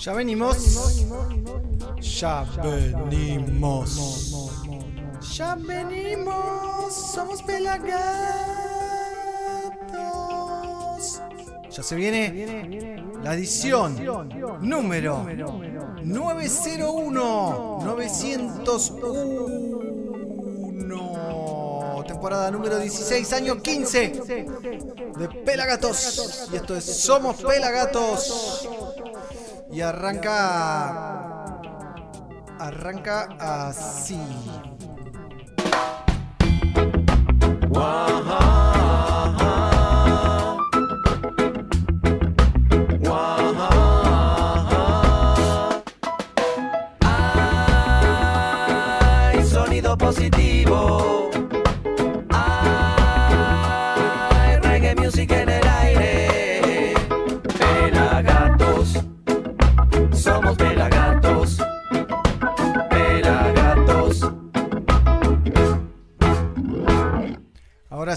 Ya venimos. Ya venimos. Ya venimos. Somos pelagatos. Ya se viene la edición número 901 901 temporada número 16 año 15 de Pelagatos y esto es Somos Pelagatos y arranca arranca así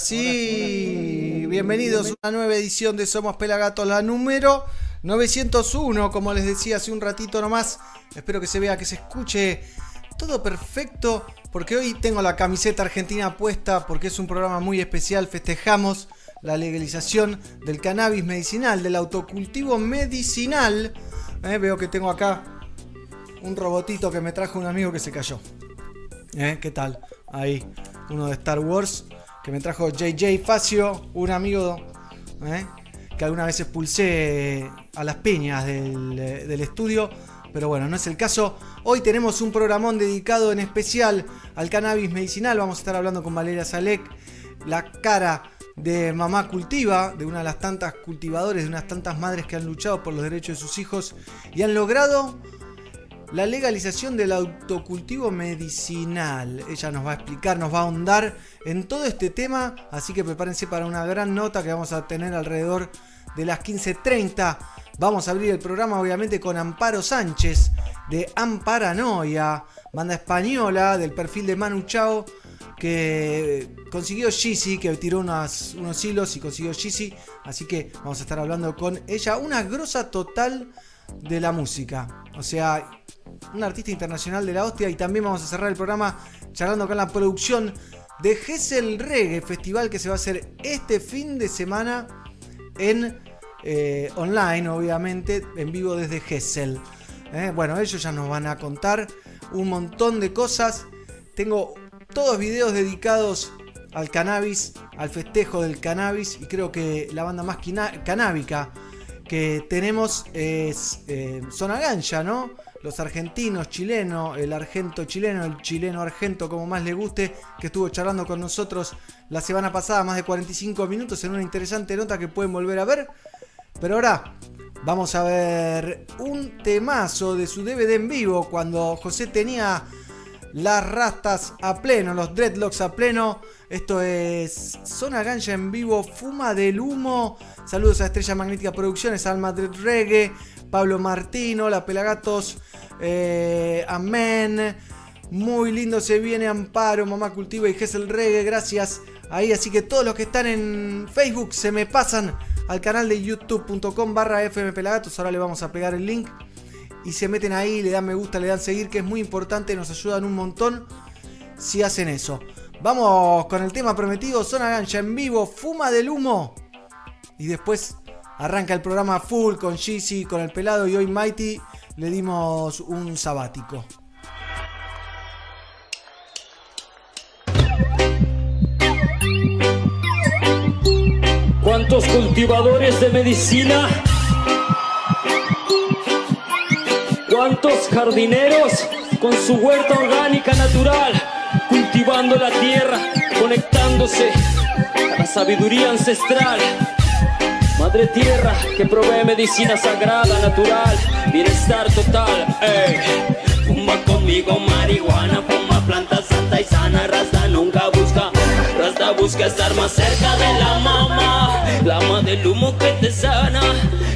Sí, bienvenidos a una nueva edición de Somos Pelagatos, la número 901, como les decía hace un ratito nomás. Espero que se vea, que se escuche todo perfecto, porque hoy tengo la camiseta argentina puesta, porque es un programa muy especial. Festejamos la legalización del cannabis medicinal, del autocultivo medicinal. Eh, veo que tengo acá un robotito que me trajo un amigo que se cayó. ¿Eh? ¿Qué tal? Ahí, uno de Star Wars que me trajo JJ Facio, un amigo ¿eh? que alguna vez expulsé a las peñas del, del estudio. Pero bueno, no es el caso. Hoy tenemos un programón dedicado en especial al cannabis medicinal. Vamos a estar hablando con Valeria Salek, la cara de Mamá Cultiva, de una de las tantas cultivadores, de unas tantas madres que han luchado por los derechos de sus hijos y han logrado la legalización del autocultivo medicinal. Ella nos va a explicar, nos va a ahondar en todo este tema, así que prepárense para una gran nota que vamos a tener alrededor de las 15.30. Vamos a abrir el programa obviamente con Amparo Sánchez de Amparanoia, banda española del perfil de Manu Chao que consiguió Yeezy, que tiró unas- unos hilos y consiguió Yeezy, así que vamos a estar hablando con ella, una grosa total de la música, o sea, un artista internacional de la hostia y también vamos a cerrar el programa charlando con la producción de Gessel Reggae, festival que se va a hacer este fin de semana en eh, online, obviamente, en vivo desde Gessel. Eh, bueno, ellos ya nos van a contar un montón de cosas. Tengo todos videos dedicados al cannabis, al festejo del cannabis y creo que la banda más canábica que tenemos es eh, Zona Gancha, ¿no? Los argentinos, chilenos, el argento chileno, el chileno argento, como más le guste, que estuvo charlando con nosotros la semana pasada, más de 45 minutos, en una interesante nota que pueden volver a ver. Pero ahora vamos a ver un temazo de su DVD en vivo, cuando José tenía las rastas a pleno, los dreadlocks a pleno. Esto es Zona Ganja en vivo, Fuma del Humo. Saludos a Estrella Magnética Producciones, al Madrid Reggae, Pablo Martino, La Pelagatos, eh, Amén. Muy lindo se viene Amparo, Mamá Cultiva y Gessel Reggae. Gracias ahí. Así que todos los que están en Facebook se me pasan al canal de youtube.com barra fmpelagatos. Ahora le vamos a pegar el link y se meten ahí, le dan me gusta, le dan seguir, que es muy importante, nos ayudan un montón si hacen eso. Vamos con el tema prometido, Zona Gancha en vivo, Fuma del Humo. Y después arranca el programa full con Jeezy, con el pelado y hoy Mighty le dimos un sabático. ¿Cuántos cultivadores de medicina? ¿Cuántos jardineros con su huerta orgánica natural, cultivando la tierra, conectándose a la sabiduría ancestral? Madre tierra que provee medicina sagrada, natural, bienestar total. ey. Fuma conmigo marihuana, fuma planta santa y sana, Rasta nunca busca, Rasta busca estar más cerca de la mamá, clama del humo que te sana,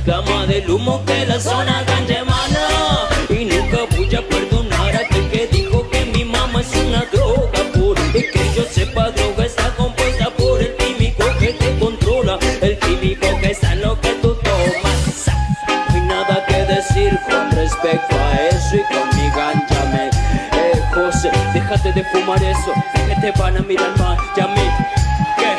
clama del humo que la zona ganja emana, y nunca voy a perdonar a aquel que dijo que mi mamá es una droga pura, y que yo sepa droga está compuesta por el químico que te controla, el químico que está respecto a eso y con mi ganja me Eh, José, déjate de fumar eso Que te van a mirar mal y a mí ¿Qué?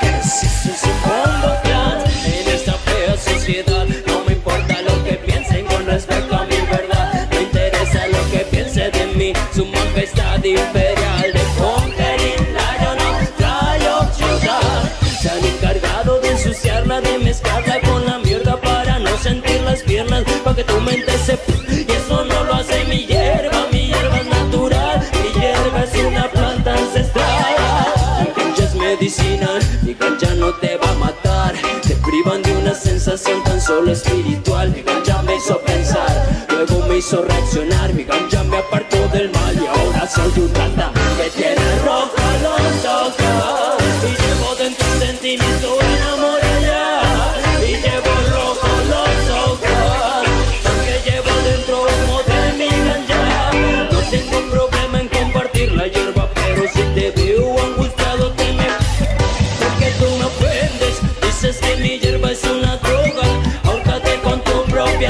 ¿Qué es un combo clan En esta fea sociedad No me importa lo que piensen con respecto a mi verdad. No interesa lo que piense de mí Su majestad imperial de Conquering Lion of Fly of Judah Se han encargado de ensuciarla, de mezclarla con la mierda Para no sentir las piernas, para que tu mente se... medicinal, mi cancha no te va a matar. Te privan de una sensación tan solo espiritual. Mi cancha me hizo pensar, luego me hizo reaccionar. Mi cancha me apartó del mal y ahora soy un rata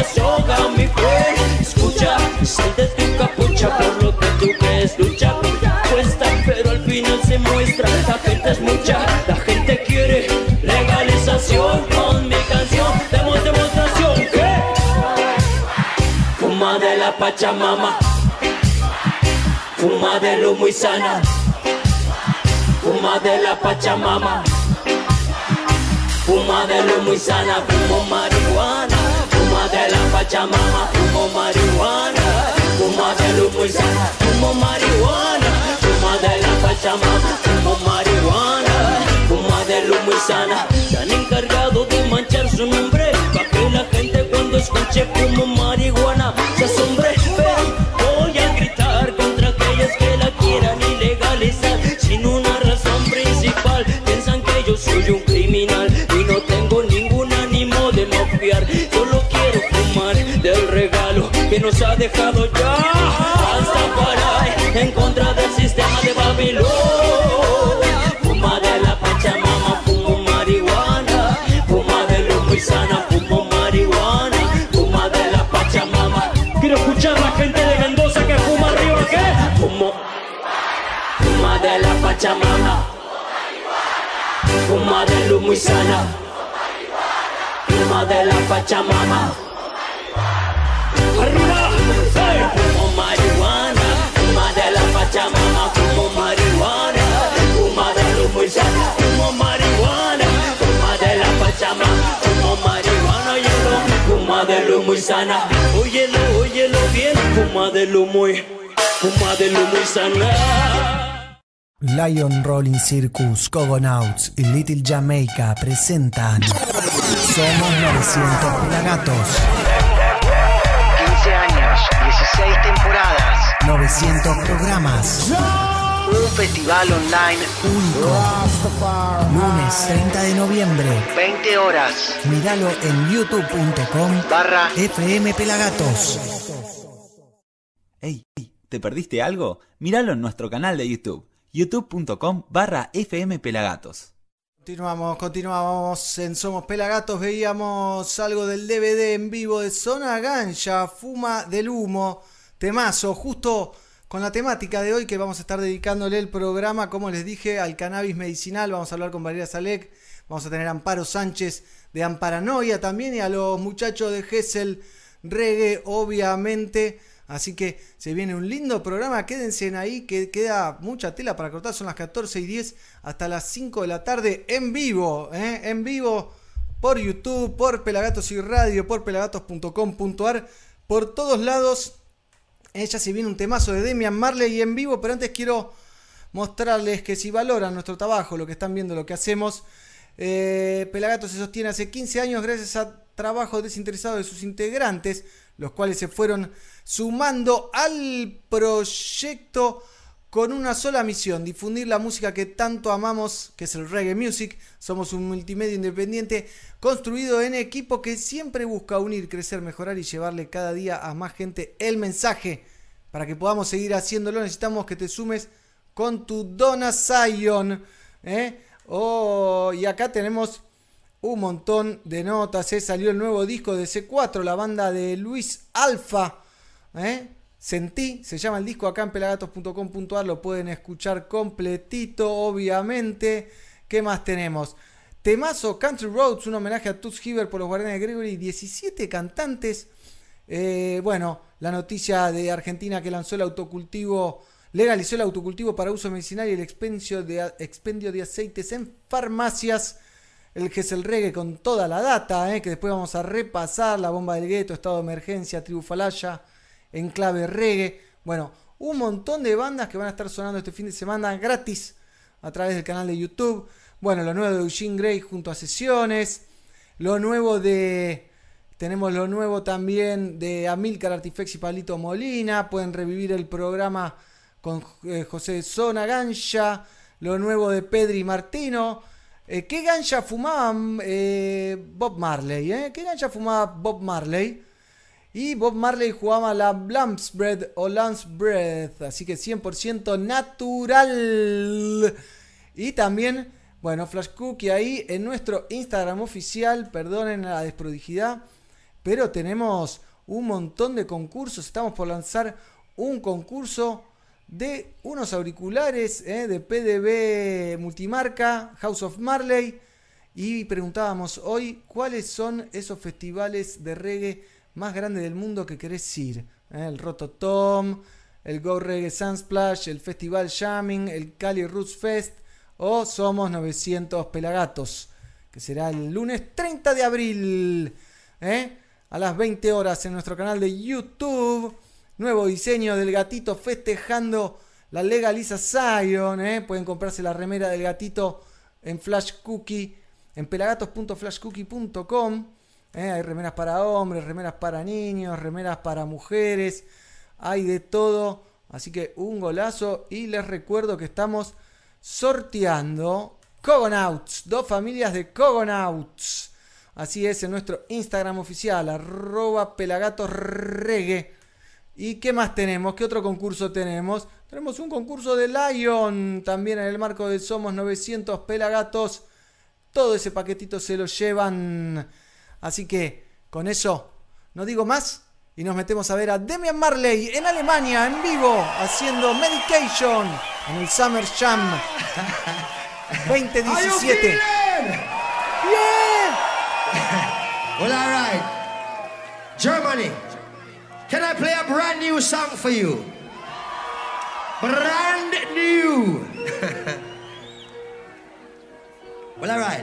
soga, mi friend Escucha, sal de tu capucha Por lo que tú crees lucha Cuesta, pero al final se muestra La gente es mucha, la gente quiere Legalización con mi canción Demos demostración, ¿qué? Fuma de la Pachamama Fuma de lo muy sana Fuma de la Pachamama Fuma de lo muy sana, fumo marihuana Pachamama, fumo marihuana Fuma de sana, fumo marihuana Fuma de la Pachamama, fumo marihuana Fuma de lo muy sana Se han encargado de manchar su nombre Pa' que la gente cuando escuche fumo marihuana Nos ha dejado ya. Hasta para en contra del sistema de Babilón Fuma de la Pachamama, fumo marihuana. Fuma de lo muy sana, fumo marihuana. Fuma de la Pachamama. Quiero escuchar la gente de Mendoza que fuma arriba, ¿qué? Fumo. Fuma de la Pachamama. Fuma de luz muy sana Fuma de la Pachamama Pachamama Fumo marihuana Fuma de Fumo marihuana Fuma de la Pachamama Fumo marihuana Óyelo, fuma de luz muy sana Óyelo, óyelo bien Fuma de luz muy Fuma de luz muy sana Lion Rolling Circus, Cogonauts y Little Jamaica presentan Somos 900 Pelagatos. 900 programas. un festival online, Único. Lunes 30 de noviembre. 20 horas, Míralo en youtube.com barra FM Pelagatos. Ey, ey, ¿te perdiste algo? Míralo en nuestro canal de YouTube, youtube.com barra fmpelagatos. Continuamos, continuamos en Somos Pelagatos. Veíamos algo del DVD en vivo de Zona Gancha, Fuma del Humo, temazo, justo con la temática de hoy que vamos a estar dedicándole el programa, como les dije, al cannabis medicinal. Vamos a hablar con Valeria Salek, vamos a tener a Amparo Sánchez de Amparanoia también y a los muchachos de Gessel Reggae, obviamente. Así que se viene un lindo programa, quédense en ahí, que queda mucha tela para cortar, son las 14 y 10 hasta las 5 de la tarde en vivo, ¿eh? en vivo por YouTube, por Pelagatos y Radio, por pelagatos.com.ar, por todos lados. Ella se viene un temazo de Demian Marley en vivo, pero antes quiero mostrarles que si valoran nuestro trabajo, lo que están viendo, lo que hacemos, eh, Pelagatos se sostiene hace 15 años gracias a trabajo desinteresado de sus integrantes, los cuales se fueron sumando al proyecto con una sola misión, difundir la música que tanto amamos, que es el reggae music. Somos un multimedia independiente construido en equipo que siempre busca unir, crecer, mejorar y llevarle cada día a más gente el mensaje. Para que podamos seguir haciéndolo necesitamos que te sumes con tu donación. ¿eh? Oh, y acá tenemos un montón de notas. ¿eh? Salió el nuevo disco de C4, la banda de Luis Alfa. ¿eh? Sentí, se llama el disco acá en pelagatos.com.ar, lo pueden escuchar completito, obviamente. ¿Qué más tenemos? Temazo Country Roads, un homenaje a Toots Hibbert por los Guardianes de Gregory, 17 cantantes. Eh, bueno, la noticia de Argentina que lanzó el autocultivo, legalizó el autocultivo para uso medicinal y el expendio de, expendio de aceites en farmacias. El Gesell Reggae con toda la data, eh, que después vamos a repasar, la bomba del gueto, estado de emergencia, tribu falaya, en clave reggae. Bueno, un montón de bandas que van a estar sonando este fin de semana gratis a través del canal de YouTube. Bueno, lo nuevo de Eugene Gray junto a Sesiones. Lo nuevo de. Tenemos lo nuevo también de Amilcar Artifex y Palito Molina. Pueden revivir el programa con eh, José Zona Gancha. Lo nuevo de Pedri Martino. Eh, ¿Qué gancha fumaba eh, Bob Marley? Eh? ¿Qué gancha fumaba Bob Marley? Y Bob Marley jugaba la Lamb's Bread o Lamb's Bread. Así que 100% natural. Y también, bueno, Flash Cookie ahí en nuestro Instagram oficial. Perdonen la desprodigidad. Pero tenemos un montón de concursos. Estamos por lanzar un concurso de unos auriculares eh, de PDB multimarca, House of Marley. Y preguntábamos hoy cuáles son esos festivales de reggae más grandes del mundo que querés ir. eh, El Rototom, el Go Reggae Sunsplash, el Festival Jamming, el Cali Roots Fest o Somos 900 Pelagatos, que será el lunes 30 de abril. ¿eh? a las 20 horas en nuestro canal de YouTube. Nuevo diseño del gatito festejando la legalización. ¿eh? Pueden comprarse la remera del gatito en Flash Cookie, en pelagatos.flashcookie.com. ¿eh? Hay remeras para hombres, remeras para niños, remeras para mujeres. Hay de todo. Así que un golazo. Y les recuerdo que estamos sorteando Cogonauts. Dos familias de Cogonauts. Así es, en nuestro Instagram oficial, arroba pelagatorregue. ¿Y qué más tenemos? ¿Qué otro concurso tenemos? Tenemos un concurso de Lion, también en el marco de Somos 900 Pelagatos. Todo ese paquetito se lo llevan. Así que, con eso, no digo más. Y nos metemos a ver a Demian Marley en Alemania, en vivo, haciendo Medication en el Summer Jam 2017. ¡Bien! Well, all right. Germany, can I play a brand new song for you? Brand new. well, all right.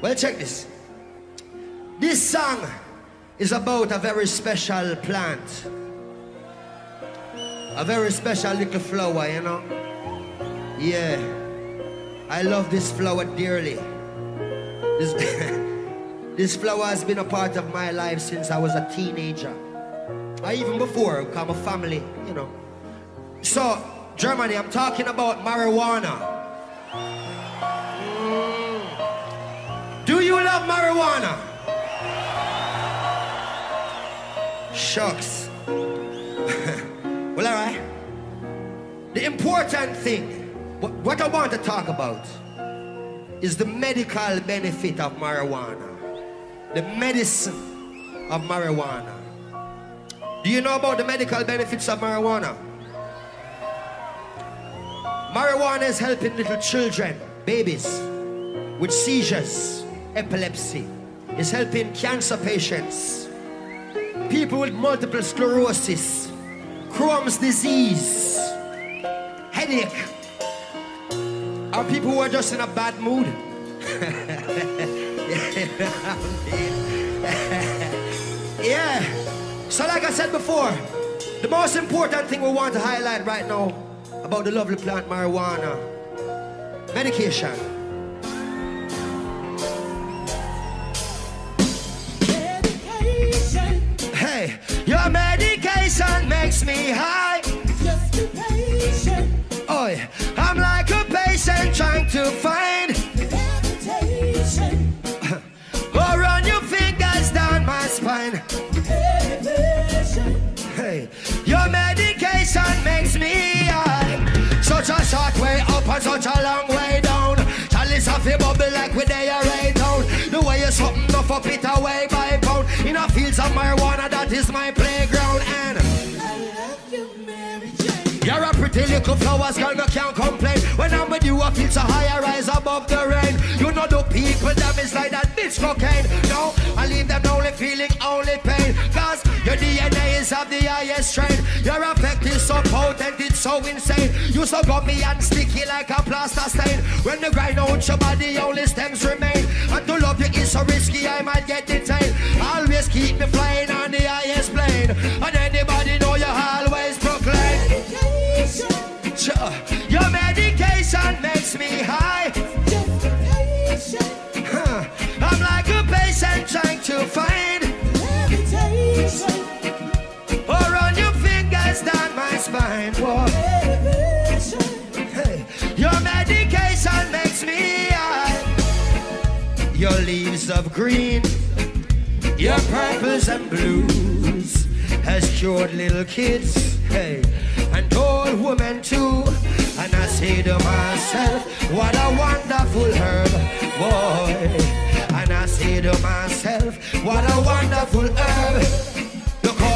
Well, check this. This song is about a very special plant. A very special little flower, you know? Yeah. I love this flower dearly. This, this flower has been a part of my life since I was a teenager. Or even before, become a family, you know. So, Germany, I'm talking about marijuana. Mm. Do you love marijuana? Shucks. well, all right. The important thing, what, I want to talk about, is the medical benefit of marijuana, the medicine of marijuana. Do you know about the medical benefits of marijuana? Marijuana is helping little children, babies, with seizures, epilepsy. It's helping cancer patients, people with multiple sclerosis, Crohn's disease, headache, or people who are just in a bad mood. yeah. So, like I said before, the most important thing we want to highlight right now about the lovely plant marijuana medication. Hey, your medication makes me high. Just a patient. Oh, I'm like a patient trying to find. Oh, run your fingers down my spine. Hey, your medication makes me high. Such a short way up and such a long way down. Chalice off your bubble like we there right down. The way you something off up it away fields of marijuana, that is my playground. And I love you, Mary Jane. You're a pretty little flower, girl, no can't complain. When I'm with you, I feel so high, I rise above the rain. You know the people, them is like that bitch cocaine. No, I leave them only feeling only pain. Your DNA is of the highest strain. Your effect is so potent, it's so insane. You so got me and sticky like a plaster stain. When the grind out your body, only stems remain. And to love you is so risky, I might get detained. Always keep me flying on the highest plane. And anybody know you always proclaim. Your medication makes me high. Huh. I'm like a patient trying to find or your fingers down my spine. Hey. Your medication makes me high. Your leaves of green, your purples and blues has cured little kids, hey, and old women too. And I say to myself, what a wonderful herb, boy. And I say to myself, what a wonderful herb.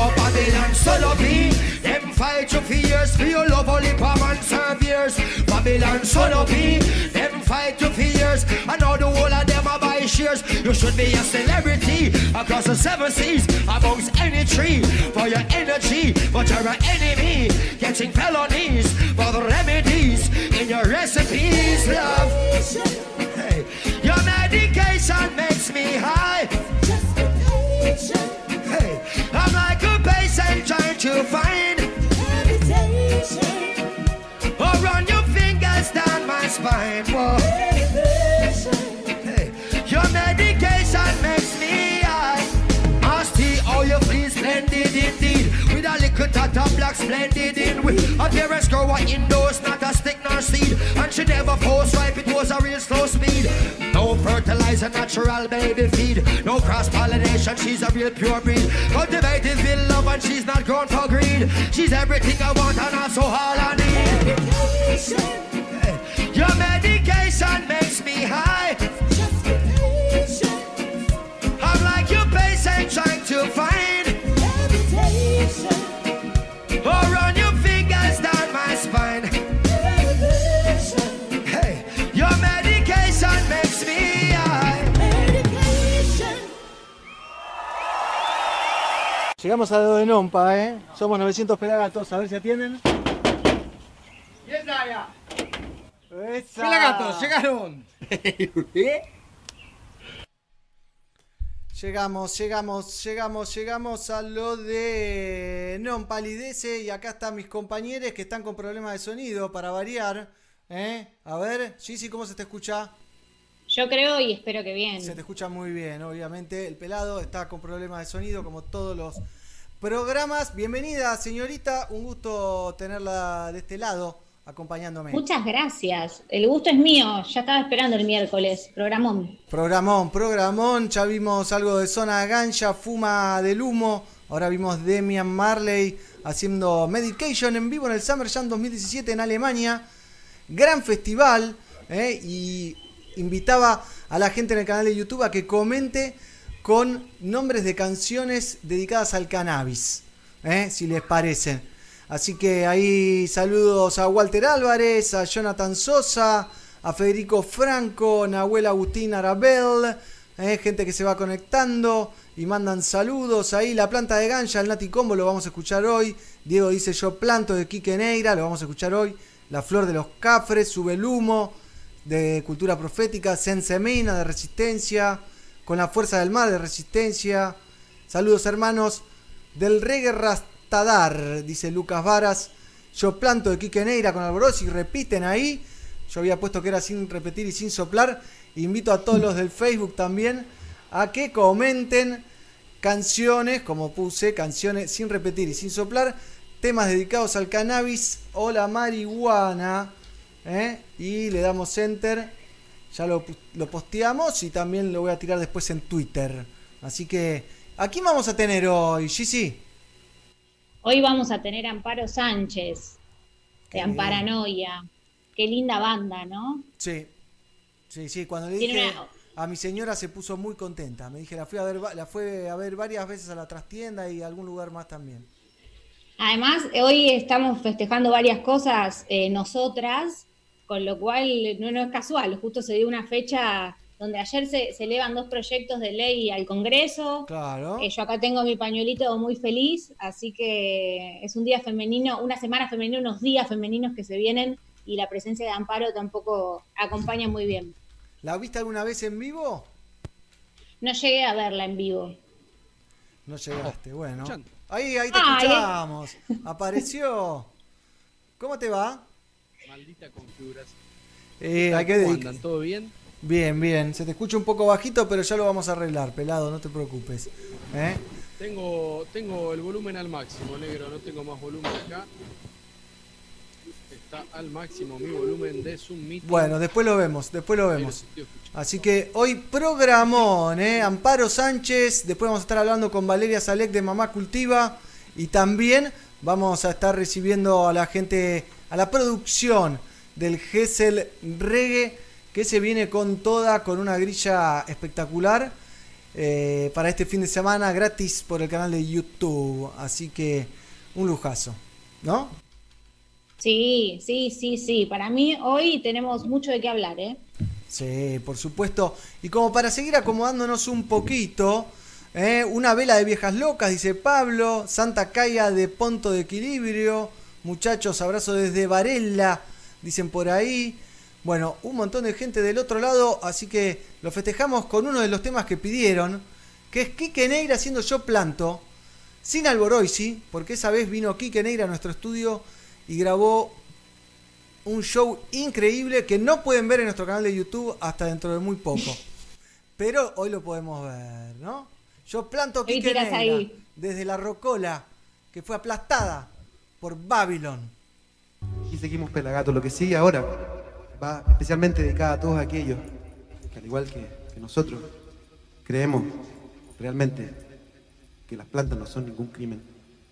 How Babylon son of me. Them fight you for years for your love only palm and serve years. Babylon son of me. Them fight you for years. I know the whole of them are buy shares. You should be a celebrity across the seven seas amongst any tree for your energy. But you're an enemy getting felonies for the remedies in your recipes, love. Hey, your medication makes me high. A to find or run your fingers down my spine. Whoa. Hey, your medication makes me high. Ask tea, oh you feel splendid indeed. With a little tot of black splendid in with a parents grow her indoors, not a stick nor seed. And she never force ripe, it was a real slow speed. No fertilizer, natural baby feed. No cross pollination, she's a real pure breed. Cultivated love and she's not grown for greed. She's everything I want and also all I need. Llegamos a lo de Nompa, ¿eh? Somos 900 pelagatos, a ver si atienden. ¡Esa! Pelagatos, llegaron. Llegamos, llegamos, llegamos, llegamos a lo de Non Palidece y acá están mis compañeros que están con problemas de sonido para variar. ¿eh? A ver, Gigi, ¿cómo se te escucha? Yo creo y espero que bien. Se te escucha muy bien, obviamente. El pelado está con problemas de sonido como todos los programas. Bienvenida, señorita. Un gusto tenerla de este lado acompañándome. Muchas gracias. El gusto es mío. Ya estaba esperando el miércoles. Programón. Programón, programón. Ya vimos algo de Zona Ganja, Fuma del Humo. Ahora vimos Demian Marley haciendo Medication en vivo en el Summer Jam 2017 en Alemania. Gran festival. ¿eh? Y invitaba a la gente en el canal de YouTube a que comente con nombres de canciones dedicadas al cannabis. ¿eh? Si les parece. Así que ahí saludos a Walter Álvarez, a Jonathan Sosa, a Federico Franco, Nahuel Agustín Arabel, eh, gente que se va conectando y mandan saludos. Ahí la planta de Ganja, el Nati Combo, lo vamos a escuchar hoy. Diego dice yo planto de Quique Neira, lo vamos a escuchar hoy. La flor de los cafres, sube el humo, de cultura profética, Sensemina de resistencia, con la fuerza del mar de resistencia. Saludos hermanos del reggae Rastadar, dice Lucas Varas. Yo planto de Quique Neira con Alborosi, repiten ahí. Yo había puesto que era sin repetir y sin soplar. Invito a todos los del Facebook también a que comenten canciones, como puse, canciones sin repetir y sin soplar, temas dedicados al cannabis o la marihuana. ¿eh? Y le damos enter. Ya lo, lo posteamos y también lo voy a tirar después en Twitter. Así que, ¿a quién vamos a tener hoy, Gigi? Hoy vamos a tener a Amparo Sánchez, Qué de Amparanoia. Qué linda banda, ¿no? Sí, sí, sí. Cuando le dije una- a mi señora se puso muy contenta. Me dije, la fui a ver, la fue a ver varias veces a la trastienda y a algún lugar más también. Además, hoy estamos festejando varias cosas eh, nosotras, con lo cual no, no es casual, justo se dio una fecha donde ayer se, se elevan dos proyectos de ley al Congreso. Claro. Eh, yo acá tengo mi pañuelito muy feliz, así que es un día femenino, una semana femenina, unos días femeninos que se vienen y la presencia de Amparo tampoco acompaña muy bien. ¿La viste alguna vez en vivo? No llegué a verla en vivo. No llegaste, bueno. Ahí, ahí te Ay. escuchamos. Apareció. ¿Cómo te va? Maldita configuración. Eh, ¿Cómo andan? ¿Todo bien? Bien, bien. Se te escucha un poco bajito, pero ya lo vamos a arreglar, pelado, no te preocupes. ¿Eh? Tengo, tengo el volumen al máximo, negro, no tengo más volumen acá. Está al máximo mi volumen de Zoom Meeting. Bueno, después lo vemos, después lo vemos. Así que hoy programón, ¿eh? Amparo Sánchez, después vamos a estar hablando con Valeria Salek de Mamá Cultiva y también vamos a estar recibiendo a la gente, a la producción del Gessel Reggae que se viene con toda, con una grilla espectacular eh, para este fin de semana gratis por el canal de YouTube. Así que un lujazo, ¿no? Sí, sí, sí, sí. Para mí hoy tenemos mucho de qué hablar, ¿eh? Sí, por supuesto. Y como para seguir acomodándonos un poquito, ¿eh? una vela de viejas locas, dice Pablo, Santa Calla de Ponto de Equilibrio, muchachos, abrazo desde Varela, dicen por ahí. Bueno, un montón de gente del otro lado, así que lo festejamos con uno de los temas que pidieron, que es Quique Neira haciendo Yo Planto, sin Alboroisi, porque esa vez vino Quique Neira a nuestro estudio y grabó un show increíble que no pueden ver en nuestro canal de YouTube hasta dentro de muy poco. Pero hoy lo podemos ver, ¿no? Yo planto Quique Neira ahí. desde la Rocola, que fue aplastada por Babylon. Y seguimos Pelagato. Lo que sigue ahora va especialmente dedicada a todos aquellos que, al igual que, nosotros, creemos realmente que las plantas no son ningún crimen.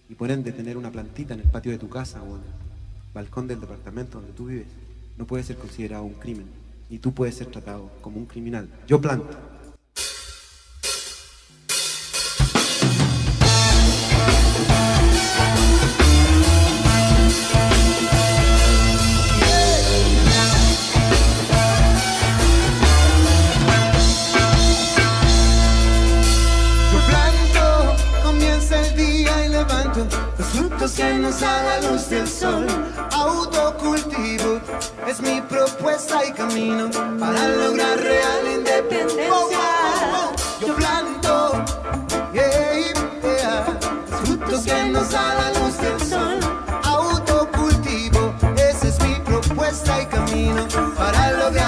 Y por ende, tener una plantita en el patio de tu casa o en el balcón del departamento donde tú vives no puede ser considerado un crimen. Y tú puedes ser tratado como un criminal. Yo planto. Frutos que nos da la luz del sol. Autocultivo es mi propuesta y camino para lograr real independencia. Yo planto, yeah, yeah, los frutos que nos da la luz del sol. Autocultivo, esa es mi propuesta y camino para lograr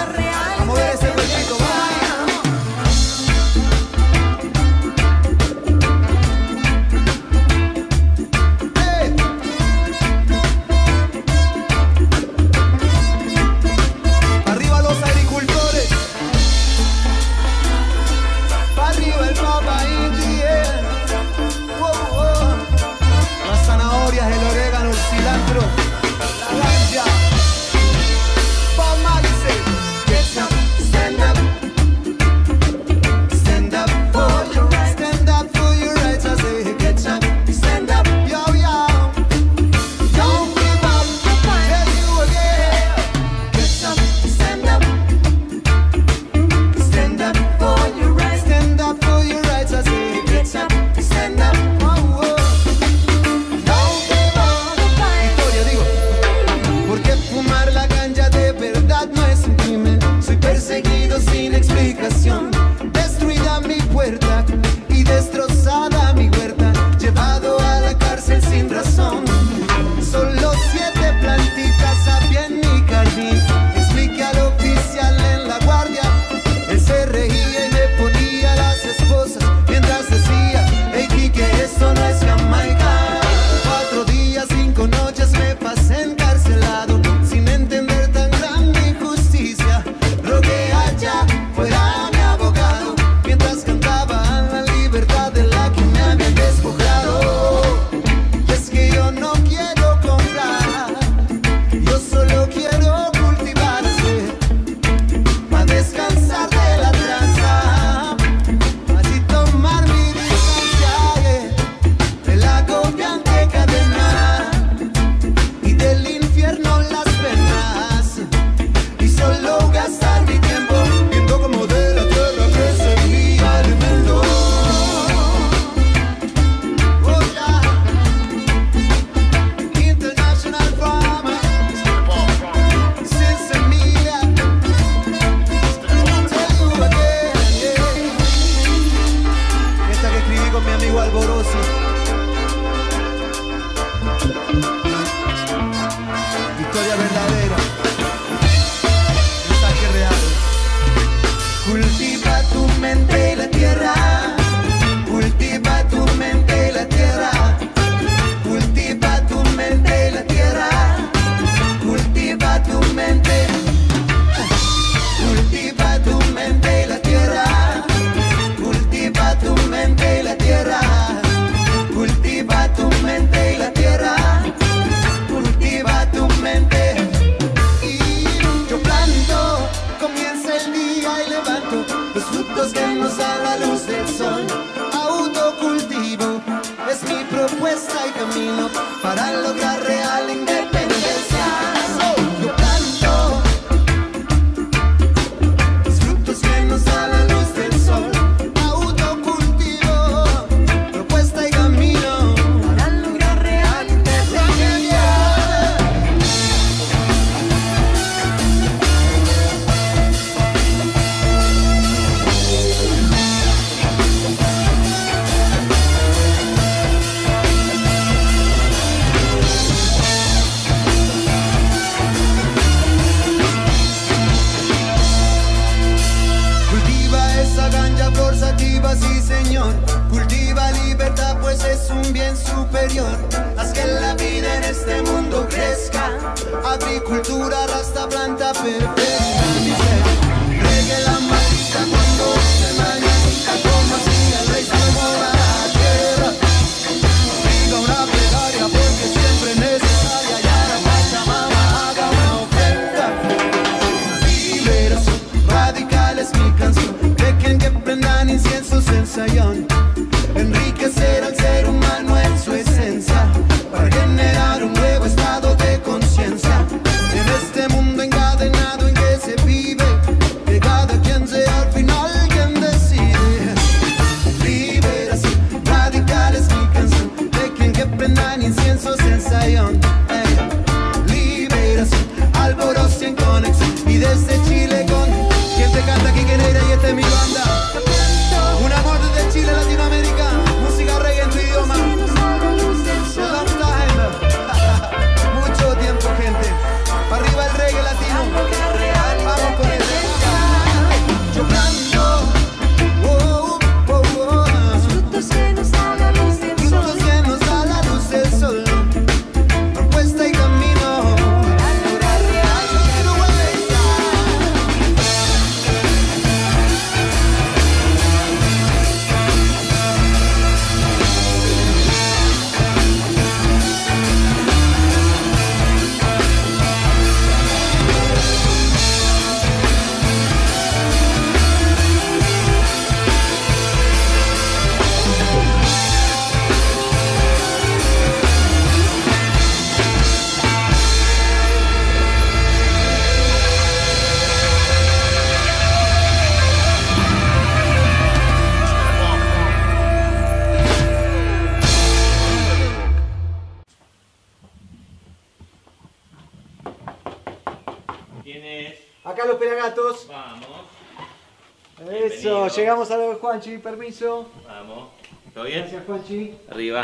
llegamos a lo de Juanchi, permiso. vamos. ¿Todo bien? Gracias, Juanchi. Arriba.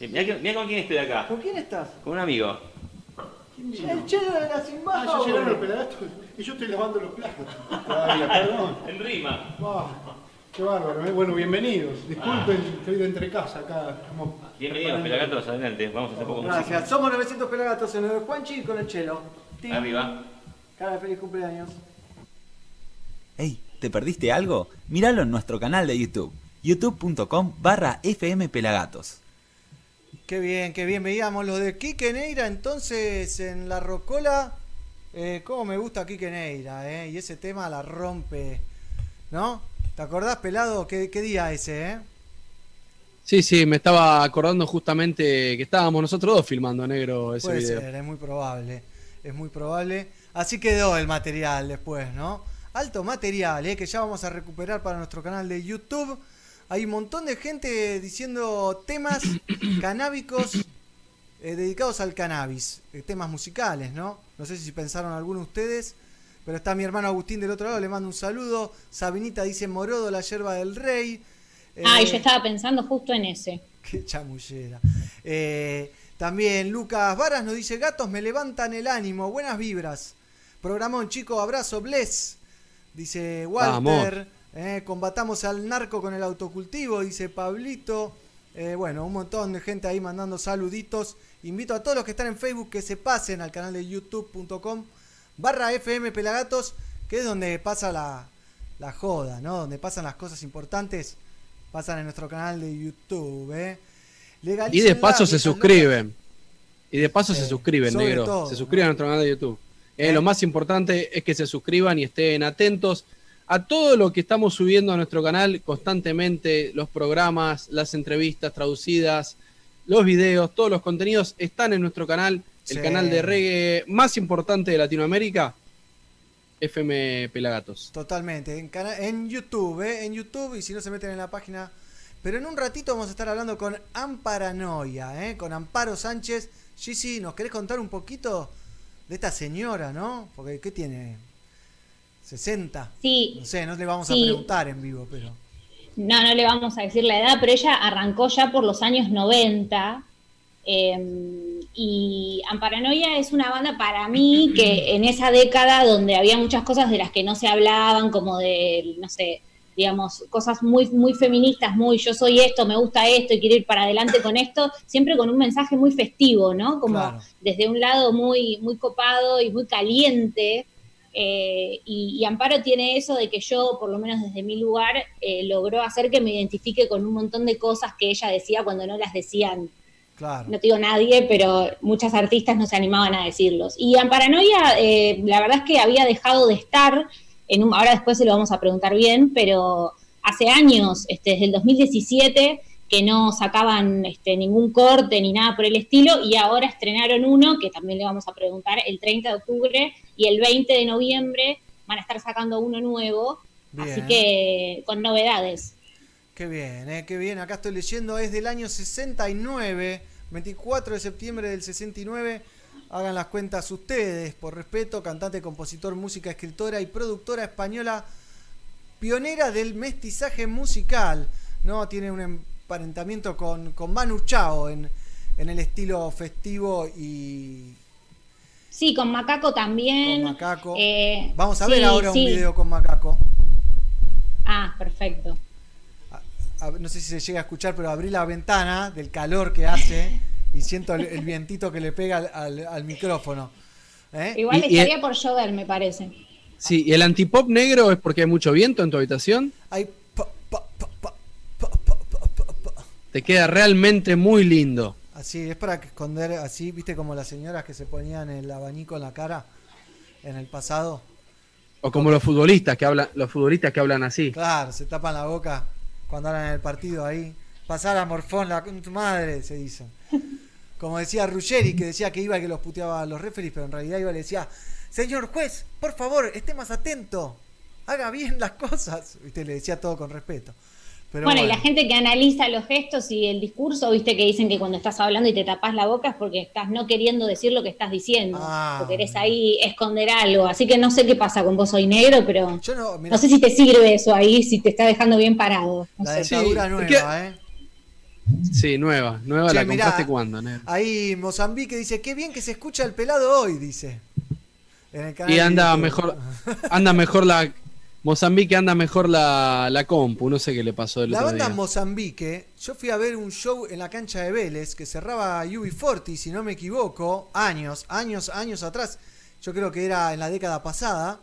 Mirá con quién estoy acá. ¿Con quién estás? Con un amigo. El chelo de la sin Ah, ya llegaron los pelagatos y yo estoy lavando los platos. Todavía, perdón. En rima. Ah, qué bárbaro. eh. Bueno, bienvenidos. Disculpen, estoy de entre casa acá. Estamos Bienvenidos, pelagatos, adelante. Vamos a hacer poco Gracias. música. Somos 900 pelagatos en lo de Juanchi con el chelo. Arriba. Cara feliz cumpleaños. Ey, ¿te perdiste algo? Míralo en nuestro canal de YouTube. youtube.com barra fmpelagatos. Qué bien, qué bien. Veíamos lo de Quique Neira entonces en la Rocola. Eh, cómo me gusta Quique Neira, eh. Y ese tema la rompe. ¿No? ¿Te acordás, pelado? ¿Qué, qué día ese, eh? Sí, sí, me estaba acordando justamente que estábamos nosotros dos filmando, negro, ese Puede video. ser, es muy probable. Es muy probable. Así quedó el material después, ¿no? Alto material, ¿eh? que ya vamos a recuperar para nuestro canal de YouTube. Hay un montón de gente diciendo temas canábicos eh, dedicados al cannabis. eh, temas musicales, ¿no? No sé si pensaron alguno de ustedes. Pero está mi hermano Agustín del otro lado, le mando un saludo. Sabinita dice Morodo, la yerba del rey. Ay, Eh, yo estaba pensando justo en ese. Qué chamullera. Eh, también Lucas Varas nos dice, gatos me levantan el ánimo, buenas vibras. Programón, chico, abrazo, bless. Dice Walter. eh, combatamos al narco con el autocultivo, dice Pablito. Eh, bueno, un montón de gente ahí mandando saluditos. Invito a todos los que están en Facebook que se pasen al canal de youtube.com barra FM Pelagatos, que es donde pasa la, la joda, ¿no? Donde pasan las cosas importantes, pasan en nuestro canal de YouTube, ¿eh? Y de paso se suscriben. Y de paso se suscriben, negro. todo, se ¿no? suscriben a nuestro canal de YouTube. Eh. Lo más importante es que se suscriban y estén atentos a todo lo que estamos subiendo a nuestro canal constantemente, los programas, las entrevistas traducidas, los videos, todos los contenidos están en nuestro canal, el canal de reggae más importante de Latinoamérica, FM Pelagatos. Totalmente, en, en YouTube, ¿eh? en YouTube y si no se meten en la página. Pero en un ratito vamos a estar hablando con Amparanoia, ¿eh? con Amparo Sánchez. Gigi, ¿nos querés contar un poquito de esta señora, no? Porque, ¿qué tiene? ¿60? Sí. No sé, no le vamos a preguntar en vivo, pero... No, no le vamos a decir la edad, pero ella arrancó ya por los años 90. eh, y Amparanoia es una banda para mí que en esa década donde había muchas cosas de las que no se hablaban, como de, no sé, digamos, cosas muy, muy feministas, muy yo soy esto, me gusta esto y quiero ir para adelante con esto, siempre con un mensaje muy festivo, ¿no? Como Claro. desde un lado muy, muy copado y muy caliente. eh, y, y Amparo tiene eso de que yo, por lo menos desde mi lugar, eh, logró hacer que me identifique con un montón de cosas que ella decía cuando no las decían, Claro. no te digo nadie, pero muchas artistas no se animaban a decirlos. Y Amparanoia, eh, la verdad es que había dejado de estar, en un, ahora después se lo vamos a preguntar bien, pero hace años, este, desde el 2017, que no sacaban este, ningún corte ni nada por el estilo, y ahora estrenaron uno, que también le vamos a preguntar, el 30 de octubre y el 20 de noviembre van a estar sacando uno nuevo, así que con novedades. Qué bien, eh, qué bien. Acá estoy leyendo, es del año 69, 24 de septiembre del 69. Hagan las cuentas ustedes, por respeto, cantante, compositor, música, escritora y productora española, pionera del mestizaje musical. ¿no? Tiene un emparentamiento con, con Manu Chao en, en el estilo festivo y Sí, con Macaco también. con Macaco. Eh, Vamos a sí, ver ahora sí. un video con Macaco. Ah, perfecto. a- no sé si se llega a escuchar, pero abrí la ventana del calor que hace y siento el, el vientito que le pega al, al- al micrófono. ¿Eh? Igual Y- y- estaría por llover, me parece. Sí, ¿y el antipop negro es porque hay mucho viento en tu habitación? Hay Te queda realmente muy lindo. Así, es para esconder así, viste como las señoras que se ponían el abanico en la cara en el pasado. O como los futbolistas que hablan, los futbolistas que hablan así. Claro, se tapan la boca cuando hablan en el partido ahí. Pasar a Morfón, la con tu madre, se dice. Como decía Ruggeri, que decía que iba y que los puteaba a los referees, pero en realidad iba y le decía, señor juez, por favor, esté más atento, haga bien las cosas. Viste, le decía todo con respeto. Pero bueno, y la gente que analiza los gestos y el discurso, viste que dicen que cuando estás hablando y te tapas la boca es porque estás no queriendo decir lo que estás diciendo, Ah. o querés ahí esconder algo. Así que no sé qué pasa con vos soy negro, pero no, no, mirá. sé si te sirve eso ahí, si te está dejando bien parado. No La sé. dentadura nueva, ¿eh? Sí, nueva. Nueva Che, la mirá, compraste cuando, negro? Ahí Mozambique dice, qué bien que se escucha el pelado hoy, dice. En el canal Y anda mejor, anda mejor la Mozambique anda mejor la, la compu, no sé qué le pasó el La otro banda día. Mozambique, yo fui a ver un show en la cancha de Vélez que cerraba UB40, si no me equivoco, años, años, años atrás. Yo creo que era en la década pasada.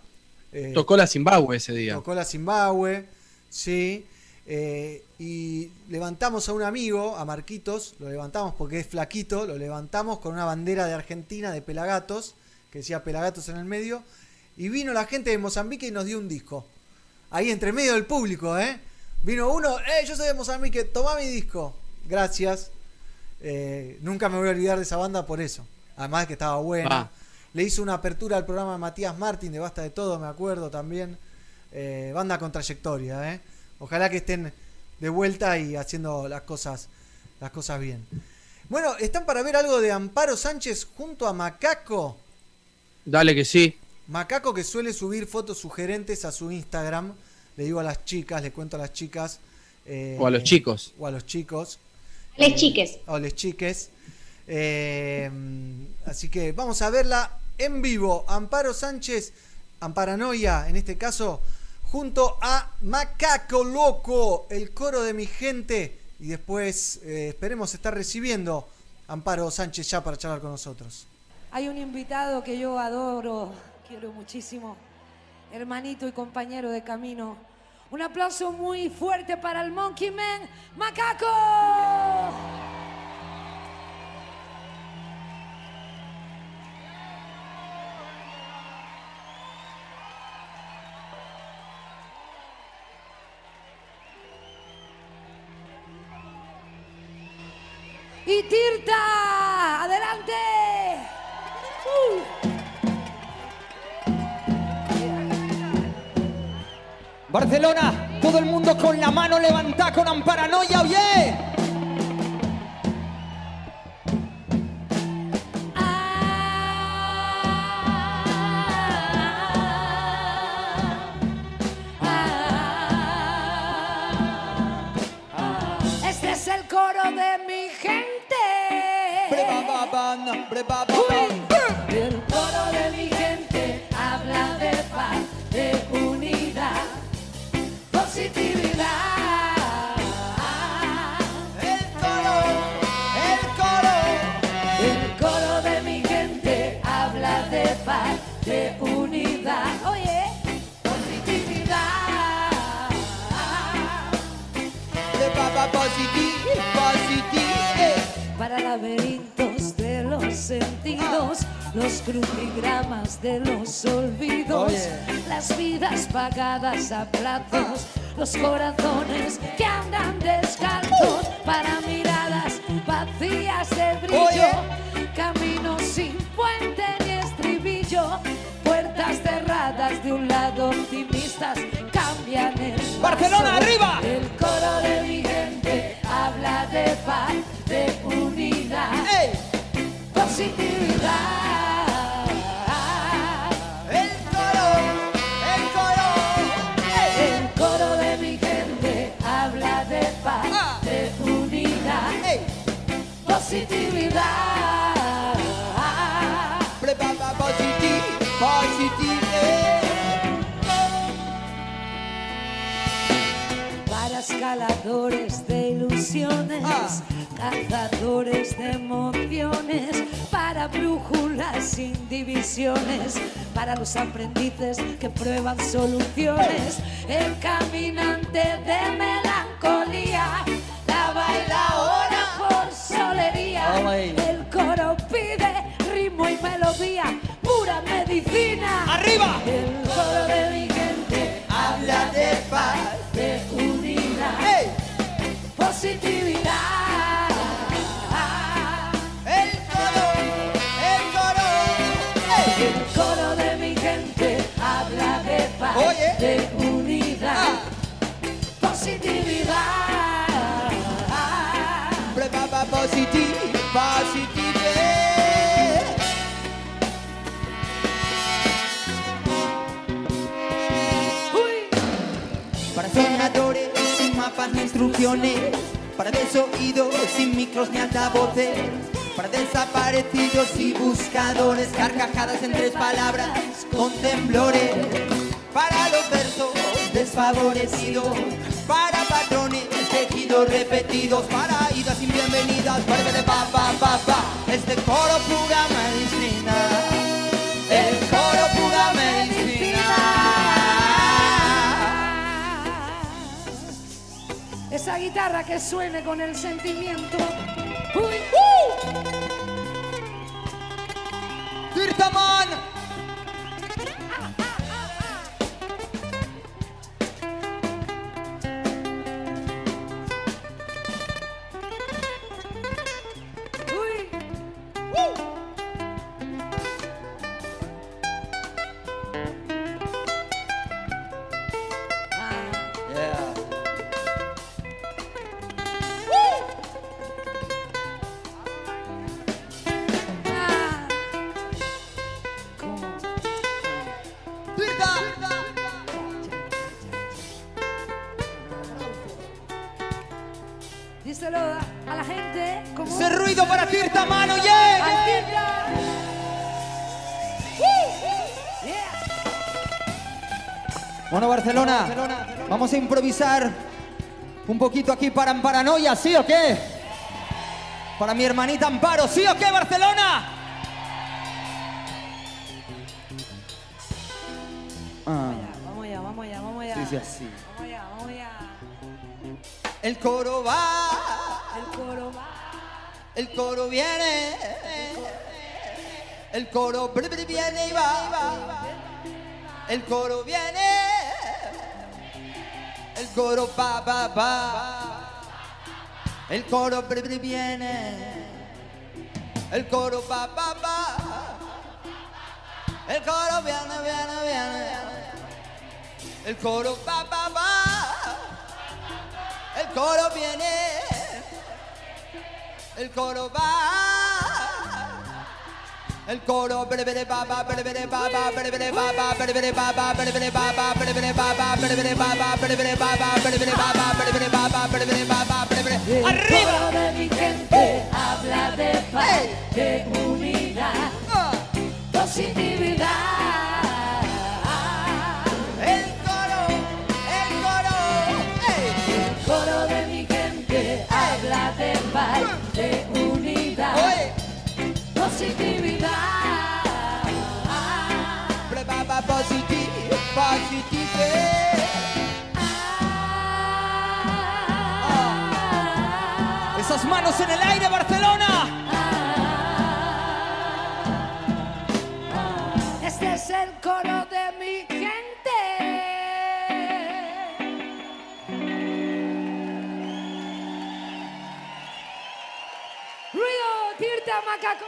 Eh, Tocó la Zimbabue ese día. Tocó la Zimbabue, sí. Eh, y levantamos a un amigo, a Marquitos, lo levantamos porque es flaquito, lo levantamos con una bandera de Argentina de Pelagatos, que decía Pelagatos en el medio, y vino la gente de Mozambique y nos dio un disco. Ahí entre medio del público, ¿eh? Vino uno, ¡eh! Yo soy de Mozambique, toma mi disco. Gracias. Eh, nunca me voy a olvidar de esa banda por eso. Además de que estaba buena. Ah. Le hizo una apertura al programa Matías Martín de Basta de Todo, me acuerdo también. Eh, banda con trayectoria, ¿eh? Ojalá que estén de vuelta y haciendo las cosas, las cosas bien. Bueno, ¿están para ver algo de Amparo Sánchez junto a Macaco? Dale que sí. Macaco que suele subir fotos sugerentes a su Instagram. Le digo a las chicas, le cuento a las chicas. eh, O a los chicos. O a los chicos. Les chiques. O a les chiques. Eh, así que vamos a verla en vivo. Amparo Sánchez, Amparanoia en este caso, junto a Macaco Loco, el coro de mi gente. Y después eh, esperemos estar recibiendo a Amparo Sánchez ya para charlar con nosotros. Hay un invitado que yo adoro, quiero muchísimo, hermanito y compañero de camino. Un aplauso muy fuerte para el Monkey Man, Macaco. Tirta. ¡Adelante! Barcelona, todo el mundo con la mano levantada con amparanoia, oye. Uy. El los crucigramas de los olvidos, Oye. las vidas pagadas a plazos, los corazones que andan descalzos para miradas vacías de brillo, caminos sin puente ni estribillo, puertas cerradas de un lado optimistas cambian el paso. Barcelona, arriba. El coro de mi gente habla de paz, de unidad, positividad. Positividad. Prepara positive, positive. Para escaladores de ilusiones, cazadores de emociones, para brújulas sin divisiones, para los aprendices que prueban soluciones, el caminante de melancolía, la baila ahora por el coro pide ritmo y melodía, pura medicina. ¡Arriba! El coro de instrucciones, para desoídos sin micros ni altavoces, para desaparecidos y buscadores, carcajadas en tres palabras con temblores, para los versos desfavorecidos, para patrones tejidos repetidos, para idas sin bienvenidas, para de pa pa pa este coro pura medicina, guitarra que suene con el sentimiento. Uy. Tirtaman. Barcelona, vamos a improvisar un poquito aquí para Amparanoia, ¿sí o qué? Para mi hermanita Amparo, ¿sí o qué, Barcelona? Ah, Vamos allá, vamos allá, vamos allá. sí, sí, así. Vamos allá, vamos allá. El coro va, El coro va. el coro viene, el coro viene y va, el coro viene, coro va, va, va, el coro viene. El coro va, va, va. El coro viene, viene, viene. El coro va, va, va. El coro viene. El coro va. El coro arriba de mi gente habla de paz, de unidad, positividad. Macaco.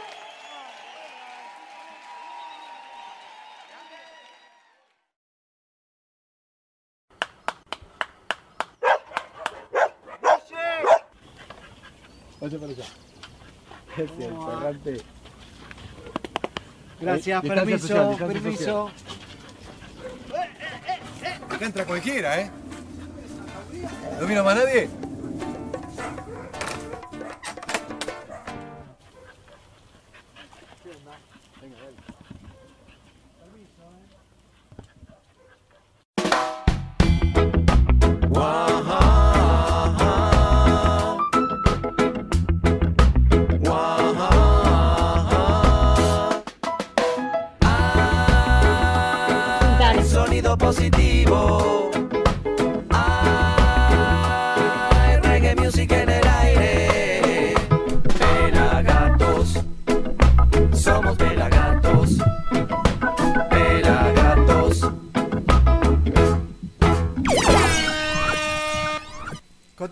Vaya para allá. Eh, Gracias, permiso, social, permiso. Acá entra cualquiera, ¿eh? ¿No vino más nadie? Uh-huh.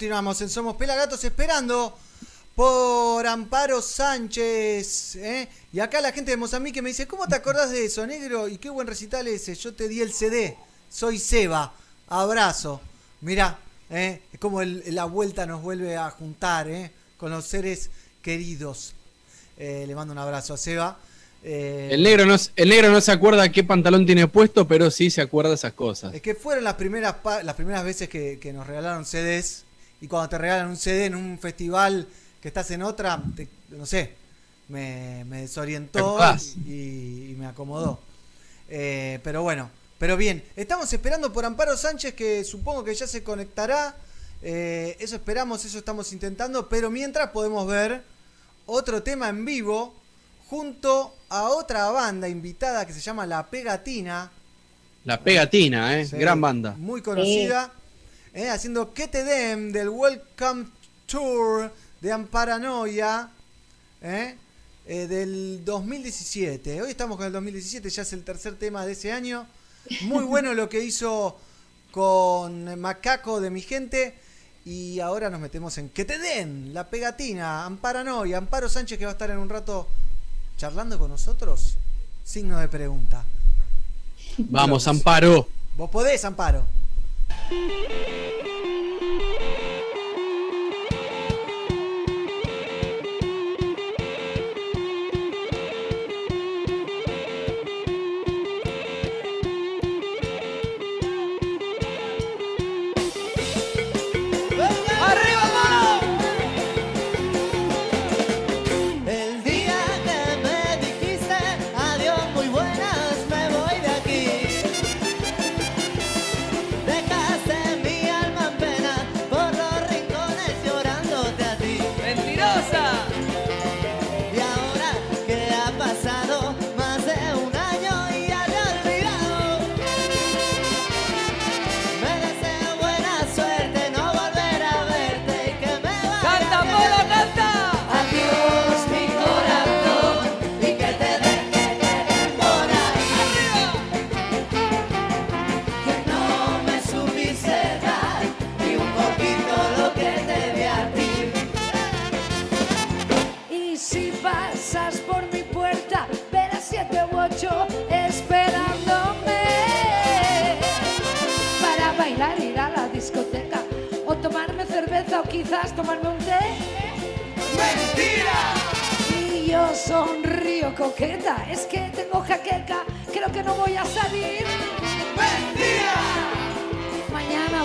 Continuamos en Somos Pelagatos esperando por Amparo Sánchez. ¿eh? Y acá la gente de Mozambique me dice, ¿cómo te acordás de eso, negro? Y qué buen recital ese. Yo te di el CD. Soy Seba. Abrazo. Mirá, ¿eh? es como el- la vuelta nos vuelve a juntar ¿eh? con los seres queridos. Eh, le mando un abrazo a Seba. Eh, El negro, no, el negro no se acuerda qué pantalón tiene puesto, pero sí se acuerda esas cosas. Es que fueron las primeras, las primeras veces que, que nos regalaron CDs. Y cuando te regalan un CD en un festival que estás en otra, te- no sé, me, desorientó y, y me acomodó. Eh, pero bueno, pero bien, estamos esperando por Amparo Sánchez que supongo que ya se conectará. Eh, eso esperamos, eso estamos intentando. Pero mientras podemos ver otro tema en vivo junto a otra banda invitada que se llama La Pegatina. La pegatina, ¿eh? Sí, Gran banda. Muy conocida. Eh, haciendo Que te den del Welcome Tour de Amparanoia. eh, eh, del 2017. Hoy estamos con el 2017, ya es el tercer tema de ese año. Muy bueno lo que hizo con Macaco de mi gente. Y ahora nos metemos en Que te den, la pegatina, Amparanoia, Amparo Sánchez que va a estar en un rato charlando con nosotros. Signo de pregunta. Vamos, Amparo. Vos podés, Amparo. Thank you.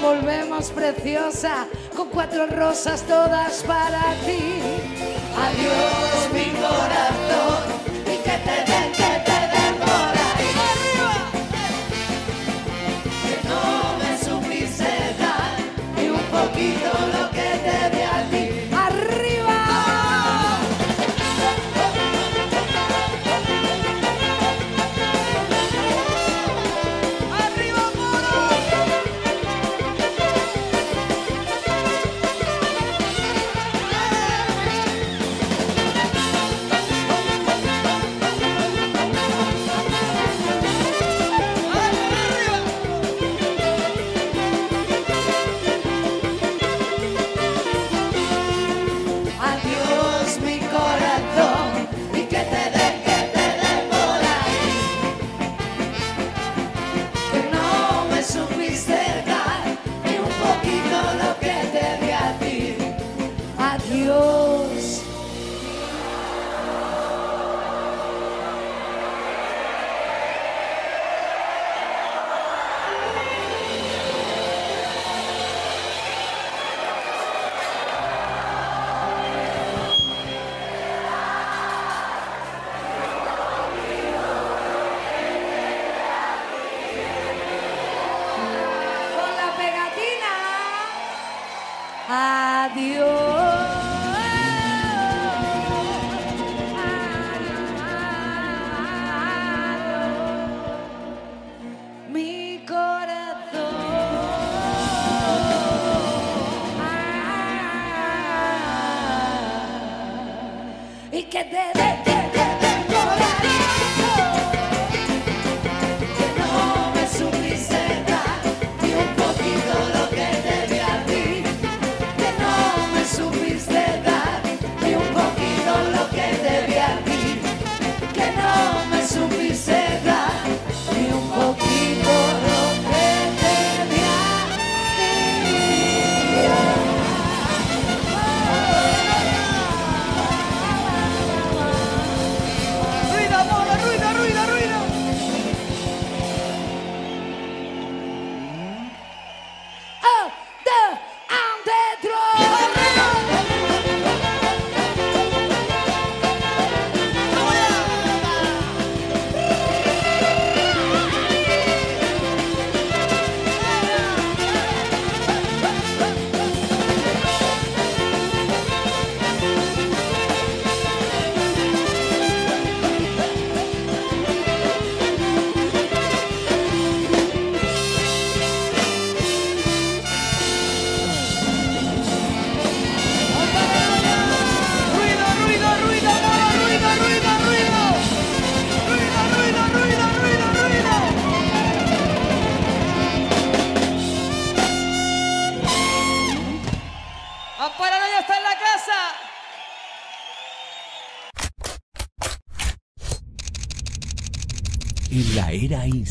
Volvemos preciosa, con cuatro rosas todas para ti. Adiós mi corazón,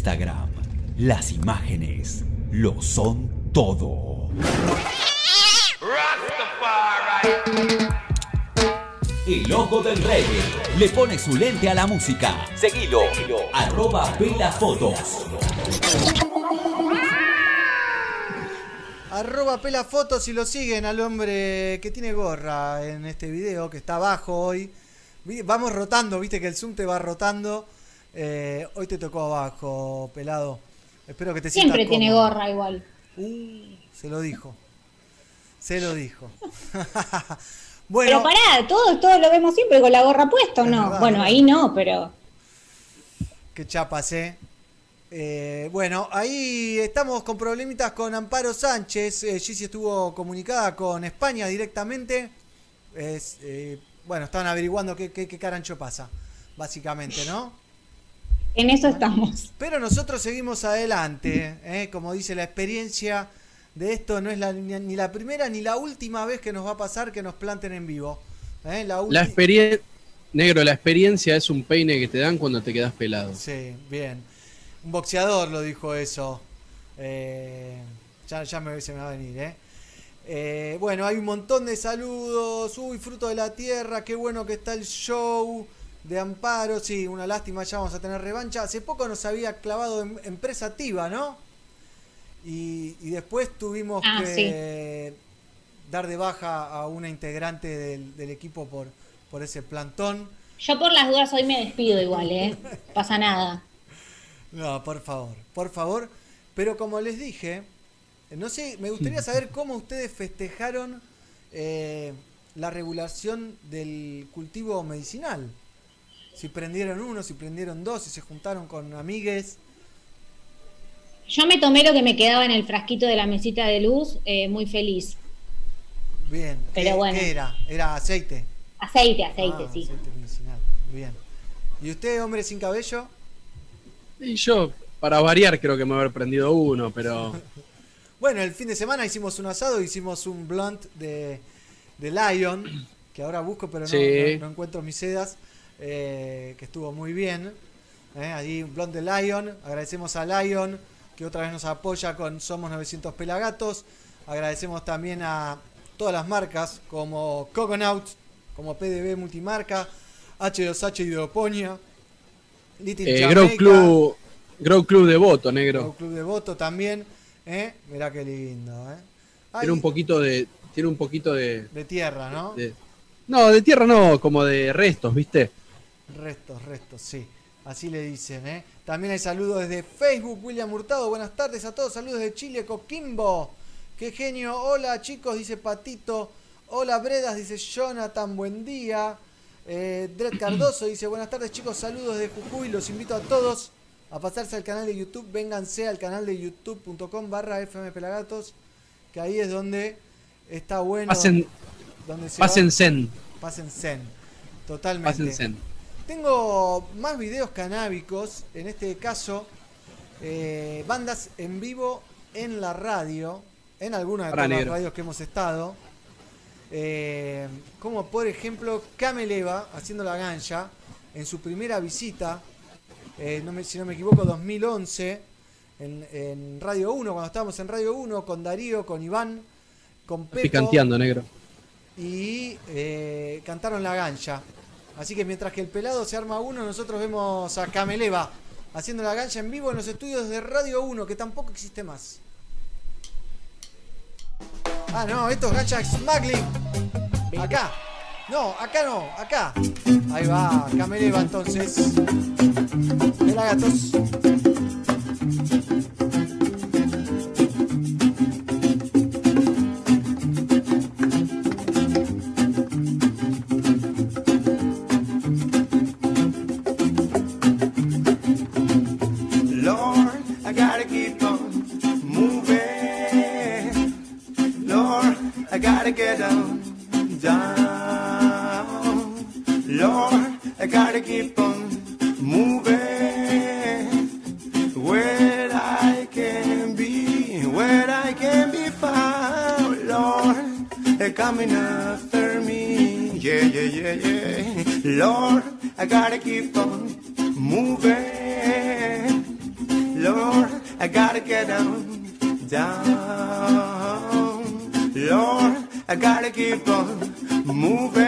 Instagram, las imágenes lo son todo. El ojo del reggae le pone su lente a la música. Seguilo, arroba pelafotos. Arroba pela fotos y lo siguen al hombre que tiene gorra en este video, que está abajo hoy. Vamos rotando, viste que el Zoom te va rotando. Eh, hoy te tocó abajo, pelado. Espero que te sientas Siempre tiene cómodo. gorra igual. Se lo dijo. Se lo dijo. bueno, Pero pará, todos, todos lo vemos siempre con la gorra puesta, ¿o no? verdad, bueno, ahí no, pero. qué chapas, eh. Eh, bueno, ahí estamos con problemitas con Amparo Sánchez. Eh, Gigi estuvo comunicada con España directamente. Es, eh, bueno, estaban averiguando qué, qué, qué carancho pasa, básicamente, ¿no? En eso estamos. Pero nosotros seguimos adelante, ¿eh? como dice la experiencia de esto, no es la- ni, ni la primera ni la última vez que nos va a pasar que nos planten en vivo. ¿eh? La, ulti- La, experien- Negro, la experiencia es un peine que te dan cuando te quedas pelado. Sí, bien. Un boxeador lo dijo eso. Eh, ya, ya me, se me va a venir, ¿eh? Eh, bueno, hay un montón de saludos. Uy, fruto de la tierra, qué bueno que está el show de Amparo. Sí, una lástima, ya vamos a tener revancha. Hace poco nos había clavado en empresa activa, ¿no? Y, y después tuvimos Ah, que dar de baja a una integrante del, del equipo por, por ese plantón. Yo por las dudas hoy me despido igual, ¿eh? Pasa nada. No, por favor, por favor. Pero como les dije, no sé, me gustaría saber cómo ustedes festejaron eh, la regulación del cultivo medicinal. Si prendieron uno, si prendieron dos, si se juntaron con amigues. Yo me tomé lo que me quedaba en el frasquito de la mesita de luz, eh, muy feliz. Bien. Pero ¿Qué, bueno. qué era? Era aceite. Aceite, aceite, Ah, sí. Aceite medicinal. Bien. ¿Y usted, hombre sin cabello? Y yo, para variar, creo que me voy a haber prendido uno, pero. Bueno, el fin de semana hicimos un asado, hicimos un blunt de, de Lion, que ahora busco, pero no, Sí. no- no encuentro mis sedas, eh, que estuvo muy bien. Eh, Ahí un blunt de Lion. Agradecemos a Lion, que otra vez nos apoya con Somos 900 Pelagatos. Agradecemos también a todas las marcas, como Coconaut, como PDB Multimarca, H2H Hidroponía, Little Eh, Grow Club. Grow Club de voto, negro. Grow Club de Voto también. ¿eh? Mirá qué lindo. ¿eh? Ay, Tiene un poquito de. Tiene un poquito de. De tierra, ¿no? de- no, de tierra no, como de restos, ¿viste? Restos, restos, sí. Así le dicen, ¿eh? También hay saludos desde Facebook, William Hurtado. Buenas tardes a todos. Saludos de Chile, Coquimbo. Qué genio. Hola, chicos, dice Patito. Hola, Bredas, dice Jonathan. Buen día. Eh, Dred Cardoso dice: Buenas tardes, chicos. Saludos de Jujuy. Los invito a todos a pasarse al canal de YouTube. Vénganse al canal de youtube.com barra FM Pelagatos. Que ahí es donde está bueno. Pasen, donde se pasen va- zen. Pasen zen. Totalmente. Pasen zen. Tengo más videos canábicos, en este caso, eh, bandas en vivo en la radio, en alguna de las radios que hemos estado. eh, como por ejemplo Cameleva haciendo la gancha en su primera visita, eh, no me- si no me equivoco, 2011, en, en Radio 1, cuando estábamos en Radio 1, con Darío, con Iván, con Pepo Picanteando, negro. y eh, cantaron la gancha. Así que mientras que el pelado se arma uno, nosotros vemos a Cameleva haciendo la gancha en vivo en los estudios de Radio 1, que tampoco existe más. Ah, no, esto es gancha smuggling. Acá. No, acá no, acá. Ahí va, Cameleva entonces. Pelagatos. Lord, gotta get down, down. Lord, I gotta keep on moving. Where I can be, where I can be found. Lord, they're coming after me. Yeah, yeah, yeah, yeah. Lord, I gotta keep on moving. Lord, I gotta get down, down. Lord, I gotta keep on moving.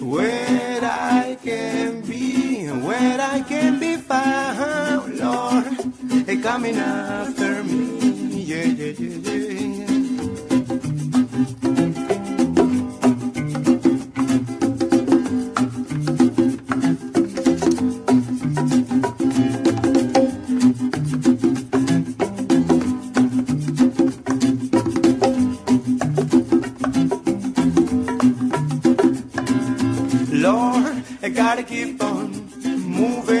Where I can be, where I can be found, Lord, they coming after me. Yeah, yeah, yeah, yeah. I gotta keep on moving.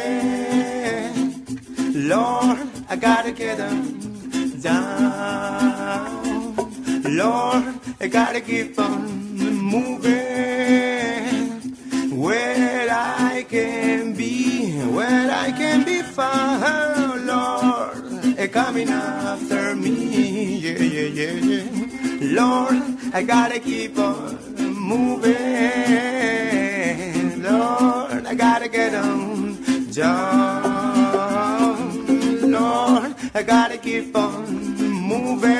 Lord, I gotta get down, down. Lord, I gotta keep on moving. Where I can be, where I can be found, Lord, they're coming after me. Yeah, yeah, yeah, yeah. Lord, I gotta keep on moving. John, Lord, I gotta keep on moving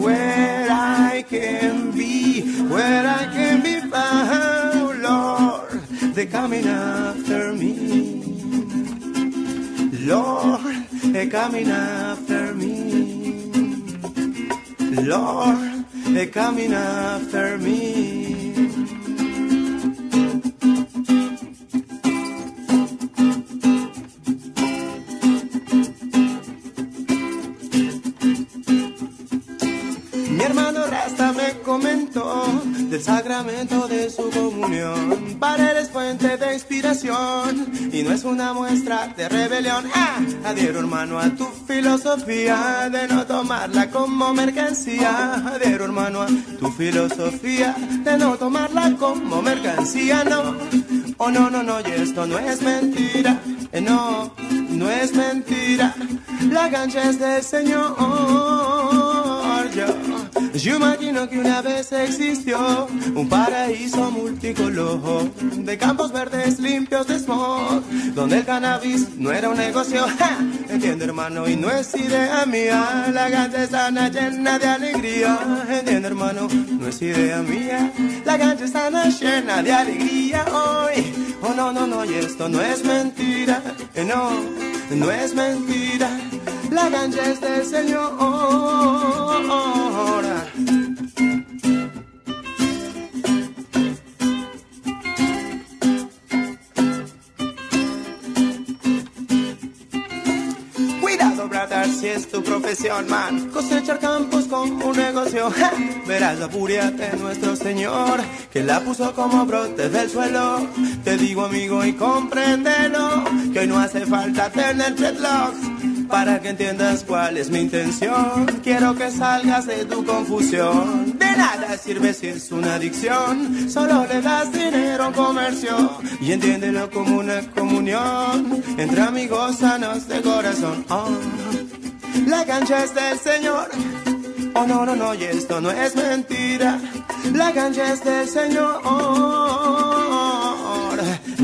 where I can be, where I can be found, Lord. They're coming after me, Lord. They're coming after me, Lord. They're coming after me. Comentó del sacramento de su comunión. Para él es fuente de inspiración y no es una muestra de rebelión. Ah, adhiero hermano a tu filosofía de no tomarla como mercancía. Adhiero hermano a tu filosofía de no tomarla como mercancía. No, oh no, no, no, y esto no es mentira. Eh, no, no es mentira. La cancha es del Señor. Yo, yo que una vez existió un paraíso multicolor de campos verdes limpios de smog, donde el cannabis no era un negocio. ¡Ja! Entiende, hermano, y no es idea mía. La cancha está llena de alegría. Entiende, hermano, no es idea mía. La cancha está llena de alegría hoy. Oh, no, no, no, y esto no es mentira. Eh, no, no es mentira. La cancha es del Señor. Si es tu profesión, man. Cosechar campos como un negocio. Verás la furia de nuestro Señor, que la puso como brote del suelo. Te digo, amigo, y compréndelo, que hoy no hace falta tener dreadlocks. Para que entiendas cuál es mi intención, quiero que salgas de tu confusión. De nada sirve si es una adicción, solo le das dinero a un comercio y entiéndelo como una comunión entre amigos sanos de corazón. Oh, la cancha es del Señor. Oh, no, no, no, y esto no es mentira. La cancha es del Señor.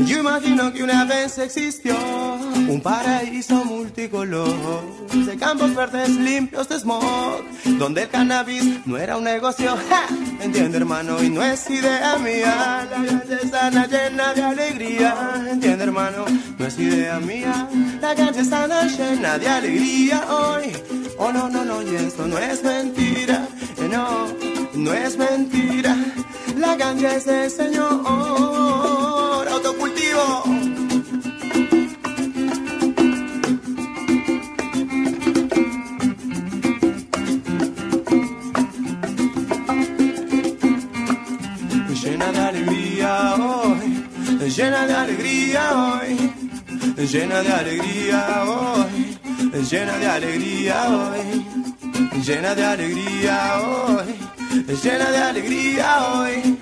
Yo imagino que una vez existió un paraíso multicolor de campos verdes limpios de smog, donde el cannabis no era un negocio. ¡Ja! Entiende, hermano, y no es idea mía. La cancha está llena de alegría. Entiende, hermano, no es idea mía. La cancha está llena de alegría hoy. Oh, no, no, no, y esto no es mentira. Eh, No, no es mentira. La cancha es del Señor. Autocultivo. Llena de alegría hoy, llena de alegría hoy, llena de alegría hoy, llena de alegría hoy, llena de alegría hoy, llena de alegría hoy,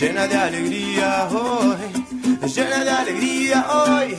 llena de alegría hoy, llena de alegría hoy.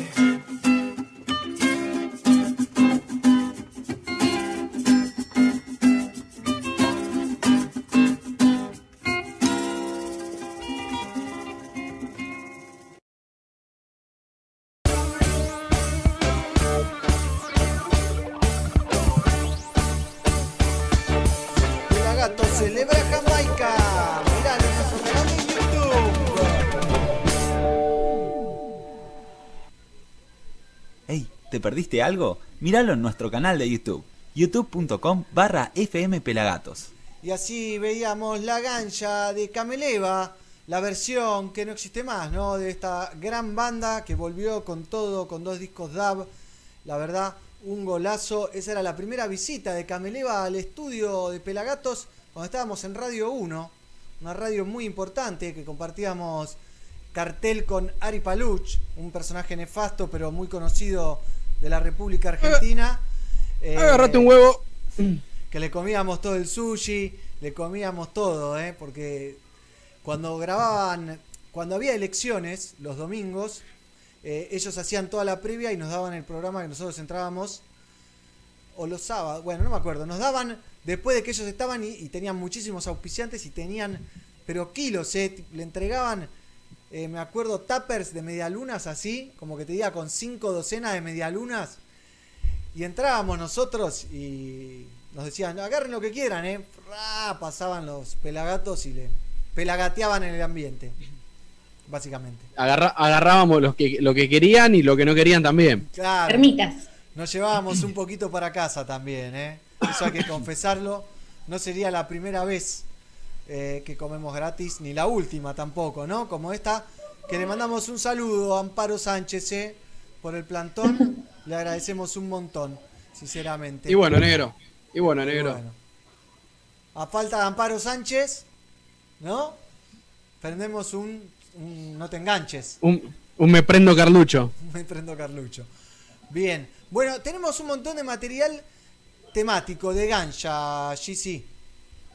Perdiste algo? Míralo en nuestro canal de YouTube, youtube.com barra fmpelagatos. Y así veíamos la gancha de Cameleva, la versión que no existe más, ¿no? De esta gran banda que volvió con todo, con dos discos DAB. La verdad, un golazo. Esa era la primera visita de Cameleva al estudio de Pelagatos cuando estábamos en Radio 1, una radio muy importante que compartíamos cartel con Ari Paluch, un personaje nefasto pero muy conocido de la República Argentina. Eh, Agárrate un huevo. que le comíamos todo el sushi, le comíamos todo, ¿eh? porque cuando grababan, cuando había elecciones los domingos, eh, ellos hacían toda la previa y nos daban el programa que nosotros entrábamos, o los sábados, bueno, no me acuerdo, nos daban después de que ellos estaban y, y tenían muchísimos auspiciantes y tenían, pero kilos, ¿eh? le entregaban eh, me acuerdo, tuppers de medialunas así, como que te diga con cinco docenas de medialunas. Y entrábamos nosotros y nos decían, agarren lo que quieran, ¿eh? Pasaban los pelagatos y le pelagateaban en el ambiente, básicamente. Agarra- agarrábamos los que, lo que querían y lo que no querían también. Claro. Termitas. Nos llevábamos un poquito para casa también, ¿eh? Eso hay que confesarlo. No sería la primera vez eh, que comemos gratis, ni la última tampoco, ¿no? Como esta, que le mandamos un saludo a Amparo Sánchez, ¿eh? Por el plantón. Le agradecemos un montón, sinceramente. Y bueno, negro. Y bueno, negro. bueno. A falta de Amparo Sánchez, ¿no? Prendemos un, un No te enganches. Un, un me prendo Carlucho. Me prendo Carlucho. Bien. Bueno, tenemos un montón de material temático de gancha, GC.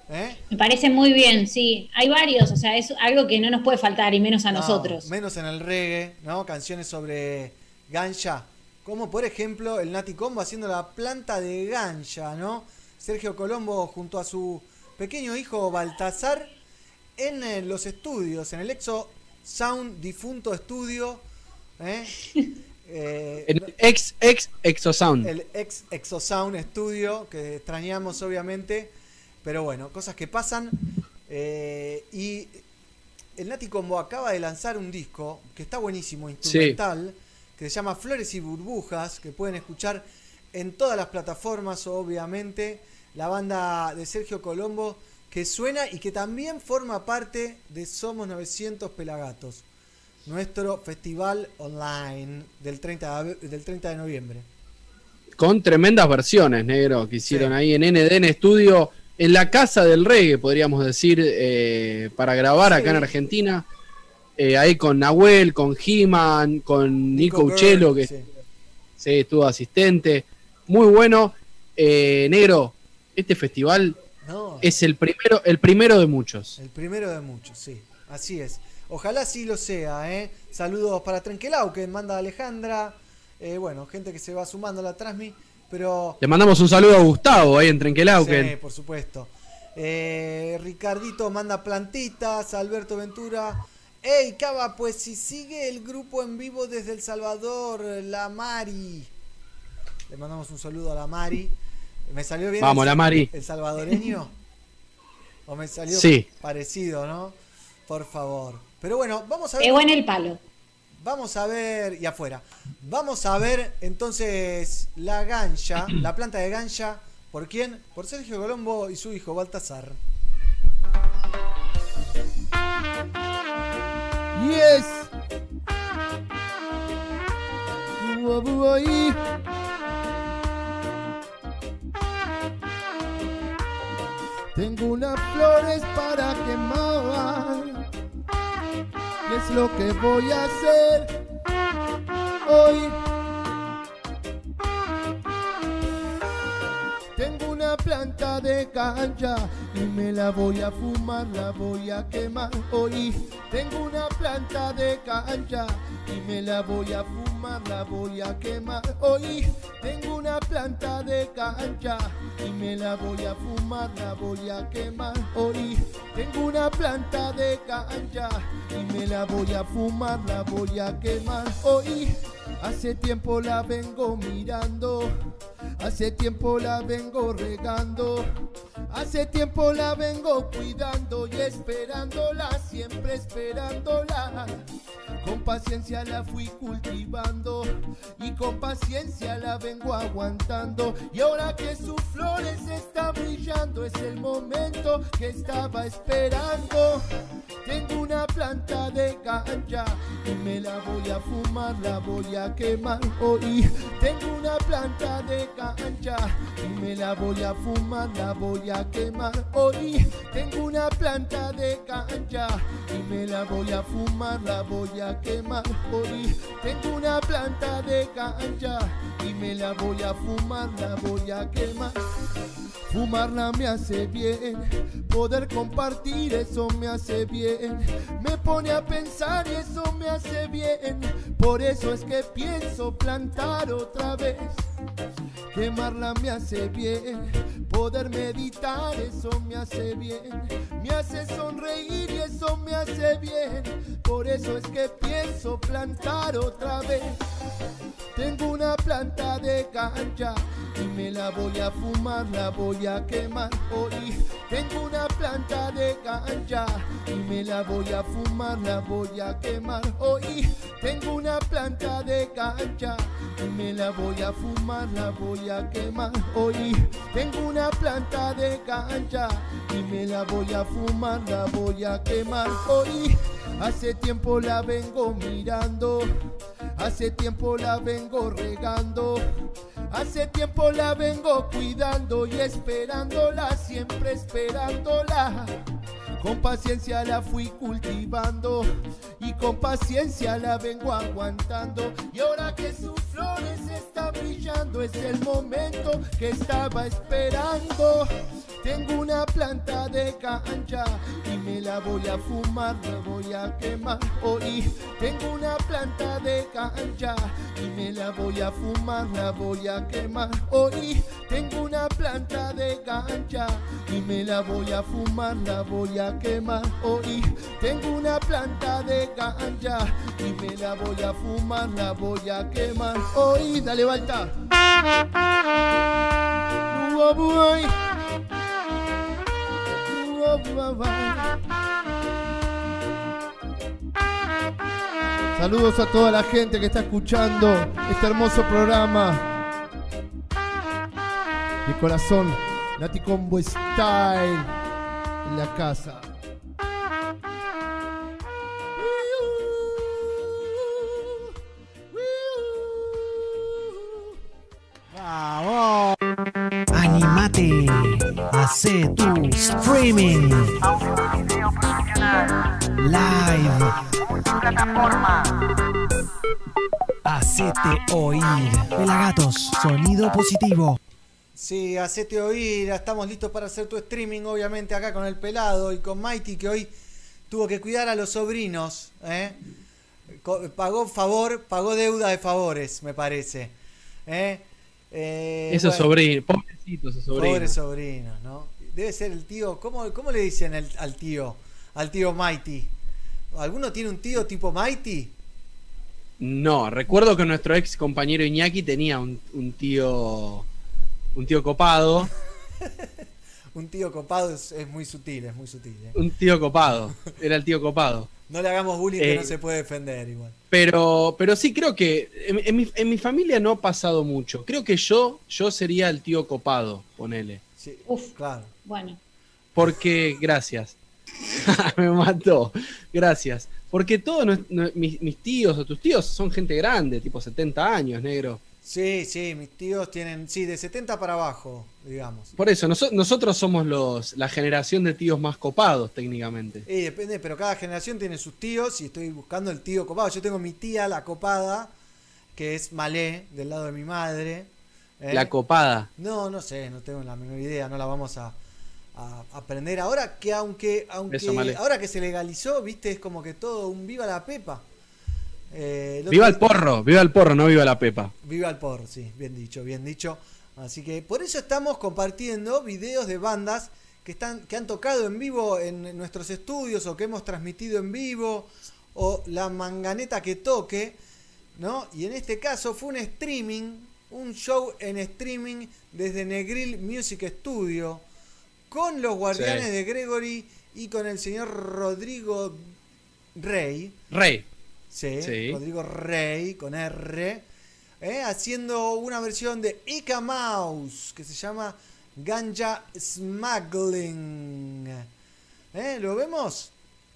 ¿Eh? Me parece muy bien, sí. Hay varios, o sea, es algo que no nos puede faltar, y menos a No, nosotros. Menos en el reggae, ¿no? Canciones sobre gancha. Como por ejemplo el Nati Combo haciendo la planta de gancha, ¿no? Sergio Colombo junto a su pequeño hijo Baltasar en eh, los estudios, en el Exo Sound Difunto Estudio. ¿eh? Eh, El ex, ex Exosound. el ex Exosound Studio, que extrañamos obviamente, pero bueno, cosas que pasan. eh, y el Nati Combo acaba de lanzar un disco que está buenísimo, instrumental, que se llama Flores y Burbujas, que pueden escuchar en todas las plataformas, obviamente. La banda de Sergio Colombo que suena y que también forma parte de Somos 900 Pelagatos, nuestro festival online del 30 de, del 30 de noviembre. Con tremendas versiones, negro, que hicieron Sí. ahí en NDN Studio, en la casa del reggae, podríamos decir, eh, para grabar acá en. Argentina. Eh, ahí con Nahuel, con He-Man, con Nico, Nico Uchelo, que sí. sí, estuvo asistente. Muy bueno. Eh, negro, este festival No, es el primero, el primero de muchos. el primero de muchos, sí, así es. Ojalá sí lo sea, ¿eh? Saludos para Trenquelau, que manda Alejandra. Eh, bueno, gente que se va sumando a la Transmi, pero... Le mandamos un saludo a Gustavo ahí en Trenquelauquen. Sí, por supuesto. Eh, Ricardito manda plantitas, Alberto Ventura. Ey, Cava, pues si sigue el grupo en vivo desde El Salvador, la Mari. Le mandamos un saludo a la Mari. ¿Me salió bien Vamos, el, la Mari. el salvadoreño? ¿O me salió Sí. parecido, no? Por favor. Pero bueno, vamos a ver. Pegó en el palo. Vamos a ver, y afuera. Vamos a ver entonces la gancha, la planta de gancha. ¿Por quién? Por Sergio Colombo y su hijo Baltasar. Yes. Bua, bua, y. Tengo unas flores para quemar. Es lo que voy a hacer hoy. Planta de cancha y me la voy a fumar, la voy a quemar hoy. Tengo una planta de cancha y me la voy a fumar, la voy a quemar hoy. Tengo una planta de cancha y me la voy a fumar, la voy a quemar hoy. Tengo una planta de cancha y me la voy a fumar, la voy a quemar hoy. Hace tiempo la vengo mirando, hace tiempo la vengo regando, hace tiempo la vengo cuidando y esperándola, siempre esperándola. Con paciencia la fui cultivando y con paciencia la vengo aguantando. Y ahora que sus flores están brillando, es el momento que estaba esperando. Tengo una planta de cancha y me la voy a fumar, la voy a quemar hoy. Tengo una planta de cancha y me la voy a fumar, la voy a quemar hoy. Tengo una planta de cancha y me la voy a fumar, la voy a quemar hoy. Tengo una planta de cancha y me la voy a fumar, la voy a quemar. Fumarla me hace bien, poder compartir eso me hace bien. Me pone a pensar y eso me hace bien. Por eso es que pienso plantar otra vez. Quemarla me hace bien, poder meditar eso me hace bien. me hace sonreír y eso me hace bien. Por eso es que pienso plantar otra vez. Tengo una planta de cancha y me la voy a fumar, la voy a quemar hoy. Tengo una planta de cancha y me la voy a fumar, la voy a quemar hoy. Tengo una planta de cancha y me la voy a fumar, la voy a quemar hoy. Tengo una planta de cancha y me la voy a fumar, la voy a quemar hoy. Hace tiempo la vengo mirando, hace tiempo la vengo regando, hace tiempo la vengo cuidando y esperándola, siempre esperándola. Con paciencia la fui cultivando y con paciencia la vengo aguantando. Y ahora que sus flores están brillando, es el momento que estaba esperando. Tengo una planta de cancha y me la voy a fumar, la voy a quemar hoy. Tengo una planta de cancha y me la voy a fumar, la voy a quemar hoy. Tengo una planta de cancha y me la voy a fumar, la voy a quemar hoy. Tengo una planta de cancha y me la voy a fumar, la voy a quemar hoy. Dale, Balta. Saludos a toda la gente que está escuchando este hermoso programa. De corazón, Nati Combo Style en la casa. Animate, hace tu streaming live. Hacete oír. Pelagatos, sonido positivo. Sí, hacete oír, estamos listos para hacer tu streaming, obviamente acá con el pelado y con Mighty que hoy tuvo que cuidar a los sobrinos, ¿eh? Pagó favor, pagó deuda de favores, me parece. ¿eh? Eh, Esos bueno, sobrinos, pobrecitos esos sobrinos. Pobres sobrinos, ¿no? Debe ser el tío, ¿cómo, cómo le dicen el- al tío? Al tío Mighty. ¿Alguno tiene un tío tipo Mighty? No, recuerdo que nuestro ex compañero Iñaki tenía un, un tío. Un tío copado. Un tío copado es, es muy sutil, es muy sutil. ¿eh? Un tío copado. Era el tío copado. No le hagamos bullying que Eh, no se puede defender igual. Pero, pero sí creo que en, en mi, en mi familia no ha pasado mucho. Creo que yo, yo sería el tío copado, ponele. Sí, Uf, claro. bueno. Porque, gracias. Me mató. Gracias. Porque todos mis tíos o tus tíos son gente grande, tipo 70 años, negro. Sí, sí, mis tíos tienen, sí, de 70 para abajo, digamos. Por eso, noso- nosotros somos los, la generación de tíos más copados, técnicamente. Y depende, pero cada generación tiene sus tíos y estoy buscando el tío copado. Yo tengo mi tía, la copada, que es Malé, del lado de mi madre. ¿eh? La copada. No, no sé, no tengo la menor idea, no la vamos a, a aprender ahora que aunque, aunque ahora que se legalizó, viste, es como que todo un viva la pepa. Eh, Viva el porro, viva el porro, no viva la pepa. Viva el porro, sí, bien dicho, bien dicho. Así que por eso estamos compartiendo videos de bandas que están, que han tocado en vivo en nuestros estudios o que hemos transmitido en vivo o la manganeta que toque, ¿no? Y en este caso fue un streaming, un show en streaming desde Negril Music Studio con los guardianes Sí. de Gregory y con el señor Rodrigo Rey. Rey. Sí, Sí. Rodrigo Rey con R, eh, haciendo una versión de Ika Mouse que se llama Ganja Smuggling. ¿Eh? ¿Lo vemos?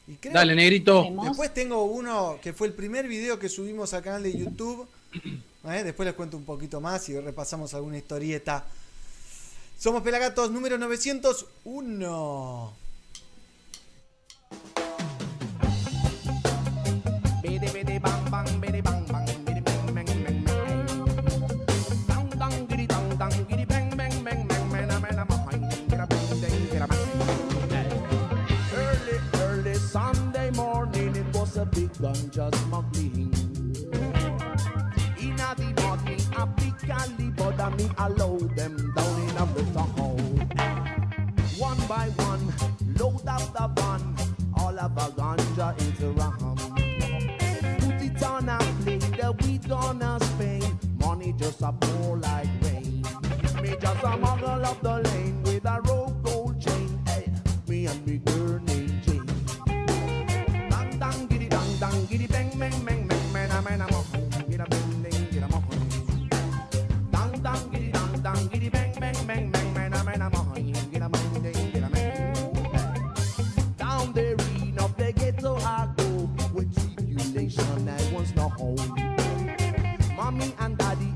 Y creo- Dale, negrito. Después tengo uno que fue el primer video que subimos al canal de YouTube. ¿eh? Después les cuento un poquito más y repasamos alguna historieta. Somos Pelagatos número 901. Ganja smuggling. Inna the morning a big cali but I me allow them down in a motorhome. One by one, load up the van. All of our ganja is rum. Put it on a plane, the weed gonna Spain. Money just a pour like rain. Me just a muggle up the the. Mommy and daddy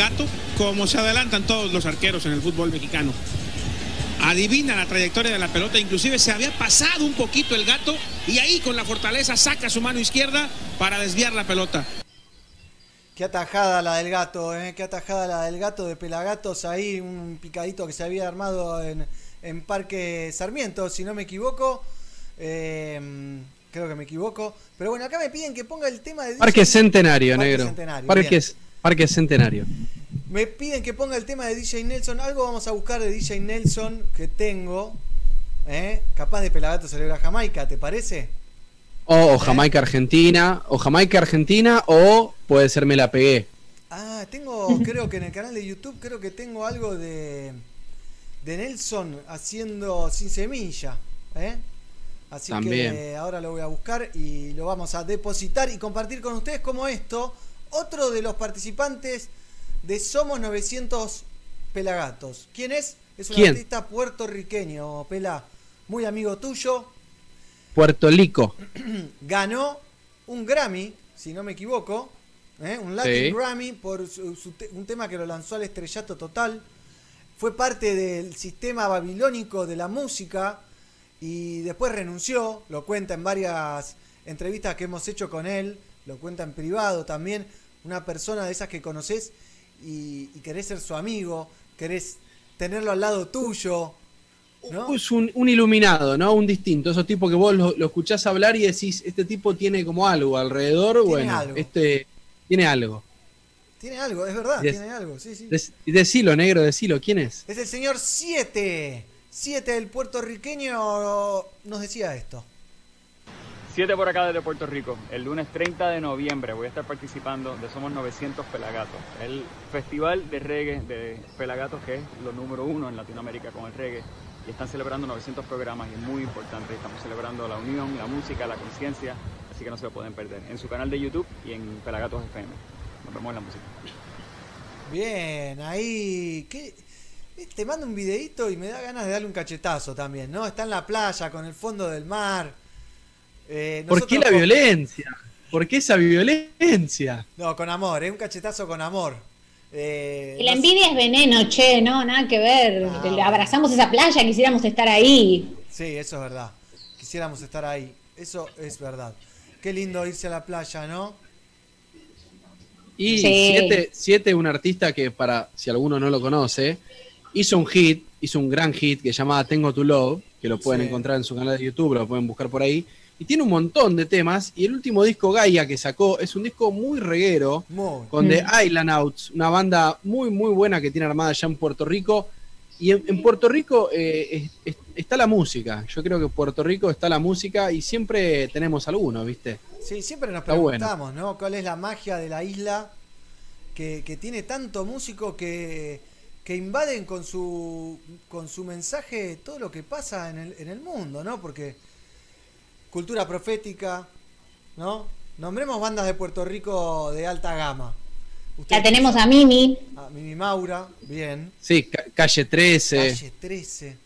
gato como se adelantan todos los arqueros en el fútbol mexicano. Adivina la trayectoria de la pelota, inclusive se había pasado un poquito el gato y ahí con la fortaleza saca su mano izquierda para desviar la pelota. Qué atajada la del gato, ¿eh? qué atajada la del gato de Pelagatos ahí, un picadito que se había armado en, en Parque Sarmiento, si no me equivoco. Eh, creo que me equivoco. Pero bueno, acá me piden que ponga el tema de... Parque Centenario, Parque negro. Centenario, Parque. Parque Centenario. Me piden que ponga el tema de DJ Nelson. Algo vamos a buscar de DJ Nelson que tengo. ¿eh? Capaz de Pelagato celebra Jamaica, ¿te parece? O, o Jamaica Argentina, o Jamaica Argentina, o puede ser Me la pegué. Ah, tengo, creo que en el canal de YouTube, creo que tengo algo de, de Nelson haciendo sin semilla. ¿eh? Así También. que ahora lo voy a buscar y lo vamos a depositar y compartir con ustedes como esto. Otro de los participantes de Somos 900 Pelagatos. ¿Quién es? Es un ¿Quién? artista puertorriqueño, Pela, muy amigo tuyo. Puerto Rico. Ganó un Grammy, si no me equivoco, ¿eh? un Latin Sí. Grammy por su- su te- un tema que lo lanzó al estrellato total. Fue parte del sistema babilónico de la música y después renunció, lo cuenta en varias entrevistas que hemos hecho con él, lo cuenta en privado también, una persona de esas que conoces y, y querés ser su amigo, querés tenerlo al lado tuyo. ¿no? Es un, un iluminado, ¿no? Un distinto. Esos tipos que vos lo, lo escuchás hablar y decís, este tipo tiene como algo alrededor. bueno, algo. este tiene algo. Tiene algo, es verdad, tiene algo, sí, sí. Dec- decilo, negro, decilo. ¿Quién es? Es el señor 7. 7 el puertorriqueño nos decía esto. 7 por acá desde Puerto Rico. El lunes 30 de noviembre voy a estar participando de Somos 900 Pelagatos, el festival de reggae de Pelagatos que es lo número uno en Latinoamérica con el reggae. Y están celebrando 900 programas y es muy importante. Estamos celebrando la unión, la música, la conciencia, así que no se lo pueden perder. En su canal de YouTube y en Pelagatos FM. Nos vemos en la música. Bien, ahí. Te mando un videito y me da ganas de darle un cachetazo también, ¿no? Está en la playa, con el fondo del mar. Eh, ¿Por qué la con- violencia? ¿Por qué esa violencia? No, con amor, es un cachetazo con amor. Eh, Y la no- envidia es veneno, che, no, nada que ver. Ah. Abrazamos esa playa, quisiéramos estar ahí. Sí, eso es verdad. Quisiéramos estar ahí. Eso es verdad. Qué lindo irse a la playa, ¿no? Y Sí. siete, siete, un artista que para, si alguno no lo conoce, hizo un hit, hizo un gran hit que llamaba Tengo tu Love, que lo pueden Sí. encontrar en su canal de YouTube, lo pueden buscar por ahí. Y tiene un montón de temas. Y el último disco Gaia que sacó es un disco muy reguero, Muy. con The Mm. Island Outs, una banda muy, muy buena que tiene armada allá en Puerto Rico. Y en, en Puerto Rico eh, es- es- está la música. Yo creo que en Puerto Rico está la música y siempre tenemos alguno, ¿viste? Sí, siempre nos bueno. preguntamos, ¿no? ¿Cuál es la magia de la isla que, que tiene tanto músico que, que invaden con su, con su mensaje todo lo que pasa en el, en el mundo, ¿no? Porque cultura profética, ¿no? Nombremos bandas de Puerto Rico de alta gama. La tenemos a Mimi. A Mimi Maura, bien. Sí, Ca- Calle 13, Calle 13.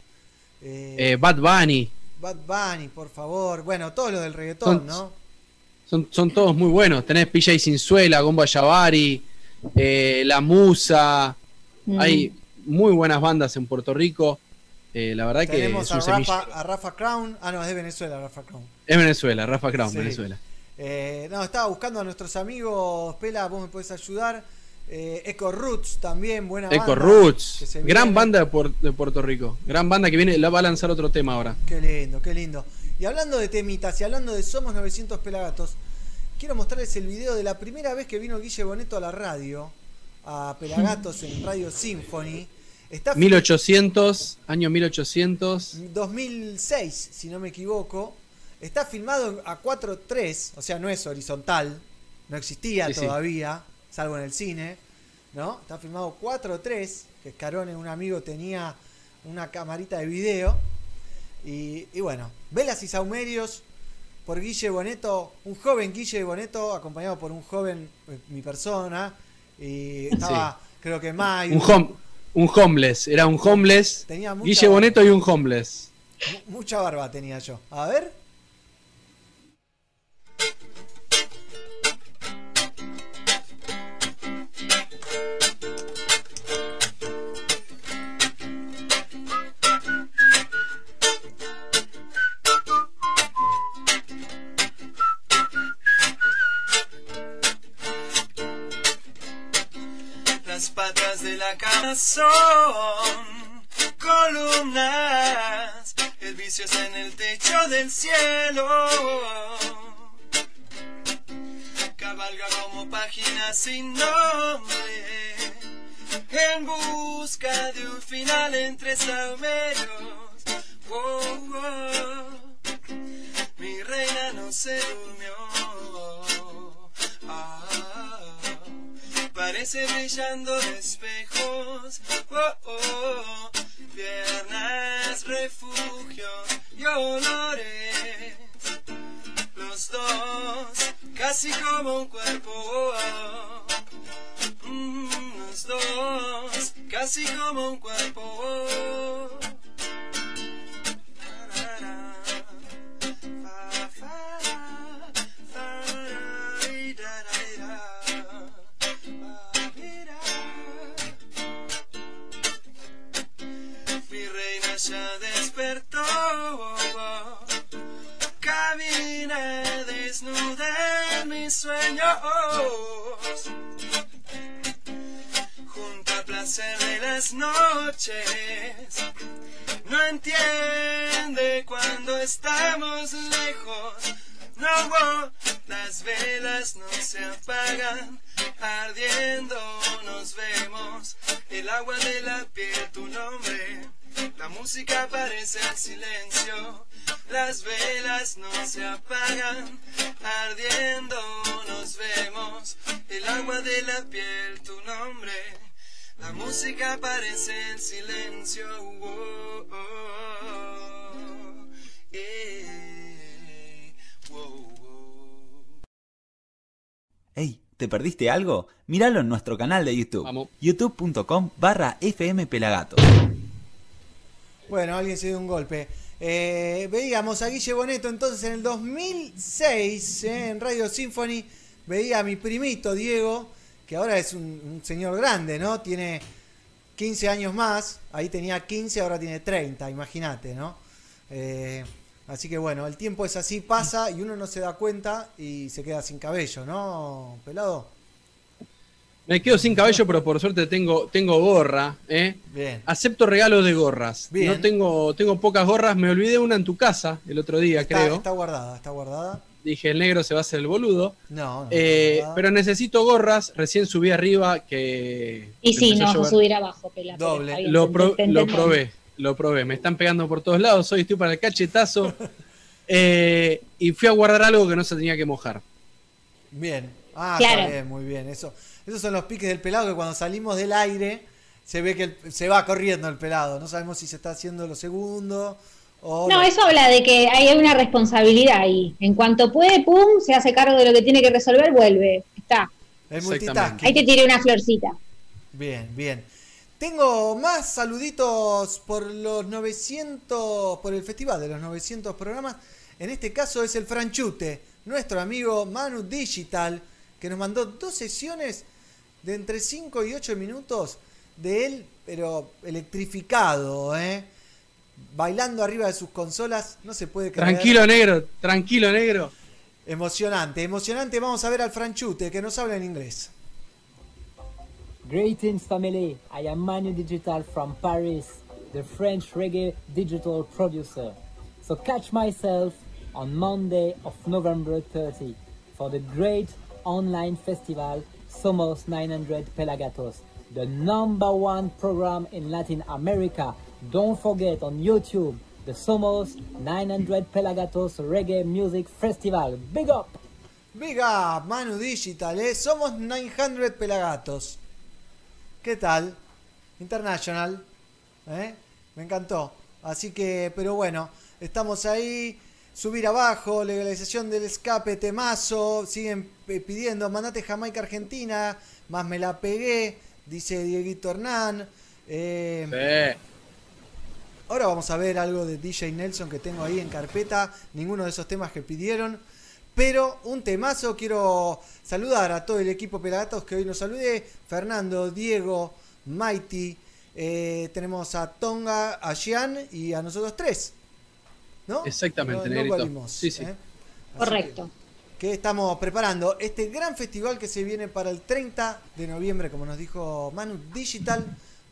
eh, eh, Bad Bunny. Bad Bunny, por favor. Bueno, todo lo del reggaetón, Son- ¿no? Son, son todos muy buenos. Tenés PJ Sinzuela, Gomba Yavari, eh, La Musa. Mm. Hay muy buenas bandas en Puerto Rico. Eh, la verdad que Tenemos es a Rafa, a Rafa Crown. Ah, no, es de Venezuela, Rafa Crown. Es Venezuela, Rafa Crown, Sí. Venezuela. Eh, no, estaba buscando a nuestros amigos. Pela, vos me podés ayudar. Eh, Eco Roots también, buena banda. Eco Roots, que se gran banda de, Puer- de Puerto Rico. Gran banda que viene, la va a lanzar otro tema ahora. Qué lindo, qué lindo. Y hablando de temitas y hablando de Somos 900 Pelagatos, quiero mostrarles el video de la primera vez que vino Guille Boneto a la radio, a Pelagatos en Radio Symphony. Está 1800, año 1800. 2006, si no me equivoco. Está filmado a 4.3, o sea, no es horizontal, no existía Sí, sí. todavía, salvo en el cine, ¿no? Está filmado 4.3, que Scarone, un amigo, tenía una camarita de video. Y, y bueno, Velas y Saumerios por Guille Boneto, un joven Guille Boneto, acompañado por un joven, eh, mi persona, y estaba, creo que May. Un, hom- un homeless, era un homeless. Tenía mucha- Guille Boneto y un homeless. Mu- Mucha barba tenía yo. A ver. Son columnas. El vicio está en el techo del cielo. Cabalga como página sin nombre. En busca de un final entre salmerios. Oh, oh. Mi reina no se durmió. Parece brillando espejos. Oh, oh, piernas, refugio y olores. Los dos, casi como un cuerpo. Mm, los dos, casi como un cuerpo. Ey, ¿te perdiste algo? Míralo en nuestro canal de YouTube. youtube.com barra fmpelagatos. Bueno, alguien se dio un golpe. Eh, veíamos a Guille Boneto entonces en el 2006 eh, en Radio Symphony. Veía a mi primito Diego, que ahora es un, un señor grande, ¿no? Tiene 15 años más. Ahí tenía 15, ahora tiene 30, imagínate, ¿no? Eh, así que bueno, el tiempo es así, pasa y uno no se da cuenta y se queda sin cabello, ¿no, pelado? Me quedo sin cabello, pero por suerte tengo, tengo gorra. ¿eh? Bien. Acepto regalos de gorras. Bien. No tengo, tengo pocas gorras. Me olvidé una en tu casa el otro día, Está, creo. está guardada, está guardada. Dije, el negro se va a hacer el boludo. No, no. Eh, pero necesito gorras. Recién subí arriba que. Y sí, no vas a subir abajo, pela. Doble. Lo, pro- probé, lo probé. Me están pegando por todos lados. Hoy estoy para el cachetazo. Eh, y fui a guardar algo que no se tenía que mojar. Bien. Ah, Claro. está bien, muy bien. Eso, esos son los piques del pelado que cuando salimos del aire se ve que el- se va corriendo el pelado. No sabemos si se está haciendo lo segundo o No, lo- eso habla de que hay una responsabilidad ahí. En cuanto puede, pum, se hace cargo de lo que tiene que resolver, vuelve. Está. el Exactamente. multitasking. Ahí te tiré una florcita. Bien, bien. Tengo más saluditos por los 900, por el festival de los 900 programas. En este caso es el Franchute, nuestro amigo Manu Digital, que nos mandó dos sesiones de entre 5 y 8 minutos de él, pero electrificado, ¿eh? Bailando arriba de sus consolas, no se puede creer. Tranquilo, negro. Tranquilo, negro. Emocionante, emocionante. Vamos a ver al Franchute, que nos habla en inglés. Greetings, family. I am Manu Digital from Paris, the French reggae digital producer. So catch myself on Monday of November 30 for the great online festival Somos 900 Pelagatos, the number one program in Latin America. Don't forget on YouTube the Somos 900 Pelagatos Reggae Music Festival. Big up! Big up, Manu Digital, ¿eh? Somos 900 pelagatos. ¿Qué tal? International, ¿eh? Me encantó. Así que, pero bueno, estamos ahí. Subir abajo, legalización del escape, temazo. Siguen pidiendo, mandate Jamaica Argentina. Más me la pegué, dice Dieguito Hernán. Eh, Ahora vamos a ver algo de DJ Nelson que tengo ahí en carpeta. Ninguno de esos temas que pidieron. Pero un temazo, quiero saludar a todo el equipo Pelagatos que hoy nos salude. Fernando, Diego, Mighty. eh, tenemos a Tonga, a Gian y a nosotros tres. ¿No? Exactamente, No- Sí, sí. ¿eh? Correcto. que estamos preparando este gran festival que se viene para el 30 de noviembre, como nos dijo Manu Digital.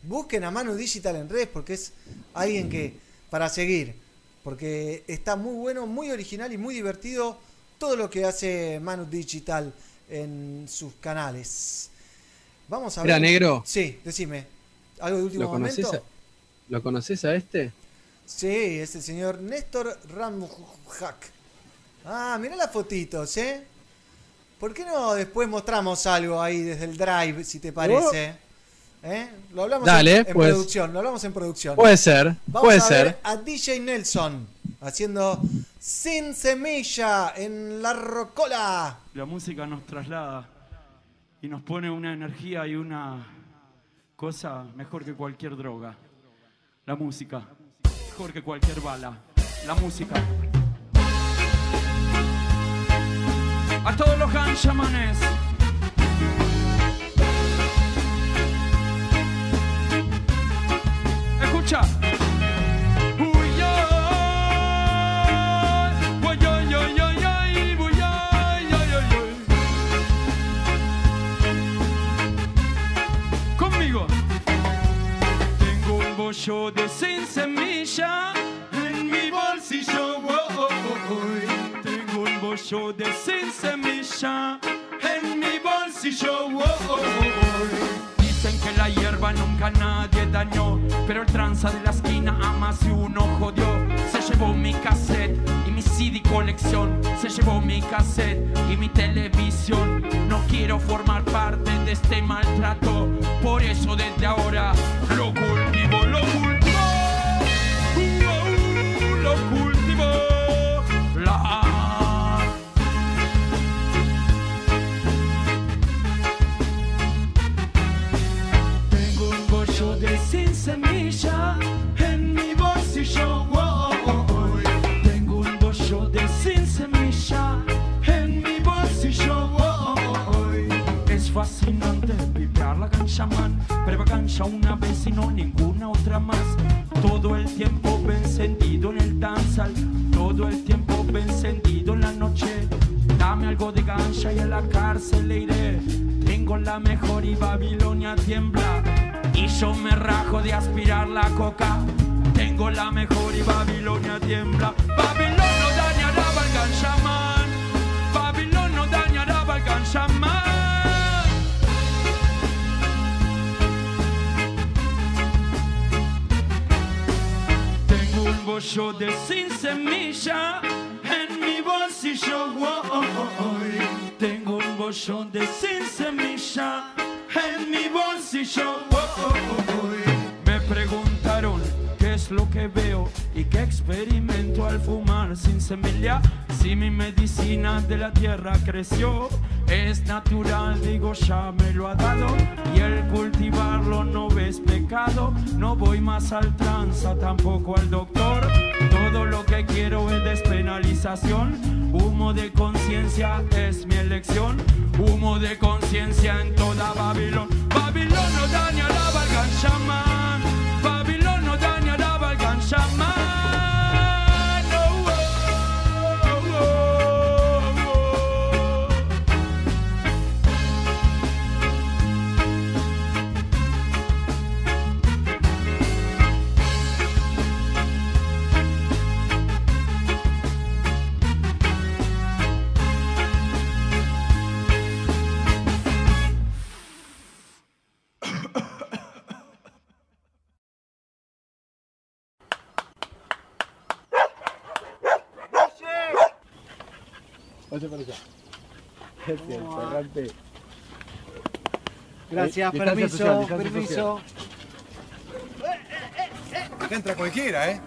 Busquen a Manu Digital en redes porque es alguien que para seguir, porque está muy bueno, muy original y muy divertido todo lo que hace Manu Digital en sus canales. Vamos a ver. negro. Sí, decime. ¿Algo de último ¿Lo momento? a, ¿Lo conoces a este? Sí, es el señor Néstor Ramujak. Ah, mira las fotitos, ¿eh? ¿Por qué no después mostramos algo ahí desde el drive, si te parece? ¿Eh? Lo hablamos Dale, en, en pues. producción, lo hablamos en producción. Puede ser, Vamos puede a ver ser. a DJ Nelson haciendo Sin Semilla en la Rocola. La música nos traslada y nos pone una energía y una cosa mejor que cualquier droga. La música, mejor que cualquier bala. La música. A todos los ganchamanes. Escucha. Bollo de sin semilla en mi bolsillo. oh, oh, oh, oh. Tengo un bollo de sin semilla en mi bolsillo. oh, oh. Dicen que la hierba nunca, nadie dañó. Pero el tranza de la esquina a más de uno jodió. Se llevó mi cassette mi CD colección. Se llevó mi cassette y mi televisión. No quiero formar parte de este maltrato. Por eso desde ahora lo cultivo, lo cultivo. Uh, lo cultivo. La Tengo un bollo de sin semilla en mi bolsillo. Prueba cancha una vez y no ninguna otra más. Todo el tiempo encendido en el danzal. Todo el tiempo encendido en la noche. Dame algo de gancha y a la cárcel le iré. Tengo la mejor y Babilonia tiembla. Y yo me rajo de aspirar la coca. Tengo la mejor y Babilonia tiembla. Babilón no dañará al ganchamán. Babilón no dañará al ganchamán. Bollo de sin semilla en mi bolsillo. oh, oh, oh. Tengo un bollo de sin semilla en mi bolsillo. Lo que veo y qué experimento al fumar sin semilla. Si mi medicina de la tierra creció, es natural, digo, ya me lo ha dado. Y el cultivarlo no ves pecado. No voy más al tranza, tampoco al doctor. Todo lo que quiero es despenalización. Humo de conciencia es mi elección. Humo de conciencia en toda Babilón. Babilón no dañará al ganchamán. Pase para allá. Gracias, Eh, permiso, social, permiso. Acá entra cualquiera, ¿eh?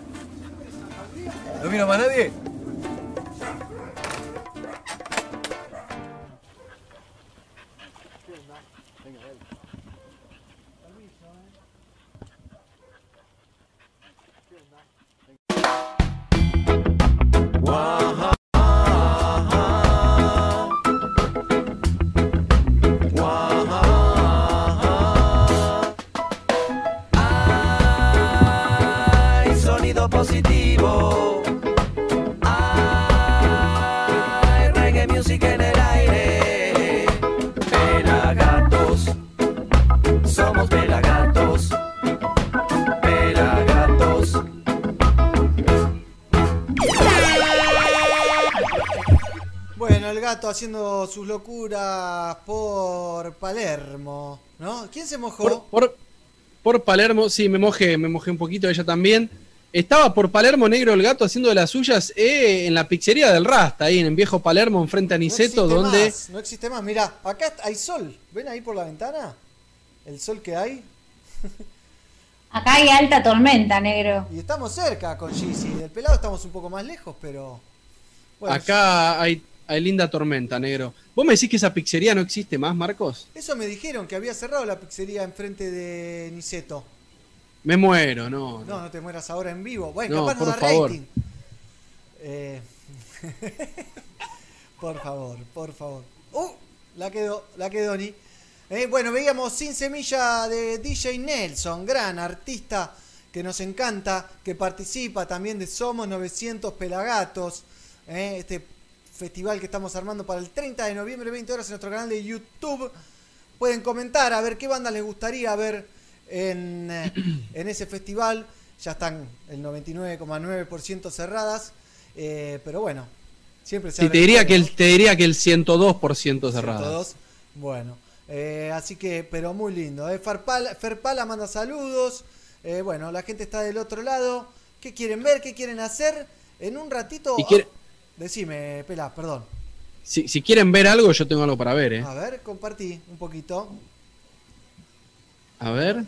¿No vino más nadie? Gato haciendo sus locuras por Palermo, ¿no? ¿Quién se mojó? Por, por, por Palermo, sí, me mojé, me mojé un poquito, ella también. Estaba por Palermo Negro el gato haciendo de las suyas eh, en la pizzería del Rasta, ahí en Viejo Palermo, enfrente a Niceto, no existe donde. más, no existe más. Mira, acá hay sol. ¿Ven ahí por la ventana? El sol que hay. Acá hay alta tormenta, negro. Y estamos cerca con Gizzy. Del pelado estamos un poco más lejos, pero. Bueno, Acá hay, hay linda tormenta, negro. ¿Vos me decís que esa pizzería no existe más, Marcos? Eso me dijeron que había cerrado la pizzería enfrente de Niceto. Me muero, no. No, no te mueras ahora en vivo. Bueno, No, capaz no da favor. rating. Eh, por favor, por favor. ¡Uh! La quedó, la quedó ni. Eh, bueno, veíamos Sin Semilla de DJ Nelson, gran artista que nos encanta, que participa también de Somos 900 Pelagatos, eh, este festival que estamos armando para el 30 de noviembre, 20 horas en nuestro canal de YouTube. Pueden comentar a ver qué banda les gustaría ver en, eh, en ese festival. Ya están el 99,9% cerradas, eh, pero bueno, siempre se Sí, te diría, que el, te diría que el 102% cerrado. 102. Bueno, Eh, así que, pero muy lindo. Eh. Farpala, Ferpala manda saludos. Eh, bueno, la gente está del otro lado. ¿Qué quieren ver? ¿Qué quieren hacer? En un ratito. Y quiere- Decime, Pela, perdón. Si, si quieren ver algo, yo tengo algo para ver, ¿eh? A ver, compartí un poquito. A ver.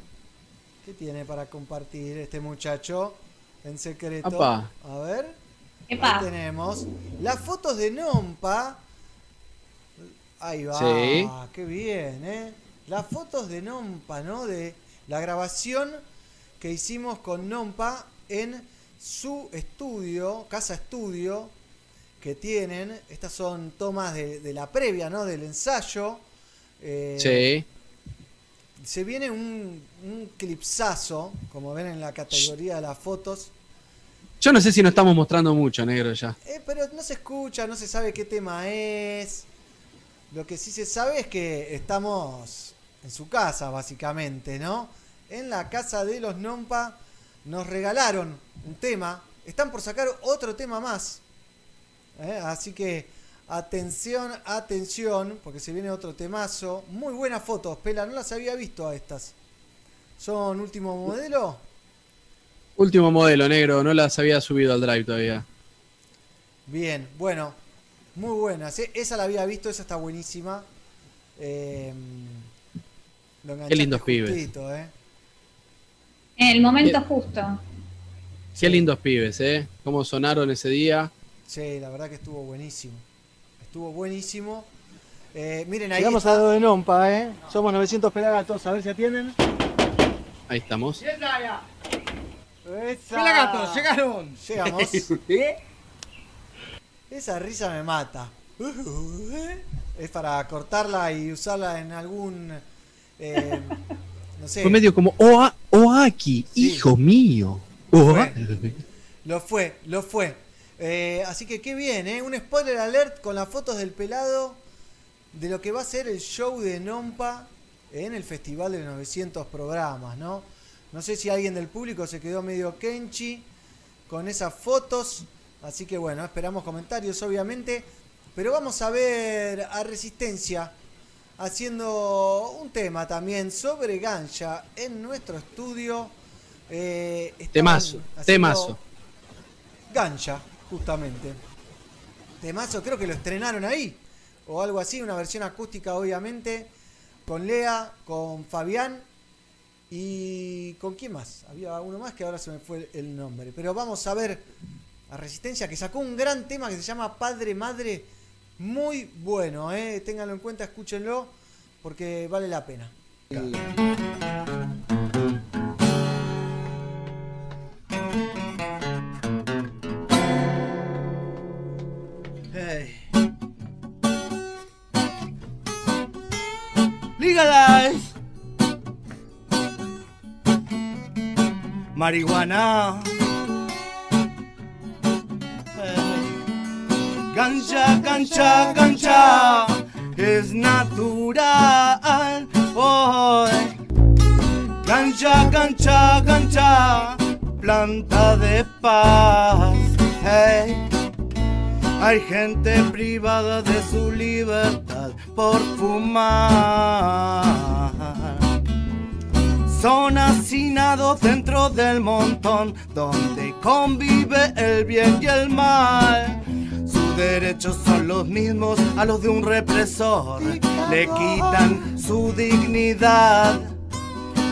¿Qué tiene para compartir este muchacho en secreto? Apa. A ver. Epa. Ahí tenemos las fotos de Nompa. Ahí va. Sí. Qué bien, ¿eh? Las fotos de Nompa, ¿no? De la grabación que hicimos con Nompa en su estudio, casa estudio, que tienen. Estas son tomas de, de la previa, ¿no? Del ensayo. Eh, Sí. se viene un, un clipsazo, como ven en la categoría de las fotos. Yo no sé si nos estamos mostrando mucho, negro, ya. Eh, pero no se escucha, no se sabe qué tema es. Lo que sí se sabe es que estamos en su casa, básicamente, ¿no? En la casa de los Nompa nos regalaron un tema. Están por sacar otro tema más. ¿Eh? Así que atención, atención, porque se viene otro temazo. Muy buenas fotos, Pela, no las había visto a estas. ¿Son último modelo? Último modelo, negro. No las había subido al drive todavía. Bien, bueno, muy buenas. ¿eh? Esa la había visto, esa está buenísima. Eh, enganchaste lindos pibes. ¿eh? En el momento justo. Qué lindos pibes, ¿eh? Cómo sonaron ese día. Sí, la verdad que estuvo buenísimo. Estuvo buenísimo. Eh, miren, ahí Llegamos está- a lo de Nompa, ¿eh? Somos 900 pelagatos, a ver si atienden. Ahí estamos. ¡Esa! Pelagatos, llegaron. Llegamos. Esa risa me mata. Es para cortarla y usarla en algún. eh, no sé. Fue medio como Oa, Oaki, hijo mío. Oa- Lo fue, lo fue. Eh, así que qué bien, ¿eh? Un spoiler alert con las fotos del pelado de lo que va a ser el show de Nompa en el Festival de 900 programas, ¿no? No sé si alguien del público se quedó medio kenchi con esas fotos. Así que bueno, esperamos comentarios, obviamente. Pero vamos a ver a Resistencia haciendo un tema también sobre Ganja en nuestro estudio. Eh, Temazo, temazo. Ganja, justamente. Temazo, creo que lo estrenaron ahí. O algo así, una versión acústica, obviamente. Con Lea, con Fabián y con quién más. Había uno más que ahora se me fue el nombre. Pero vamos a ver a Resistencia que sacó un gran tema que se llama Padre Madre. Muy bueno, ¿eh? ténganlo en cuenta, escúchenlo porque vale la pena. Marihuana. Hey. Gancha, gancha, gancha es natural. Oh. Gancha, gancha, gancha, planta de paz. Hey. Hay gente privada de su libertad por fumar. Son hacinados dentro del montón donde convive el bien y el mal. Sus derechos son los mismos a los de un represor. Le quitan su dignidad.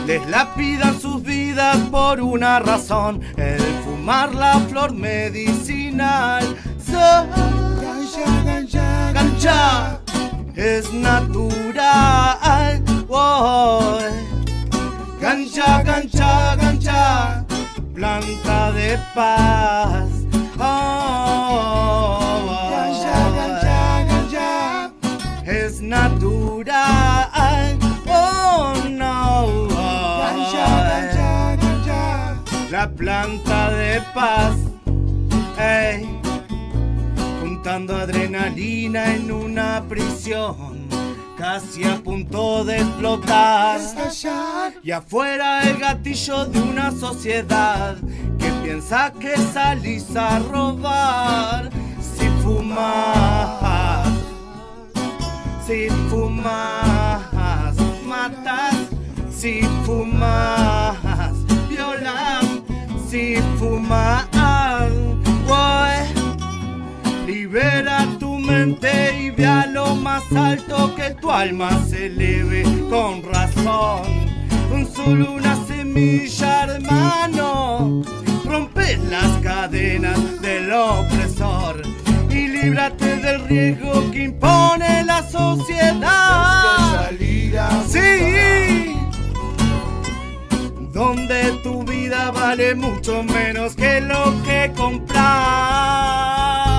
Les lapidan sus vidas por una razón, el fumar la flor medicinal. Gancha, gancha, es natural. Woy. Gancha, gancha, gancha, planta de paz. Oh, gancha, gancha, gancha, es natural. Oh no. Gancha, gancha, gancha, la planta de paz. Ey juntando adrenalina en una prisión, casi a punto de explotar. Y afuera el gatillo de una sociedad que piensa que salís a robar si fumas, si fumas. matas, si fumas, violas, si fumas. Boy. Libera tu mente y ve a lo más alto que tu alma se eleve con razón. Solo una semilla, hermano. Rompes las cadenas del opresor y líbrate del riesgo que impone la sociedad. Sí, donde tu vida vale mucho menos que lo que compras.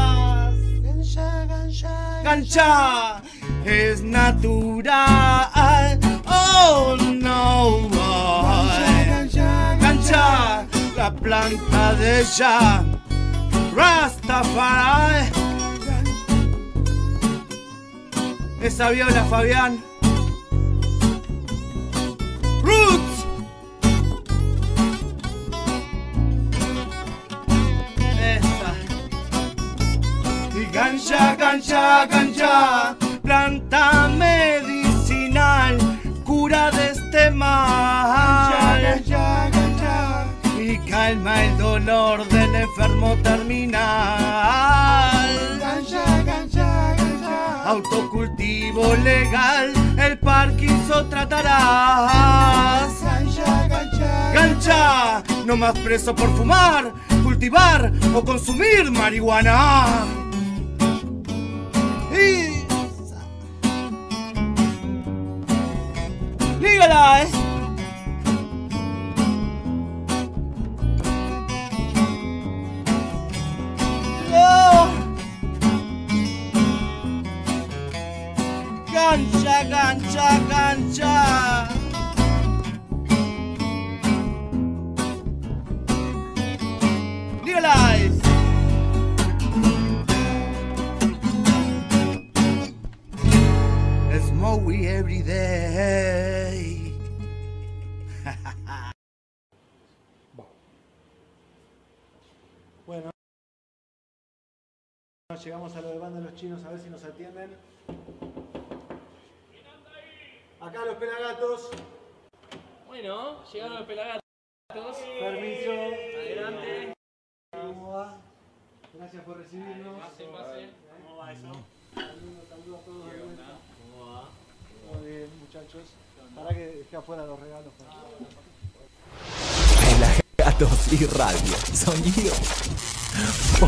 Gancha es natural. Oh no. Gancha, la planta de ya. Rastafari. Esa viola, Fabián. Roots. Y gancha, gancha, gancha, planta medicinal, cura de este mal. Y calma el dolor del enfermo terminal. Autocultivo legal, el Parkinson tratarás. Gancha, no más preso por fumar, cultivar o consumir marihuana. Y... Legalize. No. Gancha, gancha, gancha. Llegamos a lo de banda de los chinos a ver si nos atienden. Acá los pelagatos. Bueno, llegaron los pelagatos. Permiso. Adelante. ¿Cómo va? Gracias por recibirnos. Pase, pase. ¿Cómo va eso? Saludos, saludos a todos. ¿Cómo va? Todo bien, muchachos. Para que dejé afuera los regalos. Pelagatos y radio. Sonido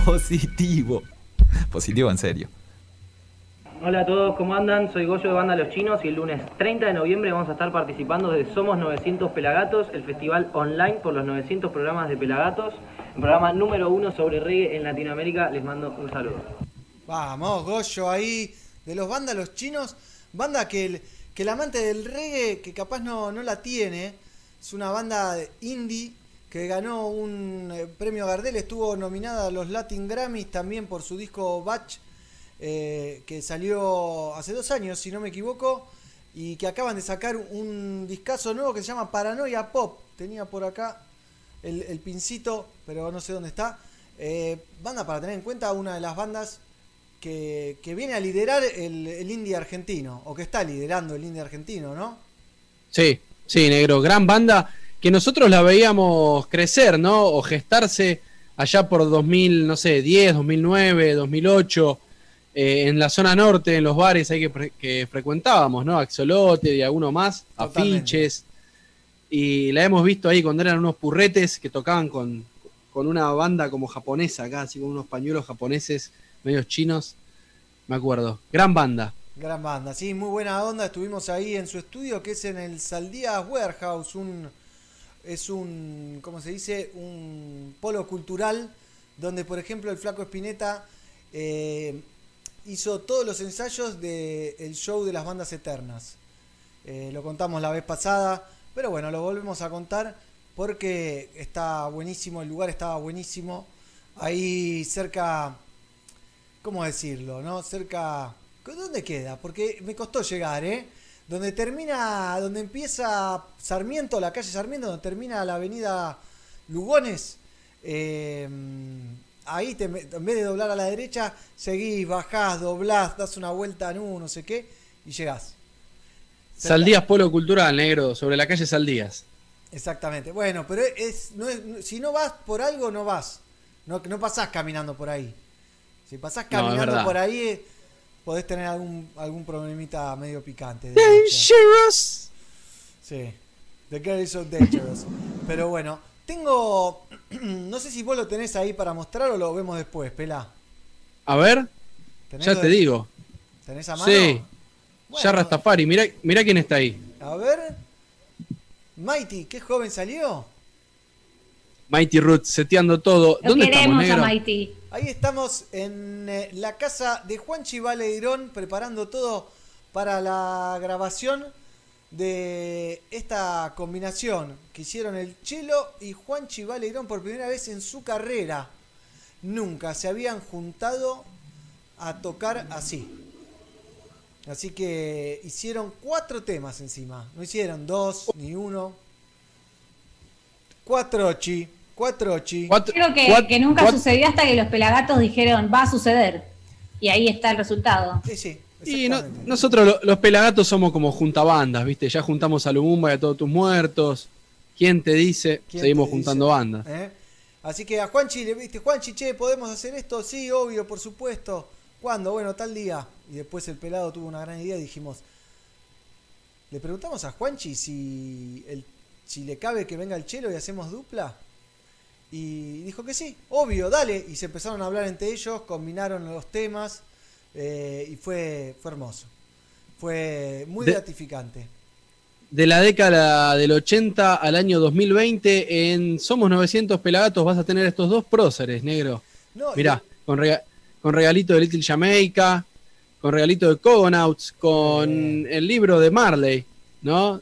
positivo. Positivo en serio. Hola a todos, ¿cómo andan? Soy Goyo de Banda Los Chinos y el lunes 30 de noviembre vamos a estar participando de Somos 900 Pelagatos, el festival online por los 900 programas de Pelagatos, el programa número uno sobre reggae en Latinoamérica. Les mando un saludo. Vamos, Goyo ahí, de los bandas los chinos, banda que el, que el amante del reggae, que capaz no, no la tiene, es una banda de indie que ganó un eh, premio Gardel, estuvo nominada a los Latin Grammys también por su disco Batch, eh, que salió hace dos años, si no me equivoco, y que acaban de sacar un discazo nuevo que se llama Paranoia Pop. Tenía por acá el, el pincito, pero no sé dónde está. Eh, banda para tener en cuenta, una de las bandas que, que viene a liderar el, el indie argentino, o que está liderando el indie argentino, ¿no? Sí, sí, negro. Gran banda que nosotros la veíamos crecer, ¿no? O gestarse allá por 2000, no sé, 10, 2009, 2008, eh, en la zona norte, en los bares ahí que, fre- que frecuentábamos, ¿no? Axolote y alguno más, Totalmente. afiches. Y la hemos visto ahí cuando eran unos purretes que tocaban con, con una banda como japonesa acá, así con unos pañuelos japoneses, medios chinos. Me acuerdo. Gran banda. Gran banda, sí, muy buena onda. Estuvimos ahí en su estudio, que es en el Saldías Warehouse, un es un, ¿cómo se dice? Un polo cultural donde, por ejemplo, el Flaco Espineta eh, hizo todos los ensayos del show de las bandas eternas. Eh, lo contamos la vez pasada, pero bueno, lo volvemos a contar porque está buenísimo, el lugar estaba buenísimo. Ahí cerca, ¿cómo decirlo? ¿No? Cerca. ¿Dónde queda? Porque me costó llegar, ¿eh? Donde termina, donde empieza Sarmiento, la calle Sarmiento, donde termina la avenida Lugones. eh, ahí te, en vez de doblar a la derecha, seguís, bajás, doblás, das una vuelta en U, no sé qué, y llegás. Saldías Polo Cultural, negro, sobre la calle Saldías. Exactamente. Bueno, pero es, no es- si no vas por algo, no vas. No, no pasás caminando por ahí. Si pasás caminando por ahí, podés tener algún, algún problemita medio picante. de Dangerous. Sí. The girl is so dangerous. Pero bueno, tengo. No sé si vos lo tenés ahí para mostrar o lo vemos después, Pela. A ver, ¿Tenés ya te de- digo. ¿Tenés a mano? Sí. Ya Rastafari, mira, mira quién está ahí. A ver. Mighty, qué joven salió. Mighty Root, seteando todo. Lo ¿Dónde queremos estamos, a? Mighty. Ahí estamos en eh, la casa de Juanchi Valeirón preparando todo para la grabación de esta combinación que hicieron el Chelo y Juanchi Valeirón por primera vez en su carrera. Nunca se habían juntado a tocar así. Así que hicieron cuatro temas encima. No hicieron dos ni uno. Cuatro chi. Cuatro chi. Creo que, que nunca sucedió hasta que los pelagatos dijeron va a suceder. Y ahí está el resultado. Y no- nosotros lo- los pelagatos somos como juntabandas, ¿viste? Ya juntamos a Lumumba y a todos tus muertos. ¿Quién te dice? ¿Quién Seguimos te juntando dice? bandas. ¿Eh? Así que a Juanchi le viste, Juanchi, che, ¿podemos hacer esto? Sí, obvio, por supuesto. ¿Cuándo? Bueno, tal día. Y después el pelado tuvo una gran idea y dijimos, le preguntamos a Juanchi si, el, si le cabe que venga el chelo y hacemos dupla. Y dijo que sí, obvio, dale. Y se empezaron a hablar entre ellos, combinaron los temas eh, y fue, fue hermoso. Fue muy De- gratificante. De la década del 80 al año 2020, en Somos 900 Pelagatos vas a tener estos dos próceres, negro. No, Mirá, con, rega- con regalito de Little Jamaica, con regalito de Cogonauts, con el libro de Marley, ¿no?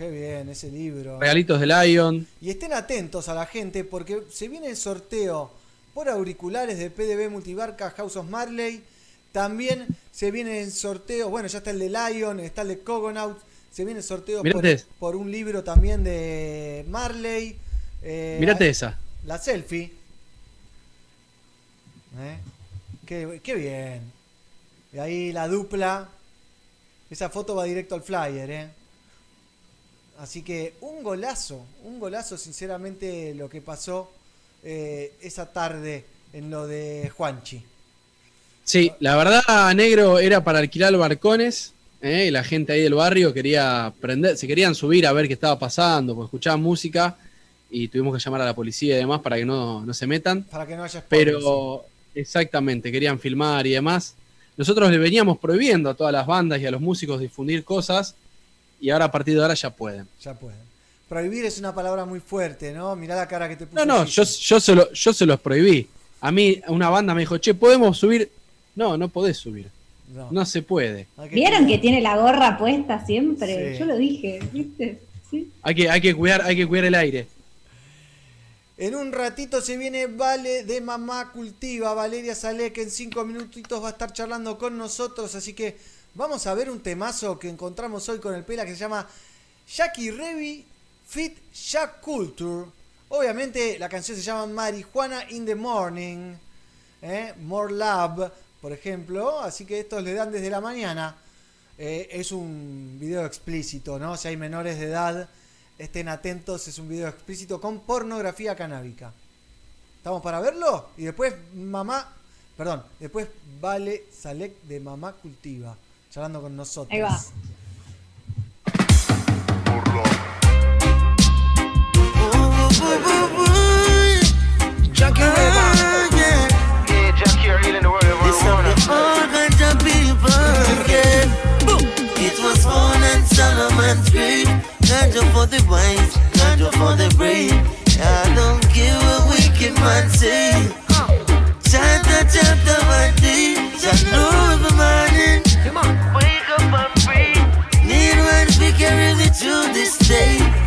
Qué bien ese libro. Regalitos de Lion. Y estén atentos a la gente porque se viene el sorteo por auriculares de PDB Multibarca House of Marley. También se viene el sorteo, bueno, ya está el de Lion, está el de Cogonaut. Se viene el sorteo por, un libro también de Marley. eh, Mirate ahí- esa. La selfie. ¿Eh? Qué, qué bien. Y ahí la dupla. Esa foto va directo al flyer, ¿eh? Así que un golazo, un golazo sinceramente lo que pasó eh, esa tarde en lo de Juanchi. Sí, la verdad, negro, era para alquilar barcones. ¿eh? Y la gente ahí del barrio quería prender, se querían subir a ver qué estaba pasando, porque escuchaban música y tuvimos que llamar a la policía y demás para que no, no se metan. Para que no haya spoilers, Pero exactamente, querían filmar y demás. Nosotros le veníamos prohibiendo a todas las bandas y a los músicos difundir cosas y ahora a partir de ahora ya pueden. Ya pueden. Prohibir es una palabra muy fuerte, ¿no? Mirá la cara que te puso. No, no, yo, yo, se lo- yo se los prohibí. A mí una banda me dijo, che, ¿podemos subir? No, no podés subir. No. No se puede. ¿Vieron que tiene la gorra puesta siempre? Sí. Yo lo dije, ¿viste? Sí. Hay que, hay que cuidar, hay que cuidar el aire. En un ratito se viene Vale de Mamá Cultiva, Valeria Salé, que en cinco minutitos va a estar charlando con nosotros. Así que vamos a ver un temazo que encontramos hoy con el Pela que se llama Jackie Revi Fit Jack Culture. Obviamente la canción se llama Marijuana in the Morning, ¿eh? More Love, por ejemplo. Así que estos le dan desde la mañana. Eh, es un video explícito, ¿no? Si hay menores de edad, estén atentos, es un video explícito con pornografía canábica. ¿Estamos para verlo? Y después mamá, perdón, después Vale Salek de Mamá Cultiva, charlando con nosotros. Ahí va. Jackie yeah. Yeah, Jackie are healing the world of This of the all kinds of people, yeah. It was fun and Solomon's great. Ganja for the wise, ganja for the brave. I don't care what wicked man say. Chapter, chapter by day. Just know every morning. Come carry me through this day.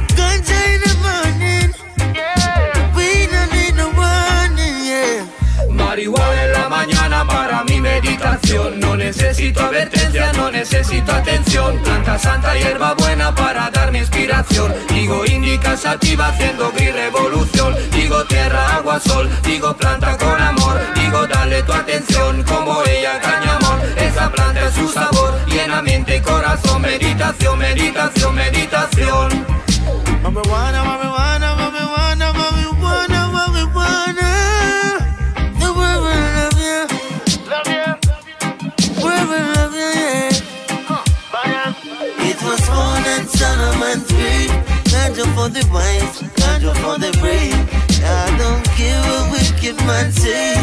No necesito advertencia, no necesito atención. Planta santa, hierba buena para darme inspiración. Digo indica sativa haciendo gris revolución. Digo tierra, agua, sol. Digo planta con amor. Digo dale tu atención como ella caña amor. Esa planta es su sabor, llena mente y corazón. meditación, meditación, meditación. Marijuana, marijuana, marijuana, born in Solomon's tree. Ganja for the wise, ganja for the brave. I don't care what wicked man say.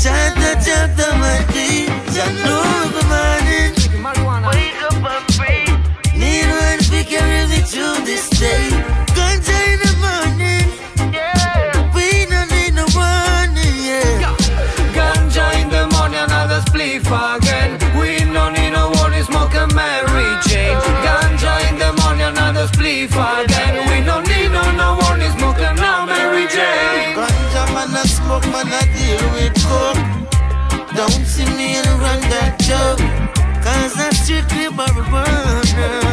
Chant the chapter my day. I know every morning. Wake up and pray. Need one to carry me through this day. Spliff again. We no need no no warning, smoke a now Mary Jane. Ganja man a smoke, man a deal with coke. Don't see me run that joke. Cause I strictly marijuana.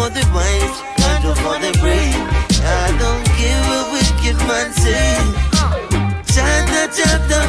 For the wise, ganja for the brave. I don't care what wicked man say. Chant the chapter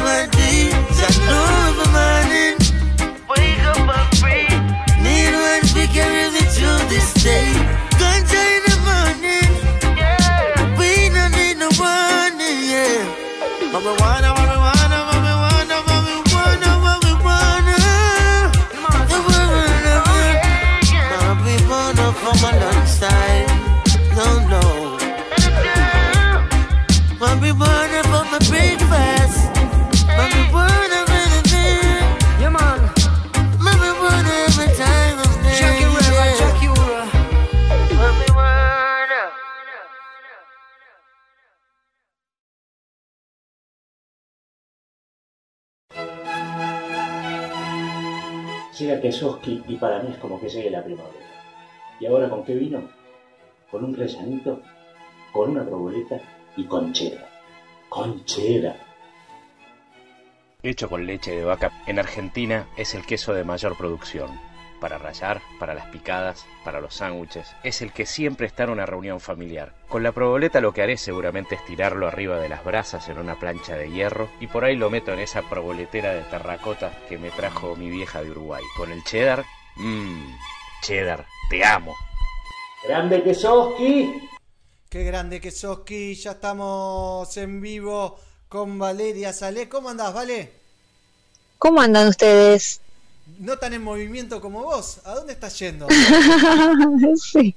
Llega Kesoski y para mí es como que llegue la primavera. ¿Y ahora con qué vino? Con un rellanito, con una proboleta y con cheddar. Con cheddar. Hecho con leche de vaca, en Argentina es el queso de mayor producción. Para rallar, para las picadas, para los sándwiches. Es el que siempre está en una reunión familiar. Con la proboleta lo que haré seguramente es tirarlo arriba de las brasas en una plancha de hierro y por ahí lo meto en esa proboletera de terracota que me trajo mi vieja de Uruguay. Con el cheddar, mmm, cheddar, te amo. ¡Grande Kesoski! Qué grande que. Ya estamos en vivo con Valeria Salé. ¿Cómo andás, Vale? ¿Cómo andan ustedes? No tan en movimiento como vos. ¿A dónde estás yendo? Sí.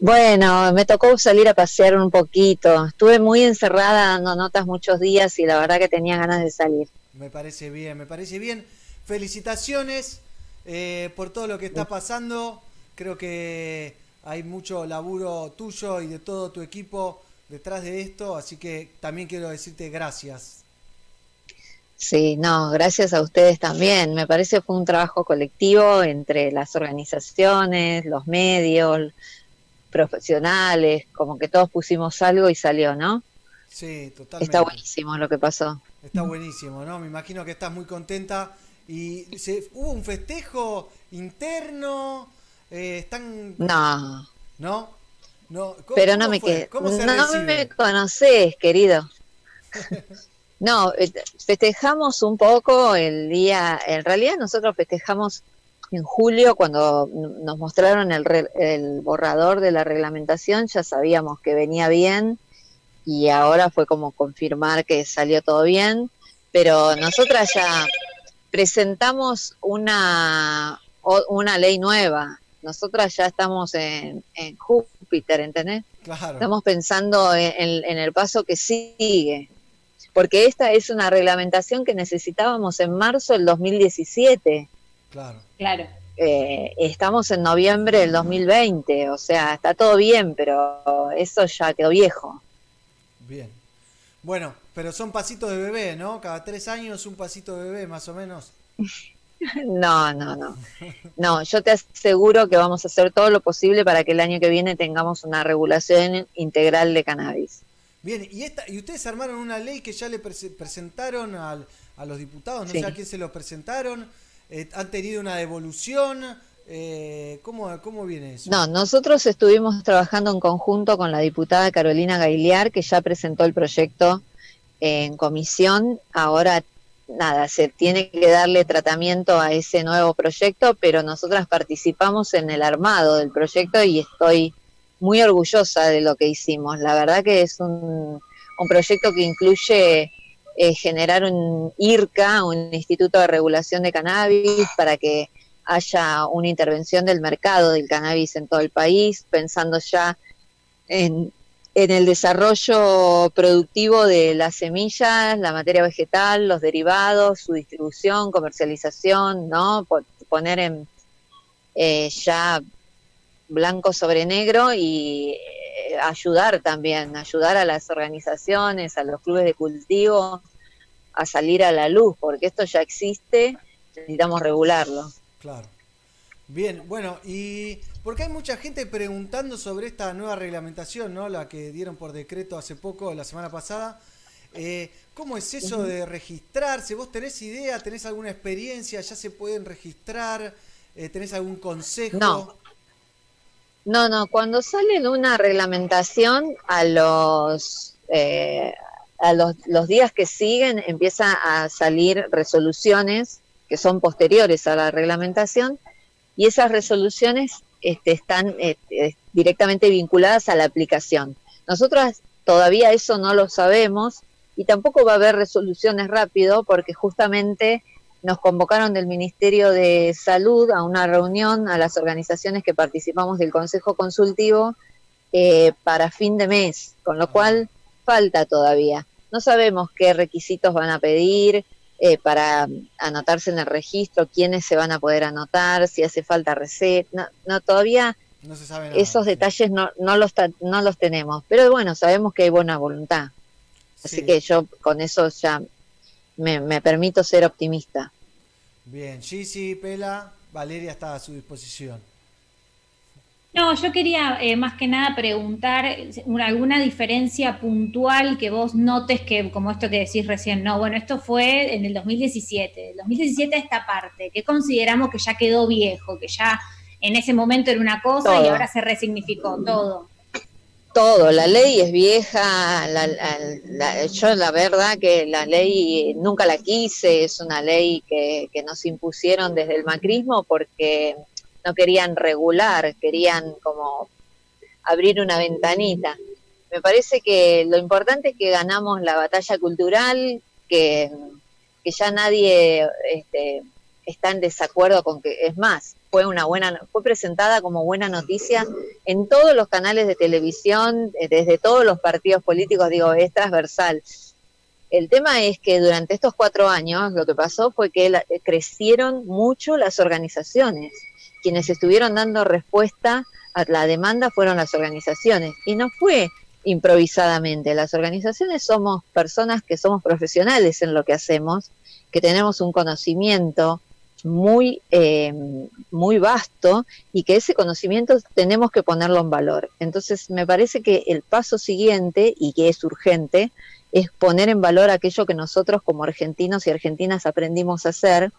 Bueno, me tocó salir a pasear un poquito. Estuve muy encerrada dando notas muchos días y la verdad que tenía ganas de salir. Me parece bien, me parece bien. Felicitaciones eh, por todo lo que está pasando. Creo que hay mucho laburo tuyo y de todo tu equipo detrás de esto, así que también quiero decirte gracias. Sí, no, gracias a ustedes también. Me parece que fue un trabajo colectivo entre las organizaciones, los medios, profesionales, como que todos pusimos algo y salió, ¿no? Sí, totalmente. Está buenísimo lo que pasó. Está buenísimo, ¿no? Me imagino que estás muy contenta. Y se, hubo un festejo interno. eh, están. No, ¿No? No. ¿Cómo- pero no me quedé. ¿Cómo se No recibe? me conoces, querido. No, eh, festejamos un poco el día, en realidad nosotros festejamos en julio cuando nos mostraron el, re- el borrador de la reglamentación, ya sabíamos que venía bien y ahora fue como confirmar que salió todo bien, pero nosotras ya presentamos una, una ley nueva, nosotras ya estamos en, en Júpiter, ¿entendés? Claro. Estamos pensando en, en- en el paso que sigue, porque esta es una reglamentación que necesitábamos en marzo del 2017. Claro. Claro. Eh, estamos en noviembre del 2020, o sea, está todo bien, pero eso ya quedó viejo. Bien. Bueno, pero son pasitos de bebé, ¿no? Cada tres años un pasito de bebé, más o menos. No, no, no. No, yo te aseguro que vamos a hacer todo lo posible para que el año que viene tengamos una regulación integral de cannabis. Bien, y, esta, y ustedes armaron una ley que ya le prese- presentaron al- a los diputados, no Sí. sé a quién se lo presentaron, eh, han tenido una devolución, eh, ¿cómo, ¿cómo viene eso? No, nosotros estuvimos trabajando en conjunto con la diputada Carolina Gailiar, que ya presentó el proyecto en comisión. Ahora, nada, se tiene que darle tratamiento a ese nuevo proyecto, pero nosotras participamos en el armado del proyecto y estoy muy orgullosa de lo que hicimos. La verdad que es un, un proyecto que incluye eh, generar un IRCA, un Instituto de Regulación de Cannabis, para que haya una intervención del mercado del cannabis en todo el país, pensando ya en, en el desarrollo productivo de las semillas, la materia vegetal, los derivados, su distribución, comercialización, ¿no? Po- Poner en eh, ya blanco sobre negro y eh, ayudar también, ayudar a las organizaciones, a los clubes de cultivo a salir a la luz, porque esto ya existe, necesitamos regularlo. Claro. Bien, bueno, y porque hay mucha gente preguntando sobre esta nueva reglamentación, ¿no? La que dieron por decreto hace poco, la semana pasada. Eh, ¿Cómo es eso de registrarse? ¿Vos tenés idea? ¿Tenés alguna experiencia? ¿Ya se pueden registrar? Eh, ¿Tenés algún consejo? No. No, no, cuando sale una reglamentación a los eh, a los, los días que siguen empieza a salir resoluciones que son posteriores a la reglamentación y esas resoluciones este, están este, directamente vinculadas a la aplicación. Nosotros todavía eso no lo sabemos y tampoco va a haber resoluciones rápido porque justamente nos convocaron del Ministerio de Salud a una reunión a las organizaciones que participamos del Consejo Consultivo eh, para fin de mes, con lo cual falta todavía. No sabemos qué requisitos van a pedir eh, para anotarse en el registro, quiénes se van a poder anotar, si hace falta receta. No, no, todavía No se sabe nada. esos detalles no, no, los, no los tenemos, pero bueno, sabemos que hay buena voluntad. Así Sí. que yo con eso ya me, me permito ser optimista. Bien, Gigi, Pela, Valeria está a su disposición. No, yo quería eh, más que nada preguntar una- alguna diferencia puntual que vos notes que, como esto que decís recién, no, bueno, esto fue en el 2017, del 2017 a esta parte, que consideramos que ya quedó viejo, que ya en ese momento era una cosa y ahora se resignificó todo. Todo, la ley es vieja, la- yo la verdad que la ley nunca la quise, es una ley que, que nos impusieron desde el macrismo porque no querían regular, querían como abrir una ventanita. Me parece que lo importante es que ganamos la batalla cultural, que, que ya nadie este, está en desacuerdo con que, es más, fue una buena, fue presentada como buena noticia en todos los canales de televisión, eh, desde todos los partidos políticos, digo, es transversal. El tema es que durante estos cuatro años lo que pasó fue que eh, crecieron mucho las organizaciones. Quienes estuvieron dando respuesta a la demanda fueron las organizaciones. Y no fue improvisadamente. Las organizaciones somos personas que somos profesionales en lo que hacemos, que tenemos un conocimiento muy, eh, muy vasto y que ese conocimiento tenemos que ponerlo en valor. Entonces, me parece que el paso siguiente, y que es urgente, es poner en valor aquello que nosotros como argentinos y argentinas aprendimos a hacer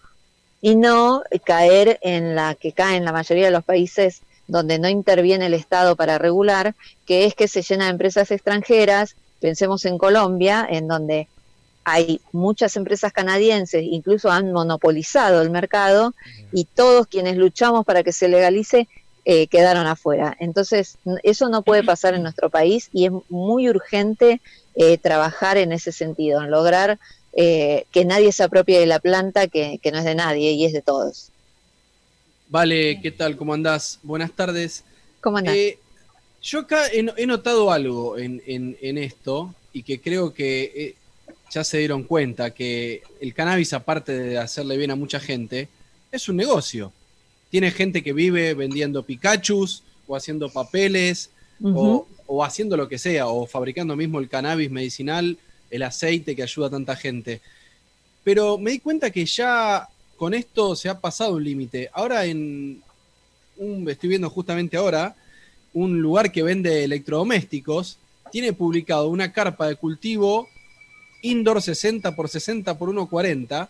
y no caer en la que cae en la mayoría de los países donde no interviene el Estado para regular, que es que se llena de empresas extranjeras. Pensemos en Colombia, en donde hay muchas empresas canadienses, incluso han monopolizado el mercado y todos quienes luchamos para que se legalice eh, quedaron afuera. Entonces, eso no puede pasar en nuestro país y es muy urgente eh, trabajar en ese sentido, en lograr eh, que nadie se apropie de la planta que, que no es de nadie y es de todos. Vale, ¿qué tal? ¿Cómo andás? Buenas tardes. ¿Cómo andás? Eh, yo acá he, he notado algo en, en- en esto y que creo que eh, ya se dieron cuenta que el cannabis, aparte de hacerle bien a mucha gente, es un negocio. Tiene gente que vive vendiendo Pikachus o haciendo papeles o, o haciendo lo que sea, o fabricando mismo el cannabis medicinal, el aceite que ayuda a tanta gente. Pero me di cuenta que ya con esto se ha pasado un límite. Ahora en un, estoy viendo justamente ahora, un lugar que vende electrodomésticos, tiene publicado una carpa de cultivo indoor 60 por 60 por 1,40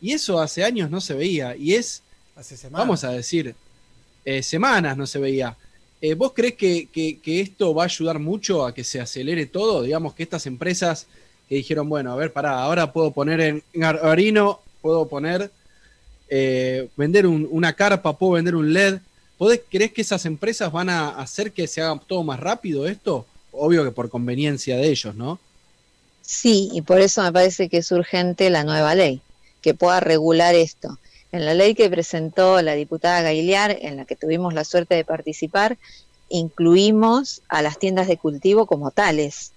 y eso hace años no se veía y es, Hace semanas. vamos a decir, eh, semanas no se veía. Eh, ¿Vos crees que, que- que esto va a ayudar mucho a que se acelere todo? Digamos que estas empresas que dijeron, bueno, a ver, pará, ahora puedo poner en Garbarino, puedo poner, eh, vender un- una carpa, puedo vender un LED. ¿Podés, ¿Crees que esas empresas van a hacer que se haga todo más rápido esto? Obvio que por conveniencia de ellos, ¿no? Sí, y por eso me parece que es urgente la nueva ley, que pueda regular esto. En la ley que presentó la diputada Gailiar, en la que tuvimos la suerte de participar, incluimos a las tiendas de cultivo como tales,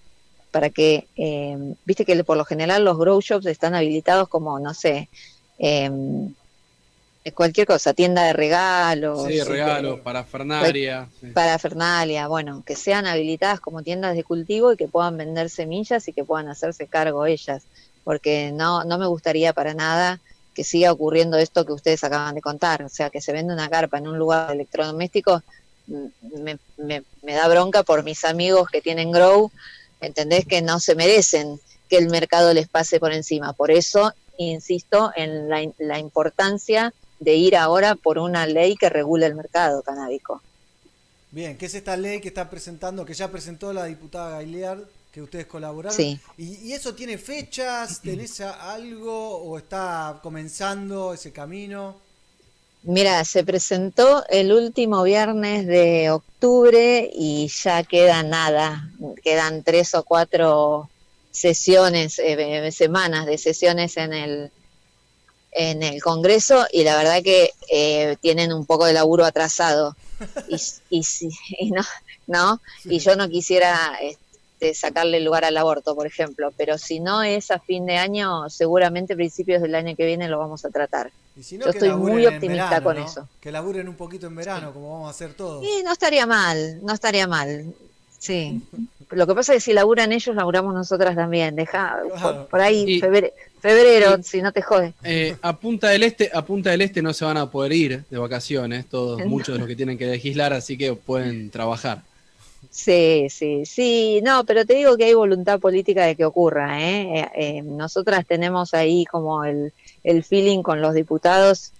para que, eh, viste que por lo general los grow shops están habilitados como, no sé, em, cualquier cosa, tienda de regalos. Sí, este, regalos, parafernalia. sí. para Fernalia, bueno, que sean habilitadas como tiendas de cultivo y que puedan vender semillas y que puedan hacerse cargo ellas, porque no, no me gustaría para nada que siga ocurriendo esto que ustedes acaban de contar, o sea, que se vende una carpa en un lugar de electrodomésticos, mm, me, me- me da bronca por mis amigos que tienen grow, entendés que no se merecen que el mercado les pase por encima, por eso insisto en la, la importancia de ir ahora por una ley que regule el mercado canábico. Bien, ¿qué es esta ley que está presentando, que ya presentó la diputada Gailiard, que ustedes colaboraron? Sí. ¿Y, y eso tiene fechas? ¿Tenés algo o está comenzando ese camino? Mira, se presentó el último viernes de octubre y ya queda nada, quedan tres o cuatro sesiones, eh, semanas de sesiones en el en el Congreso y la verdad que eh, tienen un poco de laburo atrasado y, y, no, no, y yo no quisiera este, sacarle lugar al aborto, por ejemplo, pero si no es a fin de año, seguramente principios del año que viene lo vamos a tratar. Y si no, Yo estoy muy optimista verano, con ¿no? eso. Que laburen un poquito en verano, como vamos a hacer todos. Y no estaría mal, no estaría mal. Sí. Lo que pasa es que si laburan ellos, laburamos nosotras también. Deja por, por ahí febrero, febrero si no te jode. Eh, a Punta del Este, a Punta del Este no se van a poder ir de vacaciones, todos, No. muchos de los que tienen que legislar, así que pueden trabajar. Sí, sí, sí. No, pero te digo que hay voluntad política de que ocurra. ¿eh? Eh, eh, nosotras tenemos ahí como el, el feeling con los diputados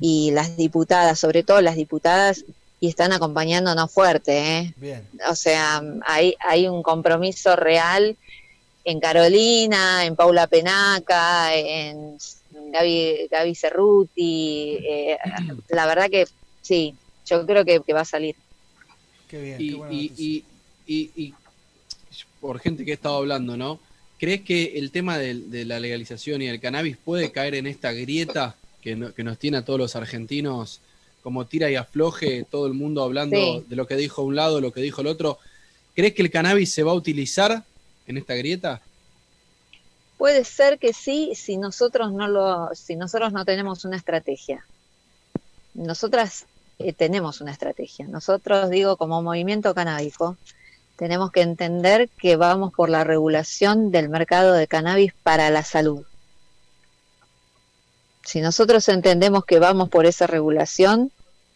y las diputadas, sobre todo las diputadas, y están acompañándonos fuerte. ¿eh? Bien. O sea, hay, hay un compromiso real en Carolina, en Paula Penaca, en Gaby, Gaby Cerruti. eh, la verdad que sí, yo creo que, que va a salir. Qué bien, Y, qué buena y- y- y- y por gente que he estado hablando, ¿no? ¿Crees que el tema del- de, la legalización y el cannabis puede caer en esta grieta que, no- que nos tiene a todos los argentinos como tira y afloje, todo el mundo hablando Sí. de lo que dijo un lado, lo que dijo el otro? ¿Crees que el cannabis se va a utilizar en esta grieta? Puede ser que sí, si nosotros no lo, si nosotros no tenemos una estrategia. Nosotras eh, tenemos una estrategia. Nosotros, digo, como movimiento canábico, tenemos que entender que vamos por la regulación del mercado de cannabis para la salud. Si nosotros entendemos que vamos por esa regulación,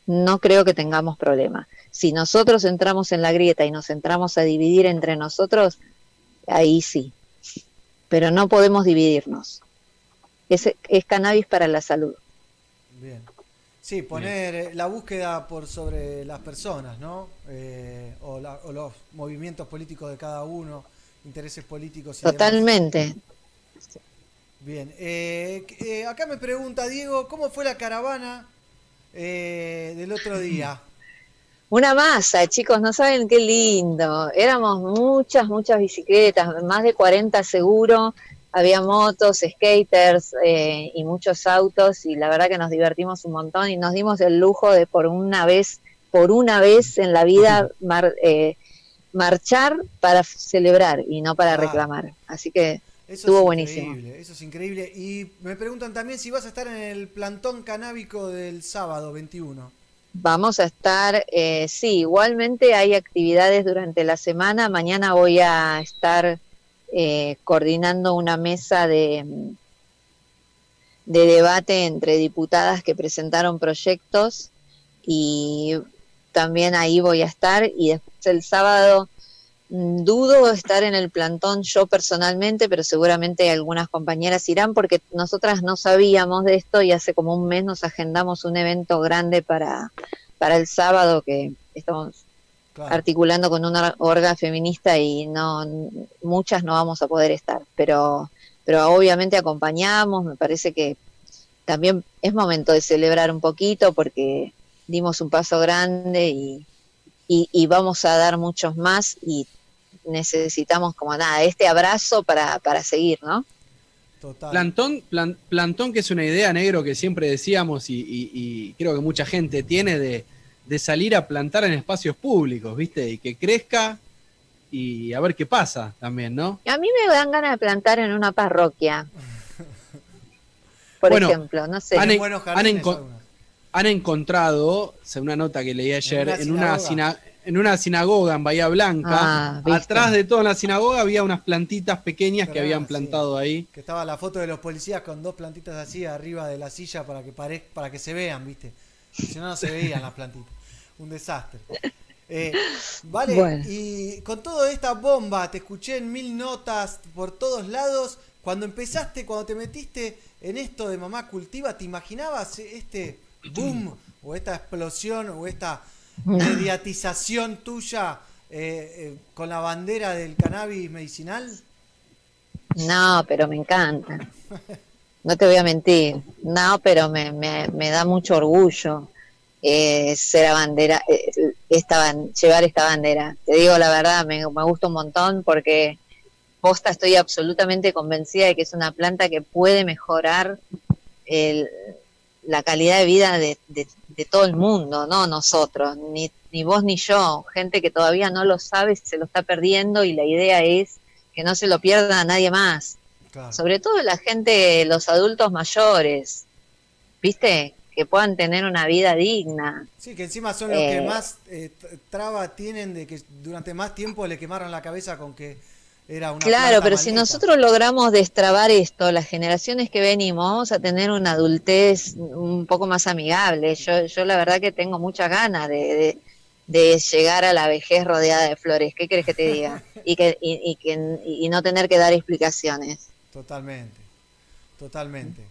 no creo que tengamos problema. Si nosotros entramos en la grieta y nos entramos a dividir entre nosotros, ahí sí. Pero no podemos dividirnos. Es, es cannabis para la salud. Bien. Sí, poner eh, la búsqueda por sobre las personas, ¿no? Eh, o, la- o los movimientos políticos de cada uno, intereses políticos y demás. Bien. Eh, eh, acá me pregunta Diego, ¿cómo fue la caravana eh, del otro día? Una masa, chicos, no saben qué lindo. Éramos muchas, muchas bicicletas, más de 40 seguro. Había motos, skaters eh, y muchos autos y la verdad que nos divertimos un montón y nos dimos el lujo de por una vez, por una vez en la vida mar- eh, marchar para celebrar y no para Ah. reclamar. Así que Eso estuvo es buenísimo. increíble, eso es increíble. Y me preguntan también si vas a estar en el plantón canábico del sábado 21. Vamos a estar, eh, sí, igualmente hay actividades durante la semana. Mañana voy a estar eh, coordinando una mesa de, de debate entre diputadas que presentaron proyectos y también ahí voy a estar y después el sábado dudo estar en el plantón yo personalmente, pero seguramente algunas compañeras irán porque nosotras no sabíamos de esto y hace como un mes nos agendamos un evento grande para, para el sábado que estamos Claro. articulando con una orga feminista y no muchas no vamos a poder estar, pero pero obviamente acompañamos, me parece que también es momento de celebrar un poquito porque dimos un paso grande y, y, y vamos a dar muchos más y necesitamos como nada, este abrazo para, para seguir, ¿no? Total. Plantón, plan- plantón, que es una idea negro que siempre decíamos y, y- y creo que mucha gente tiene de, de salir a plantar en espacios públicos, ¿viste? Y que crezca y a ver qué pasa también, ¿no? A mí me dan ganas de plantar en una parroquia. Por Bueno, ejemplo, no sé. Han, en- han enco- han encontrado, según una nota que leí ayer, una en una, sinagoga. sina- en una sinagoga en Bahía Blanca, Ah, atrás de toda la sinagoga había unas plantitas pequeñas que habían sí. plantado ahí. Que estaba la foto de los policías con dos plantitas así arriba de la silla para que pare- para que se vean, ¿viste? Si no, no se veían las plantitas. Un desastre. Eh, vale, Bueno. y con toda esta bomba, te escuché en mil notas por todos lados. Cuando empezaste, cuando te metiste en esto de mamá cultiva, ¿te imaginabas este boom o esta explosión o esta mediatización tuya eh, eh, con la bandera del cannabis medicinal? No, pero me encanta. No te voy a mentir. No, pero me, me, da mucho orgullo eh, ser bandera, eh, esta, ban- llevar esta bandera. Te digo la verdad, me, me gusta un montón porque posta estoy absolutamente convencida de que es una planta que puede mejorar el- la calidad de vida de, de- de todo el mundo, no nosotros, ni, ni vos ni yo, gente que todavía no lo sabe, se lo está perdiendo y la idea es que no se lo pierda a nadie más. Sobre todo la gente, los adultos mayores, ¿viste? Que puedan tener una vida digna. Sí, que encima son los que Eh, más eh, traba tienen de que durante más tiempo le quemaron la cabeza con que era una Claro, pero si nosotros logramos destrabar esto, las generaciones que venimos, vamos a tener una adultez un poco más amigable. Yo, yo la verdad que tengo muchas ganas de, de- de llegar a la vejez rodeada de flores. ¿Qué querés que te diga? Y, que, y, y que, y no tener que dar explicaciones. Totalmente, totalmente.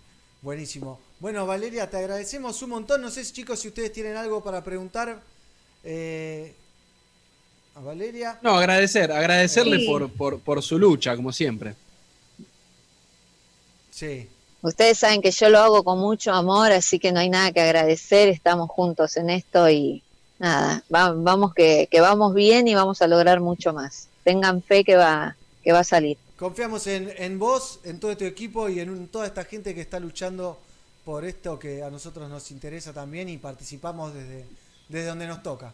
Buenísimo. Bueno, Valeria, te agradecemos un montón. No sé, chicos, si ustedes tienen algo para preguntar eh, a Valeria. No, agradecer, agradecerle Sí. por, por, por su lucha, como siempre. Sí. Ustedes saben que yo lo hago con mucho amor, así que no hay nada que agradecer, estamos juntos en esto y nada, va- vamos que, que vamos bien y vamos a lograr mucho más. Tengan fe que va, que va a salir. Confiamos en, en vos, en todo tu equipo y en un- toda esta gente que está luchando por esto que a nosotros nos interesa también y participamos desde, desde donde nos toca.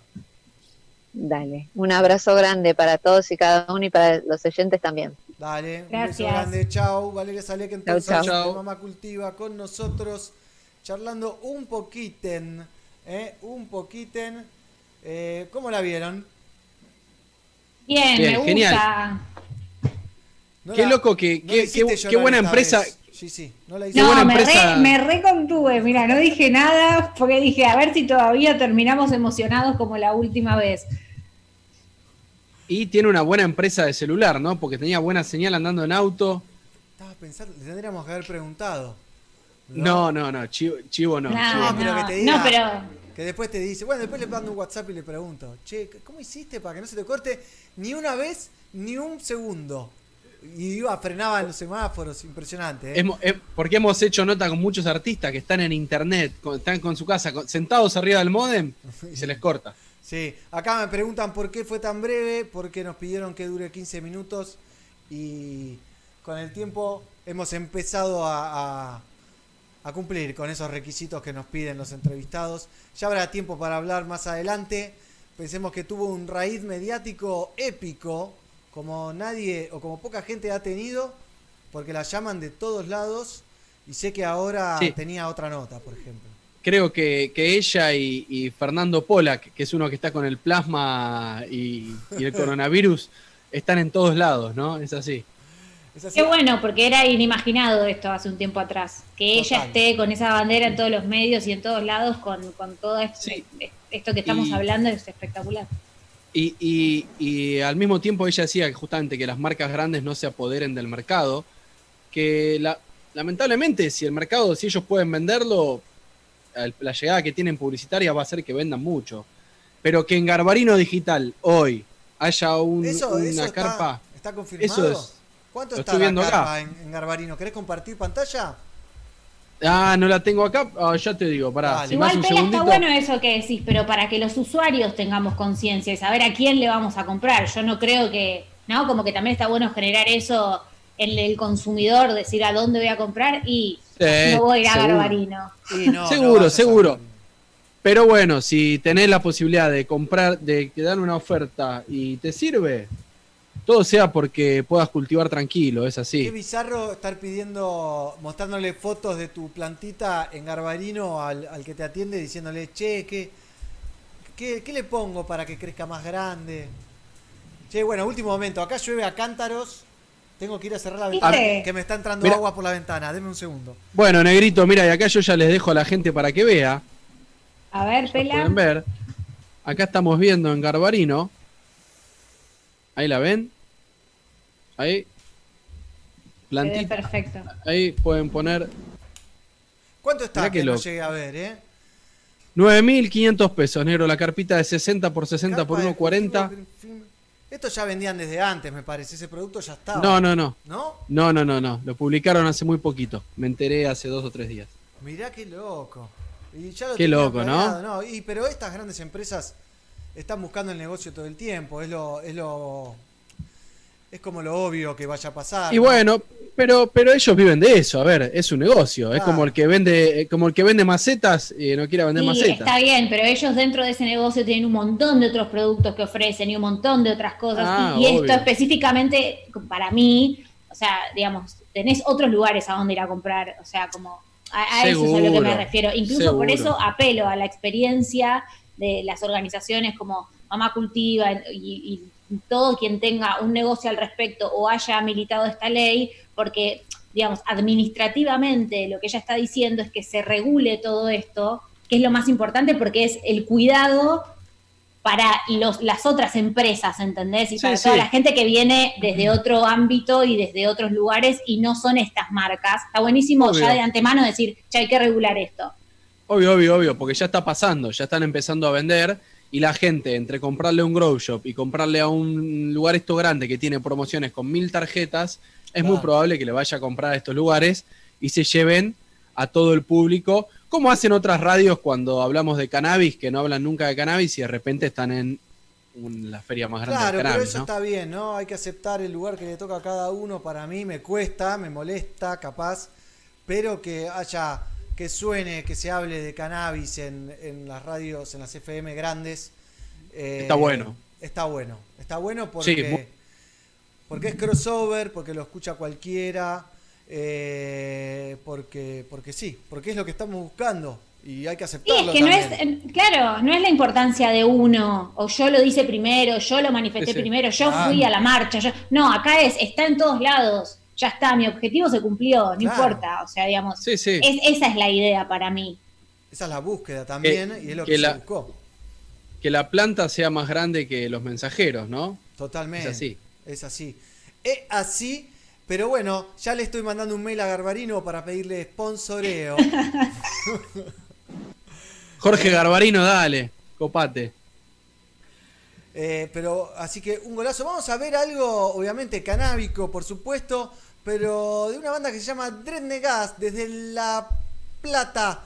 Dale, un abrazo grande para todos y cada uno y para los oyentes también. Dale, un beso Gracias. grande, chau. Valeria Salek entonces Chau, chau. de Mamá Cultiva con nosotros, charlando un poquiten, ¿eh? un poquiten. Eh, ¿Cómo la vieron? Bien, Bien, me genial. gusta. No qué la- loco, que, no qué, qué- qué buena empresa. vez. Sí, sí, no la hice. Qué buena No, me empresa. re, me recontuve, mira, no dije nada porque dije, a ver si todavía terminamos emocionados como la última vez. Y tiene una buena empresa de celular, ¿no? Porque tenía buena señal andando en auto. Estaba pensando, le tendríamos que haber preguntado. No, no, no, chivo, chivo no. Chivo No, pero que te diga. no, pero- Que después te dice, bueno, después le mando un WhatsApp y le pregunto, che, ¿cómo hiciste para que no se te corte ni una vez ni un segundo? Y iba, frenaba en los semáforos, impresionante. ¿eh? Hemos- eh, porque hemos hecho nota con muchos artistas que están en internet, con- están con su casa, con- sentados arriba del modem y se les corta. Sí, acá me preguntan por qué fue tan breve, porque nos pidieron que dure 15 minutos y con el tiempo hemos empezado a, a- a cumplir con esos requisitos que nos piden los entrevistados. Ya habrá tiempo para hablar más adelante. Pensemos que tuvo un raíz mediático épico, como nadie o como poca gente ha tenido, porque la llaman de todos lados y sé que ahora Sí. tenía otra nota, por ejemplo. Creo que, que ella y, y Fernando Polak, que es uno que está con el plasma y, y el coronavirus, están en todos lados, ¿no? Es así. Es así. Qué bueno, porque era inimaginado esto hace un tiempo atrás. Que ella esté con esa bandera en todos los medios y en todos lados con, con todo esto, esto que estamos Y- hablando es espectacular. Y, y- y al mismo tiempo ella decía justamente que las marcas grandes no se apoderen del mercado, que la- lamentablemente si el mercado, si ellos pueden venderlo, la llegada que tienen publicitaria va a hacer que vendan mucho. Pero que en Garbarino Digital hoy haya un- Eso, una eso carpa, ¿Está confirmado? eso es... ¿Cuánto está estoy la viendo acá. en, en Garbarino? ¿Querés compartir pantalla? Ah, no la tengo acá, Ah, ya te digo, pará, si me Igual, Pela, está bueno eso que decís, pero para que los usuarios tengamos conciencia y saber a quién le vamos a comprar. Yo no creo que, ¿no? Como que también está bueno generar eso en el consumidor, decir a dónde voy a comprar y No voy a ir a. Garbarino. seguro, seguro. Pero bueno, si tenés la posibilidad de comprar, de que dan una oferta y te sirve, todo sea porque puedas cultivar tranquilo, es Qué así. bizarro estar pidiendo, mostrándole fotos de tu plantita en Garbarino al, al que te atiende diciéndole, che, ¿qué, qué, qué le pongo para que crezca más grande? Che, bueno, último momento, acá llueve a cántaros. Tengo que ir a cerrar la ventana, ¿Viste? que me está entrando agua por la ventana. Deme un segundo. Bueno, negrito, mira, y acá yo ya les dejo a la gente para que vea. A ver, Pela. Pueden ver. Acá estamos viendo en Garbarino. Ahí la ven. Ahí. Plantita. perfecto. Ahí pueden poner ¿Cuánto está Mirá que qué no llegué a ver, eh? 9.500 pesos, negro. La carpita de 60 por 60 por Carpa de 1.40. Esto ya vendían desde antes, me parece. Ese producto ya estaba. No, no, no. ¿No? No, no, no, no. Lo publicaron hace muy poquito. Me enteré hace dos o tres días. Mirá qué loco. Y ya lo Qué loco, ¿no? planeado, Y, pero estas grandes empresas están buscando el negocio todo el tiempo. Es lo, es lo, es como lo obvio que vaya a pasar. Y ¿no? bueno, pero, pero ellos viven de eso. A ver, es un negocio. Es como el que vende, eh, como el que vende macetas y no quiere vender Sí, macetas. está bien, pero ellos dentro de ese negocio tienen un montón de otros productos que ofrecen y un montón de otras cosas. Ah, y esto específicamente, para mí, o sea, digamos, tenés otros lugares a donde ir a comprar. O sea, como a, a eso es a lo que me refiero. Incluso por eso apelo a la experiencia de las organizaciones como Mamá Cultiva y, y todo quien tenga un negocio al respecto o haya militado esta ley, porque, digamos, administrativamente lo que ella está diciendo es que se regule todo esto, que es lo más importante porque es el cuidado para los, las otras empresas, ¿entendés? Y Sí, para sí. toda la gente que viene desde otro ámbito y desde otros lugares y no son estas marcas. Está buenísimo Obvio. ya de antemano decir, ya hay que regular esto. Obvio, obvio, obvio, porque ya está pasando, ya están empezando a vender y la gente entre comprarle a un grow shop y comprarle a un lugar esto grande que tiene promociones con mil tarjetas, es muy probable que le vaya a comprar a estos lugares y se lleven a todo el público, como hacen otras radios cuando hablamos de cannabis, que no hablan nunca de cannabis y de repente están en la feria más grande Claro, de pero cannabis, eso ¿no? está bien, ¿no? Hay que aceptar el lugar que le toca a cada uno. Para mí me cuesta, me molesta, capaz, pero que haya, que suene, que se hable de cannabis en, en las radios, en las FM grandes. eh, Está bueno. Está bueno, está bueno porque, Sí, porque es crossover, porque lo escucha cualquiera, eh, porque, porque sí, porque es lo que estamos buscando y hay que Sí, aceptarlo. es que no es, claro, no es la importancia de uno, o yo lo dice primero, yo lo manifesté Ese. primero, yo Ah. fui a la marcha, yo, no, acá es, está en todos lados, ya está, mi objetivo se cumplió, no Claro. importa, o sea, digamos, Sí, sí. es- esa es la idea para mí. Esa es la búsqueda también y es lo que, que se buscó. Que la planta sea más grande que los mensajeros, ¿no? Totalmente. Es así. Es así. Es así, pero bueno, ya le estoy mandando un mail a Garbarino para pedirle sponsoreo. Jorge Garbarino, dale, copate. Eh, pero así que un golazo. Vamos a ver algo, obviamente, canábico, por supuesto, pero de una banda que se llama Dreadnegas, desde La Plata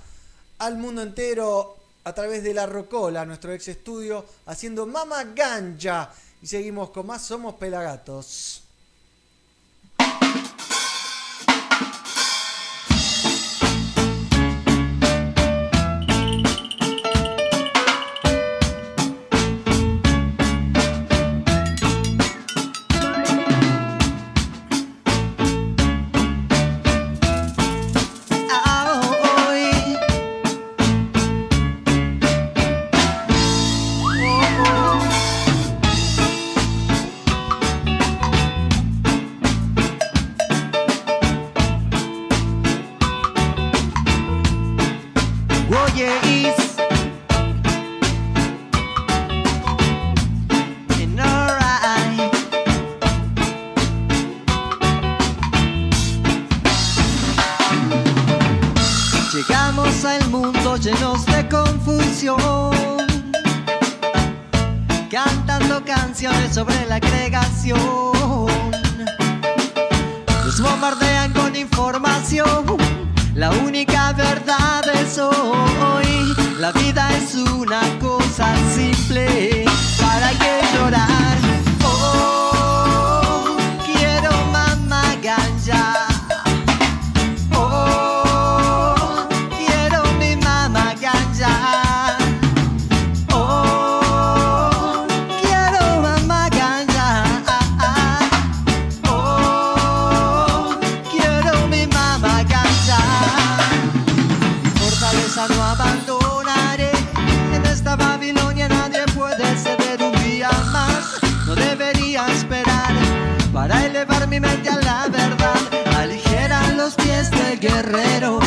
al mundo entero a través de La Rocola, nuestro ex estudio, haciendo Mama Ganja. Y seguimos con más Somos Pelagatos. Esperar para elevar mi mente a la verdad. Aligera los pies del guerrero,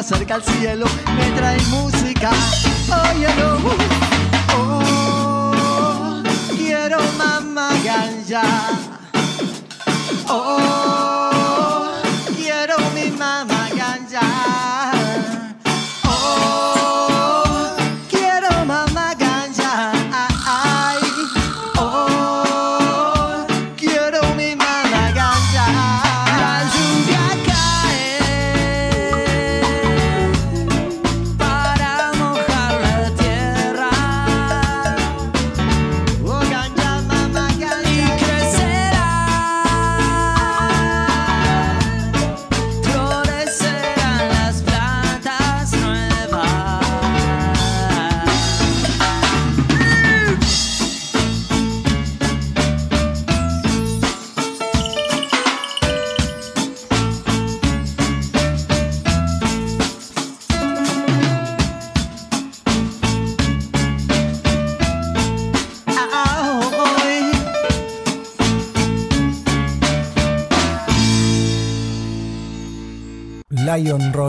acerca al cielo. Me trae música.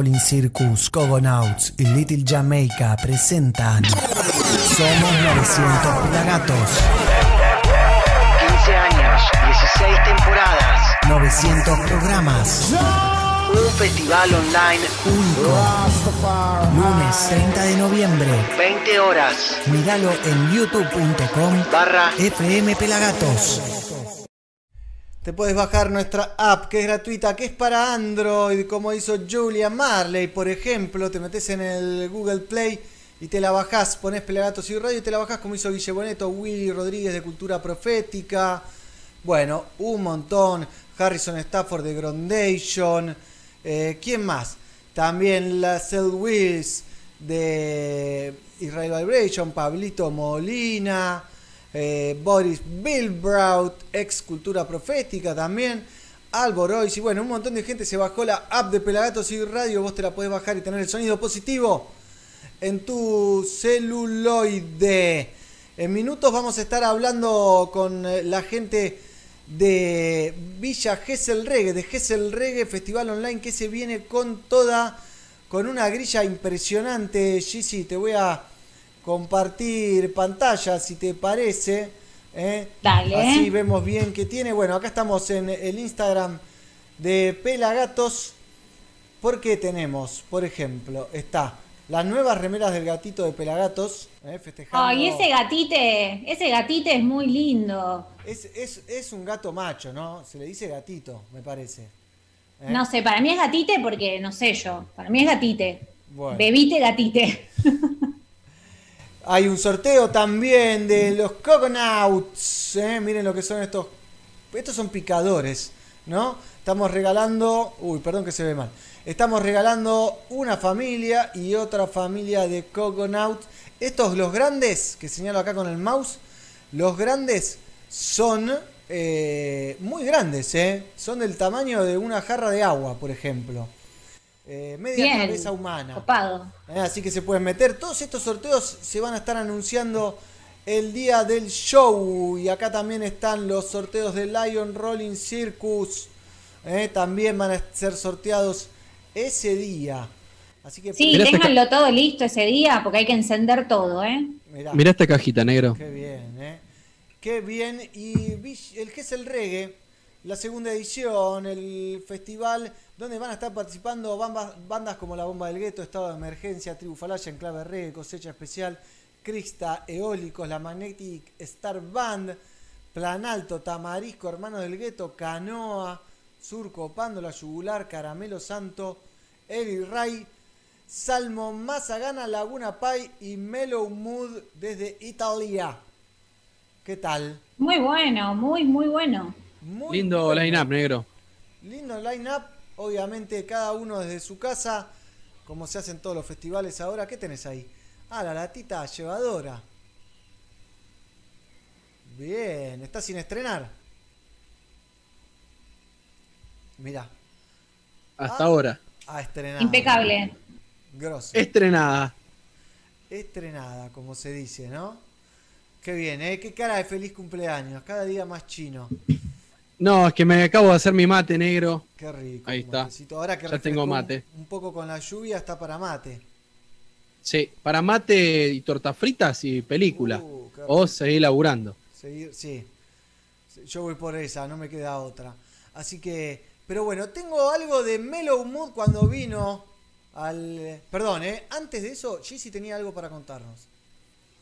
Rolling Circus, Cogonauts y Little Jamaica presentan Somos 900 Pelagatos. 15 años, 16 temporadas, 900 programas. un festival online único. Lunes 30 de noviembre. 20 horas. Míralo en youtube.com barra FM Pelagatos. Te puedes bajar nuestra app que es gratuita, que es para Android, como hizo Julia Marley, por ejemplo. Te metes en el Google Play y te la bajás, pones Pelagatos y Radio y te la bajás como hizo Guille Boneto, Willy Rodríguez de Cultura Profética. Bueno, un montón. Harrison Stafford de Grondation. Eh, ¿Quién más? También la Cell Wills de Israel Vibration, Pablito Molina, eh, Boris Bilbraut, ex Cultura Profética también, Alborois, y bueno, un montón de gente se bajó la app de Pelagatos y Radio, vos te la podés bajar y tener el sonido positivo en tu celuloide. En minutos vamos a estar hablando con eh, la gente de Villa Gesell Reggae, de Gesell Reggae Festival Online que se viene con toda, con una grilla impresionante. Gigi, te voy a compartir pantalla si te parece. ¿eh? Dale. Así vemos bien que tiene. Bueno, acá estamos en el Instagram de Pelagatos. Porque tenemos, por ejemplo, está las nuevas remeras del gatito de Pelagatos, eh, festejando. Ay, ese gatite, ese gatite es muy lindo. Es, es, es un gato macho, ¿no? Se le dice gatito, me parece. ¿Eh? No sé, para mí es gatite porque no sé yo. Para mí es gatite. Bueno. Bebite gatite. Hay un sorteo también de los Coconauts. ¿eh? Miren lo que son estos. Estos son picadores, ¿no? Estamos regalando. Uy, perdón que se ve mal. Estamos regalando una familia y otra familia de Coconauts. Estos, los grandes, que señalo acá con el mouse, los grandes son eh, muy grandes, ¿eh? Son del tamaño de una jarra de agua, por ejemplo. Eh, media Bien, cabeza humana. Copado. Eh, Así que se pueden meter. Todos estos sorteos se van a estar anunciando el día del show. Y acá también están los sorteos de Lion Rolling Circus. Eh, también van a ser sorteados ese día. Así que Sí, ténganlo todo listo ese día porque hay que encender todo, ¿eh? Mirá, Mirá esta cajita, negro. Qué bien, ¿eh? Qué bien. Y el que es el reggae, la segunda edición, el festival donde van a estar participando bandas como La Bomba del Gueto, Estado de Emergencia, Tribu Falaya, Enclave Reggae, Cosecha Especial, Crista, Eólicos, La Magnetic Star Band, Plan Alto, Tamarisco, Hermanos del Gueto, Canoa, Surco, Pándola, Yugular, Caramelo Santo, Eli Ray, Salmo Mazagana, Laguna Pai y Mellow Mood desde Italia. ¿Qué tal? Muy bueno, muy, muy bueno. Muy Lindo line-up, negro. Lindo line-up, obviamente cada uno desde su casa, como se hacen todos los festivales ahora. ¿Qué tenés ahí? Ah, la latita llevadora. Bien, está sin estrenar. Mirá, Hasta ahora. a estrenar. Impecable. Grosso. Estrenada. Estrenada, como se dice, ¿no? Qué bien, ¿eh? Qué cara de feliz cumpleaños. Cada día más chino. No, es que me acabo de hacer mi mate, negro. Qué rico. Ahí está. matecito. Ahora que Ya tengo un- mate. Un, poco con la lluvia está para mate. Sí, para mate y tortas fritas y película. Uh, o seguir laburando. Seguir, sí. Sí, Yo voy por esa, no me queda otra. Así que, pero bueno, tengo algo de Mellow Mood cuando vino al... Perdón, ¿eh? Antes de eso, Jessy tenía algo para contarnos.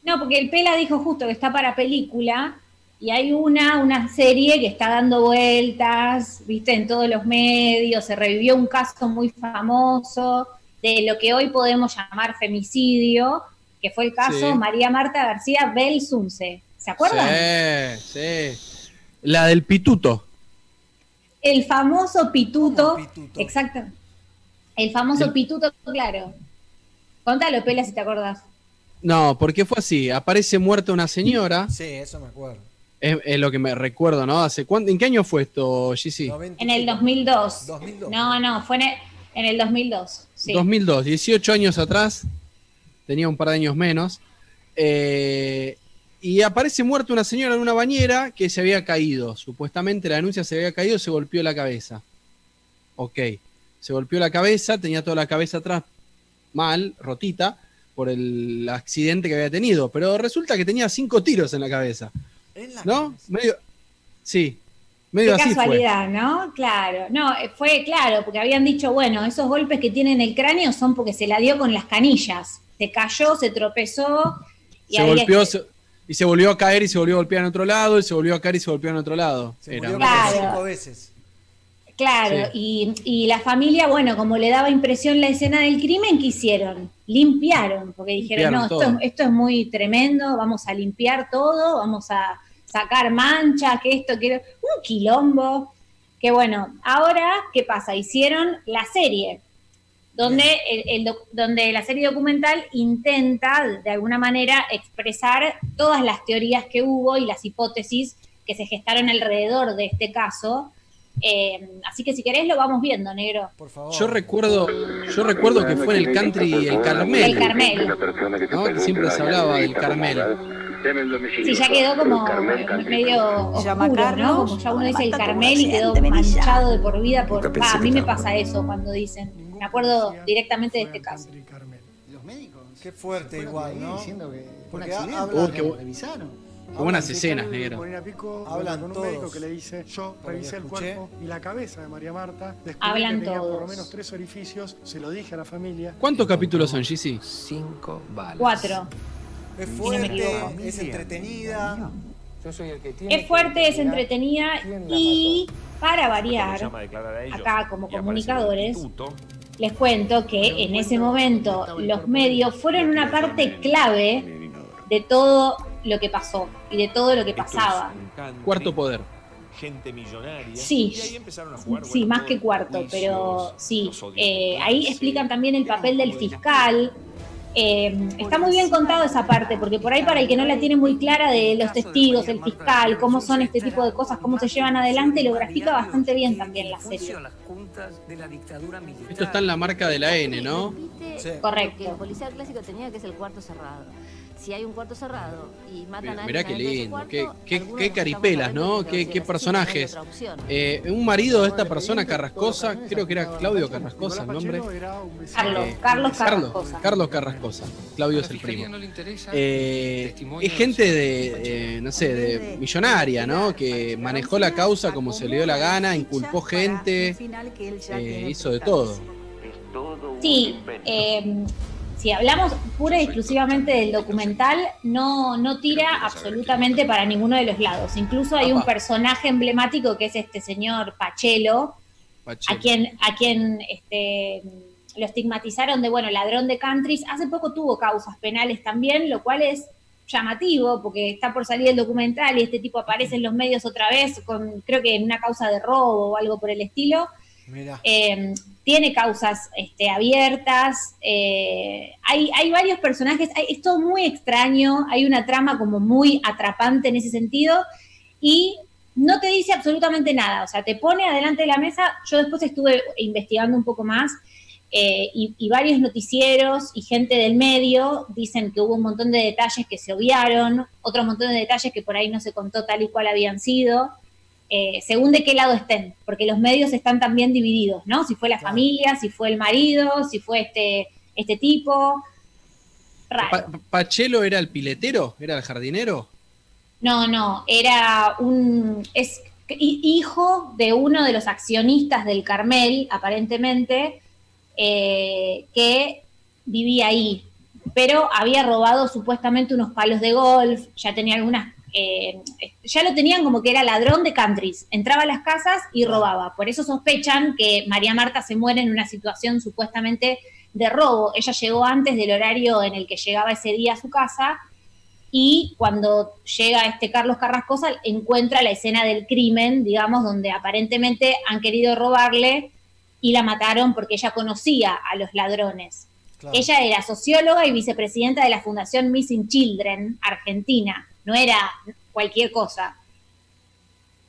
No, porque el Pela dijo justo que está para película y hay una, una serie que está dando vueltas, viste, en todos los medios, se revivió un caso muy famoso de lo que hoy podemos llamar femicidio, que fue el caso Sí. María Marta García Belsunce. ¿Se acuerdan? Sí, sí. La del pituto. El famoso pituto, exacto. El famoso El- pituto, claro. Contalo, Pela, si te acordás. No, porque fue así. Aparece muerta una señora. Sí, eso me acuerdo. Es, es lo que me recuerdo, ¿no? ¿Hace cuánto, ¿En qué año fue esto, GC? En el 2002. 2002. No, no, fue en el, en el 2002. Sí. 2002, 18 años atrás. Tenía un par de años menos. Eh, y aparece muerta una señora en una bañera que se había caído. Supuestamente la denuncia se había caído, se golpeó la cabeza. Ok. Se golpeó la cabeza, tenía toda la cabeza atrás mal, rotita, por el accidente que había tenido. Pero resulta que tenía cinco tiros en la cabeza. ¿No? Medio. Sí. Medio Qué así fue. casualidad, ¿no? Claro. No, eh, fue claro, porque habían dicho, bueno, esos golpes que tiene en el cráneo son porque se la dio con las canillas. Se cayó, se tropezó y Se ahí golpeó es- se- y se volvió a caer y se volvió a golpear en otro lado, y se volvió a caer y se golpeó en otro lado. Se Era murió cosa- cinco veces. Claro, y, y la familia, bueno, como le daba impresión la escena del crimen, ¿qué hicieron? Limpiaron, porque dijeron, Limpiaron no, esto, esto es muy tremendo, vamos a limpiar todo, vamos a sacar manchas, que esto, que un quilombo. Que bueno, ahora, ¿qué pasa? Hicieron la serie, donde, el- el donde la serie documental intenta, de alguna manera, expresar todas las teorías que hubo y las hipótesis que se gestaron alrededor de este caso. Eh, así que si querés lo vamos viendo, negro. Por favor. Yo recuerdo, yo recuerdo que fue en el country El Carmel. El Carmel. ¿no? Que siempre se hablaba del Carmel. Sí, ya quedó como medio oscuro, ¿no? Como ya uno dice el Carmel y quedó manchado de por vida. Por... Ah, a mí me pasa eso cuando dicen. Me acuerdo directamente de este caso. Los médicos. Qué fuerte igual, ¿no? Diciendo que fue un Porque accidente. Hablan- buenas escenas, negro. Pico, Hablan con un todos. médico que le dice, yo revisé el cuerpo y la cabeza de María Marta, descubrí Hablan que tenía por lo menos tres orificios, se lo dije a la familia. ¿Cuántos capítulos son, GC? Cinco balas. Cuatro. Es fuerte, es entretenida. Yo soy el que tiene Es fuerte, es entretenida y para variar, acá como comunicadores, les cuento que en ese momento los medios fueron una parte clave de todo lo que pasó y de todo lo que pasaba. Cuarto poder. Gente millonaria. Sí, Y ahí empezaron a jugar. sí, bueno, más que cuarto, juicios, pero sí. eh, ahí explican también el papel del fiscal. Eh, está muy bien contado esa parte, porque por ahí para el que no la tiene muy clara de los testigos, el fiscal, cómo son este tipo de cosas, cómo se llevan adelante, lo grafica bastante bien también la serie. Esto está en la marca de la N, ¿no? Correcto. Porque el policial clásico tenía que es el cuarto cerrado. Si hay un cuarto cerrado y matan a Mirá alguien qué lindo, cuarto, qué, qué, qué caripelas, ¿no? Qué, qué personajes. Eh, un marido de esta persona, Carrascosa, creo que era Claudio Carrascosa el nombre. Carlos, Eh, Carlos Carlos, Carrascosa. Carlos Carrascosa. Claudio es el primo. Eh, es gente de, eh, no sé, de millonaria, ¿no? Que manejó la causa como se le dio la gana, inculpó gente, eh, hizo de todo. Sí, eh, si hablamos pura y exclusivamente del documental, no, no tira absolutamente para ninguno de los lados. Incluso hay un personaje emblemático que es este señor Pachelo, a quien, a quien este, lo estigmatizaron de, bueno, ladrón de countries. Hace poco tuvo causas penales también, lo cual es llamativo, porque está por salir el documental y este tipo aparece en los medios otra vez, con creo que en una causa de robo o algo por el estilo. Mira. Eh, tiene causas este, abiertas, eh, hay, hay varios personajes, hay- es todo muy extraño, hay una trama como muy atrapante en ese sentido y no te dice absolutamente nada, o sea, te pone adelante de la mesa, yo después estuve investigando un poco más eh, y, y varios noticieros y gente del medio dicen que hubo un montón de detalles que se obviaron, otro montón de detalles que por ahí no se contó tal y cual habían sido eh, según de qué lado estén, porque los medios están también divididos, ¿no? Si fue la familia, si fue el marido, si fue este, este tipo. Pa- ¿Pachelo era el piletero? ¿Era el jardinero? No, no, era un. Es hi- hijo de uno de los accionistas del Carmel, aparentemente, eh, que vivía ahí. Pero había robado supuestamente unos palos de golf, ya tenía algunas. Eh, ya lo tenían como que era ladrón de countries. Entraba a las casas y robaba. Por eso sospechan que María Marta se muere en una situación supuestamente de robo. Ella llegó antes del horario en el que llegaba ese día a su casa y cuando llega este Carlos Carrascosa encuentra la escena del crimen, digamos, donde aparentemente han querido robarle y la mataron porque ella conocía a los ladrones. Claro. Ella era socióloga y vicepresidenta de la Fundación Missing Children Argentina, no era cualquier cosa.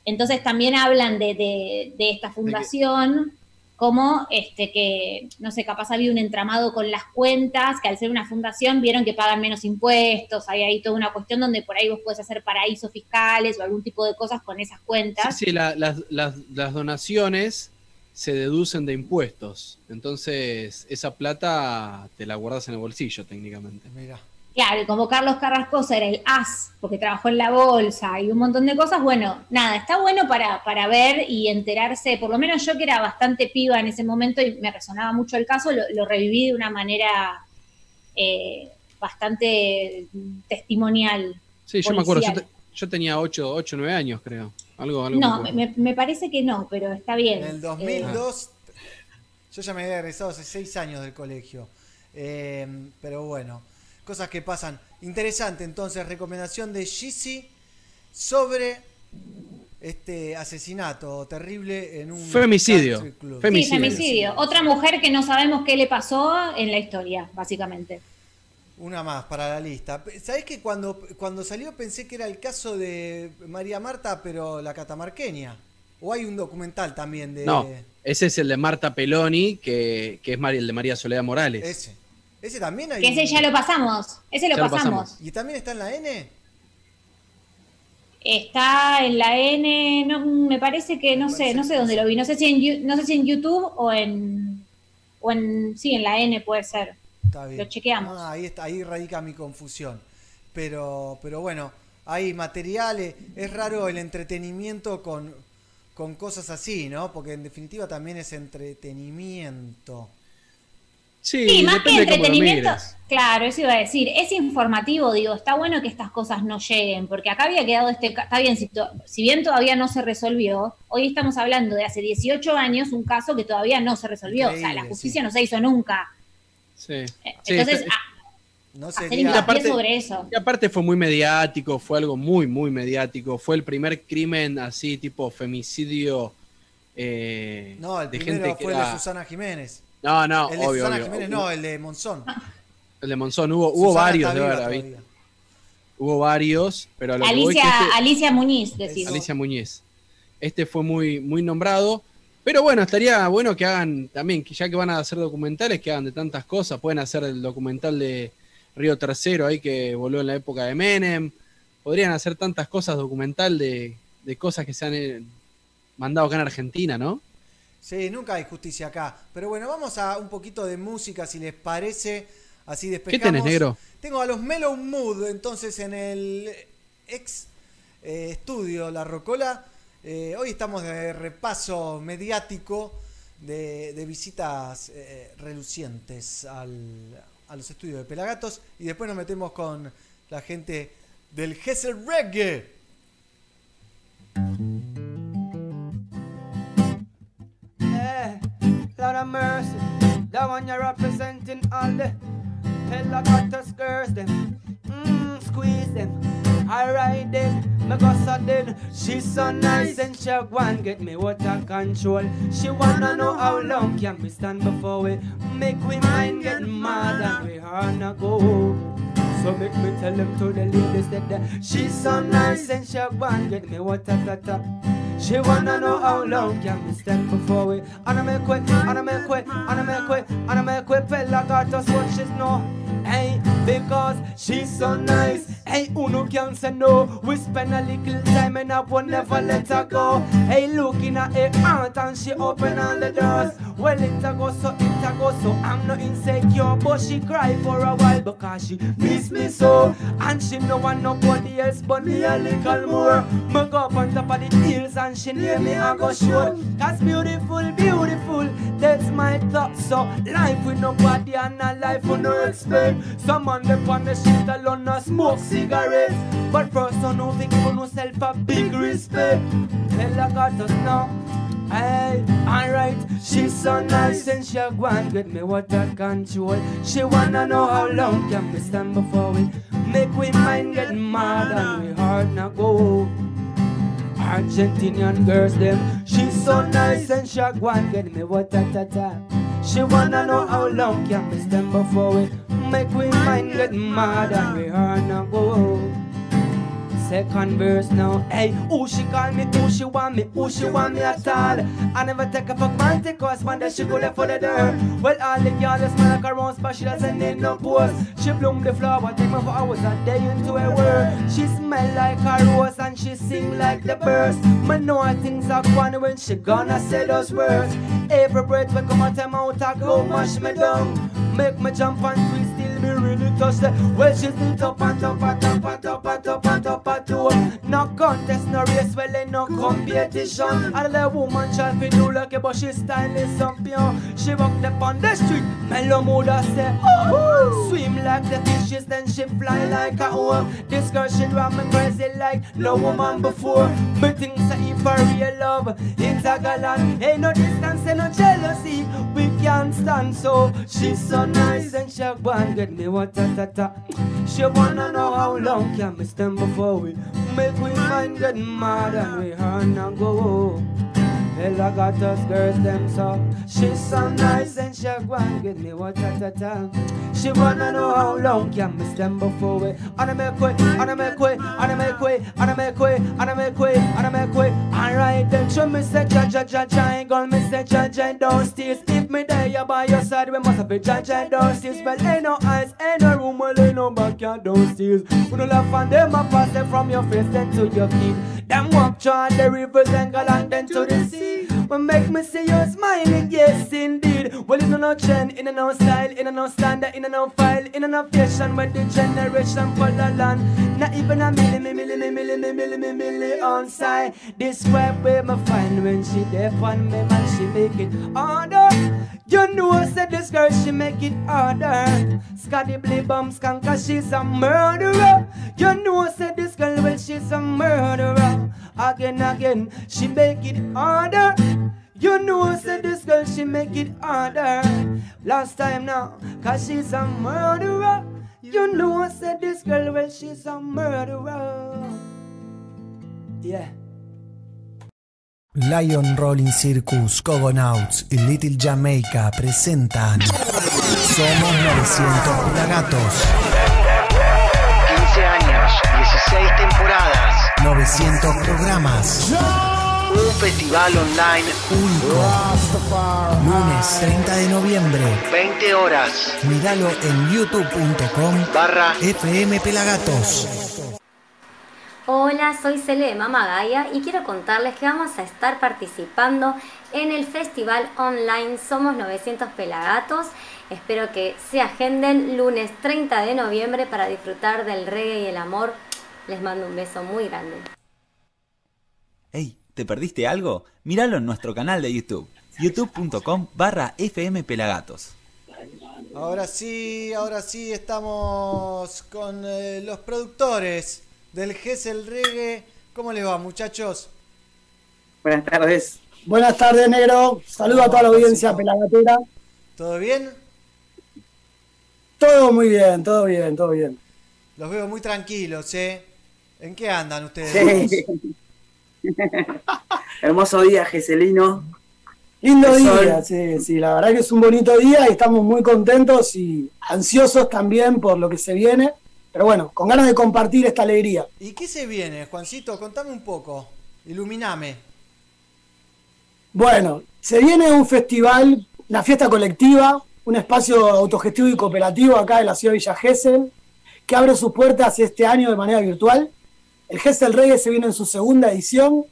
Entonces también hablan de, de- de esta fundación como este que, no sé, capaz había un entramado con las cuentas, que al ser una fundación vieron que pagan menos impuestos, hay ahí toda una cuestión donde por ahí vos puedes hacer paraísos fiscales o algún tipo de cosas con esas cuentas. Sí, sí, la- las, las- las donaciones se deducen de impuestos. Entonces, esa plata te la guardas en el bolsillo, técnicamente. Mira. Claro, y como Carlos Carrascosa era el as, porque trabajó en la bolsa y un montón de cosas, bueno, nada, está bueno para, para ver y enterarse, por lo menos yo que era bastante piba en ese momento y me resonaba mucho el caso, lo, lo reviví de una manera eh, bastante testimonial. Sí, yo me acuerdo, yo, te- yo tenía 8 o 9 años, creo. Algo, algo No, me, me parece que no, pero está bien. En el 2002, yo ya me había egresado hace seis años del colegio. Eh, pero bueno, cosas que pasan. Interesante, entonces, recomendación de Gizzy sobre este asesinato terrible en un Femicidio. club. Sí, femicidio. Otra mujer que no sabemos qué le pasó en la historia, básicamente. Una más para la lista. ¿Sabés que cuando, cuando salió pensé que era el caso de María Marta, pero la catamarqueña? ¿O hay un documental también de No, ese es el de Marta Peloni, que, que es el de María Soledad Morales. ese? Ese también hay. Que ese un- ya lo pasamos. Ese lo pasamos. ¿Y también está en la N? Está en la N, no, me parece que no sé, no sé dónde lo vi, no sé si en, Yu- no sé si en YouTube o en, o en, sí, en la N puede ser. Está bien. Lo chequeamos. Ah, ahí está, ahí radica mi confusión. Pero, pero bueno, hay materiales. Es raro el entretenimiento con, con cosas así, ¿no? Porque en definitiva también es entretenimiento. Sí, Sí, más que entretenimiento, claro, eso iba a decir, es informativo, digo, está bueno que estas cosas no lleguen, porque acá había quedado este, está bien, si, to- si bien todavía no se resolvió, hoy estamos hablando de hace 18 años un caso que todavía no se resolvió, o sea, la justicia no se hizo nunca. Sí. Sí, Entonces, está- No sería. hincapié aparte- sobre eso. Y aparte fue muy mediático, fue algo muy, muy mediático. Fue el primer crimen así, tipo femicidio. eh, No, el de primero gente que fue el de era- Susana Jiménez. No, no, el de obvio, Susana obvio. Jiménez, no, el de Monzón. El de Monzón, hubo, hubo Susana varios, de verdad. todavía. Hubo varios, pero a lo Alicia, que este- Alicia Muñiz, decís. Alicia Muñiz. Este fue muy, muy nombrado. Pero bueno, estaría bueno que hagan también, que ya que van a hacer documentales, que hagan de tantas cosas. Pueden hacer el documental de Río Tercero ahí que volvió en la época de Menem. Podrían hacer tantas cosas documental de, de cosas que se han eh, mandado acá en Argentina, ¿no? Sí, nunca hay justicia acá. Pero bueno, vamos a un poquito de música, si les parece. Así despejamos. tenés, negro? Tengo a los Mellow Mood, entonces en el ex eh, estudio La Rocola. Eh, hoy estamos de repaso mediático de, de visitas eh, relucientes al- a los estudios de Pelagatos. Y después nos metemos con la gente del Hessel Reggae. Lord of mercy. The one you're representing all the Pelagatos girls, them. Mm, squeeze them. Alright then, me go so then. She's so nice and she want get me water control. She wanna know how long can we stand before we make we mind get mad and we wanna go. So make me tell them to the ladies that that she's so nice and she want get me water tata. She wanna know how long can we stand before we Anna make way, Anna make way, Anna make way, Anna make way. Pella got us what she's know Hey, because she's so nice. Hey, uno can say no We spend a little time and I will never let her go. Hey, looking at her aunt and she open all the doors. Well, it a go so, it a go so. I'm not insecure But she cry for a while because she miss me so. And she no want nobody else but me a little more. Me go up on top of the hills and she near me I go sure. Cause beautiful, beautiful That's my thought. So life with nobody and a life for no expect Someone up on the street alone no smoke cigarettes But first I know to give yourself a big respect Tell I got us now Hey, alright, she's so nice and she want get me water control. She wanna know how long can we stand before we make we mind get mad and we heart not go. Argentinian girls them, she's so nice and she want get me water ta ta. She wanna know how long can we stand before we make we mind get mad and we heart not go. Second verse now, hey, who she call me, who she want me, who she want me at all. I never take a fuck man, cause one day she go left for the dirt. Well, all the girls smell like her own but she doesn't need no pose. She bloom the flower, take me for hours a day into her world. She smell like a rose and she sing like the birds. Man know things are funny when she gonna say those words. Every breath we come out her mouth, I go mash me down. Make me jump and twist till me really touch the Well, she's lit up and up and up and up and up and up and up No contest, no race, well, ain't no competition. And the woman shall be do a but she style is champion She walk up on the street, mellow mood I say oh, Swim like the fishes, then she fly like a worm This girl, she drive me crazy like no woman before. Me think say if I real love, it's a gallant Ain't no distance, ain't no jealousy. We can't stand so She's so nice and she want get me what ta ta ta. She wanna know how long can we stand before we Make we mind get mad and we wanna go. Hell, I got us girls, them so She's so nice and she want get me what ta ta ta She wanna know how long can we stand before we? Anna make way, Anna make way, Anna make way, Anna make way, Anna make way, Anna make way. Alright then, show me say ja ja ja ja Girl, me say ja ja downstairs If me there, you by your side, we must have a ja ja downstairs Well, ain't no eyes, ain't no room, well, ain't no backyard downstairs We no laugh and them a pass them from your face then to your feet. Them walk through the rivers and go along then to the sea Bye. What make me see you smiling? Yes, indeed. Well, in no trend, in no style, in no standard, in no file, in no fashion, where the generation for the land. Not even a milli, milli, milli, milli, milli, milli, milli, milli on side. This web where me find when she there on me, man, she make it harder. You know, I said this girl, she make it harder. Scotty Blee bum skunk, cause she's a murderer. You know, I said this girl, well, she's a murderer. Again, again, she make it harder. You know, said this girl, she make it harder. Last time now, cause she's a murderer. You know, said this girl, well, she's a murderer. Yeah. Lion Rolling Circus, Cogonauts y Little Jamaica presentan Somos 900 Pelagatos. 15 años, 16 temporadas. 900 programas. Un festival online. Lunes 30 de noviembre. 20 horas. Míralo en youtube.com barra FM Pelagatos. Hola, soy Cele de Mama Gaia y quiero contarles que vamos a estar participando en el festival online Somos 900 Pelagatos. Espero que se agenden lunes 30 de noviembre para disfrutar del reggae y el amor. Les mando un beso muy grande. Ey, ¿te perdiste algo? Míralo en nuestro canal de YouTube, youtube.com barra FM Pelagatos. Ahora sí, ahora sí estamos con eh, los productores del Gesell Reggae. ¿Cómo les va, muchachos? Buenas tardes. Buenas tardes, negro. Saludo a toda la audiencia pelagatera. ¿Todo bien? Todo muy bien, todo bien, todo bien. Los veo muy tranquilos, ¿eh? ¿En qué andan ustedes? Sí. Hermoso día, Geselino. Lindo El día, sí, sí, la verdad que es un bonito día y estamos muy contentos y ansiosos también por lo que se viene. Pero bueno, con ganas de compartir esta alegría. ¿Y qué se viene, Juancito? Contame un poco. Iluminame. Bueno, se viene un festival, una fiesta colectiva, un espacio autogestivo y cooperativo acá de la ciudad de Villa Gesell, que abre sus puertas este año de manera virtual. El Gesell Reggae se viene en su segunda edición,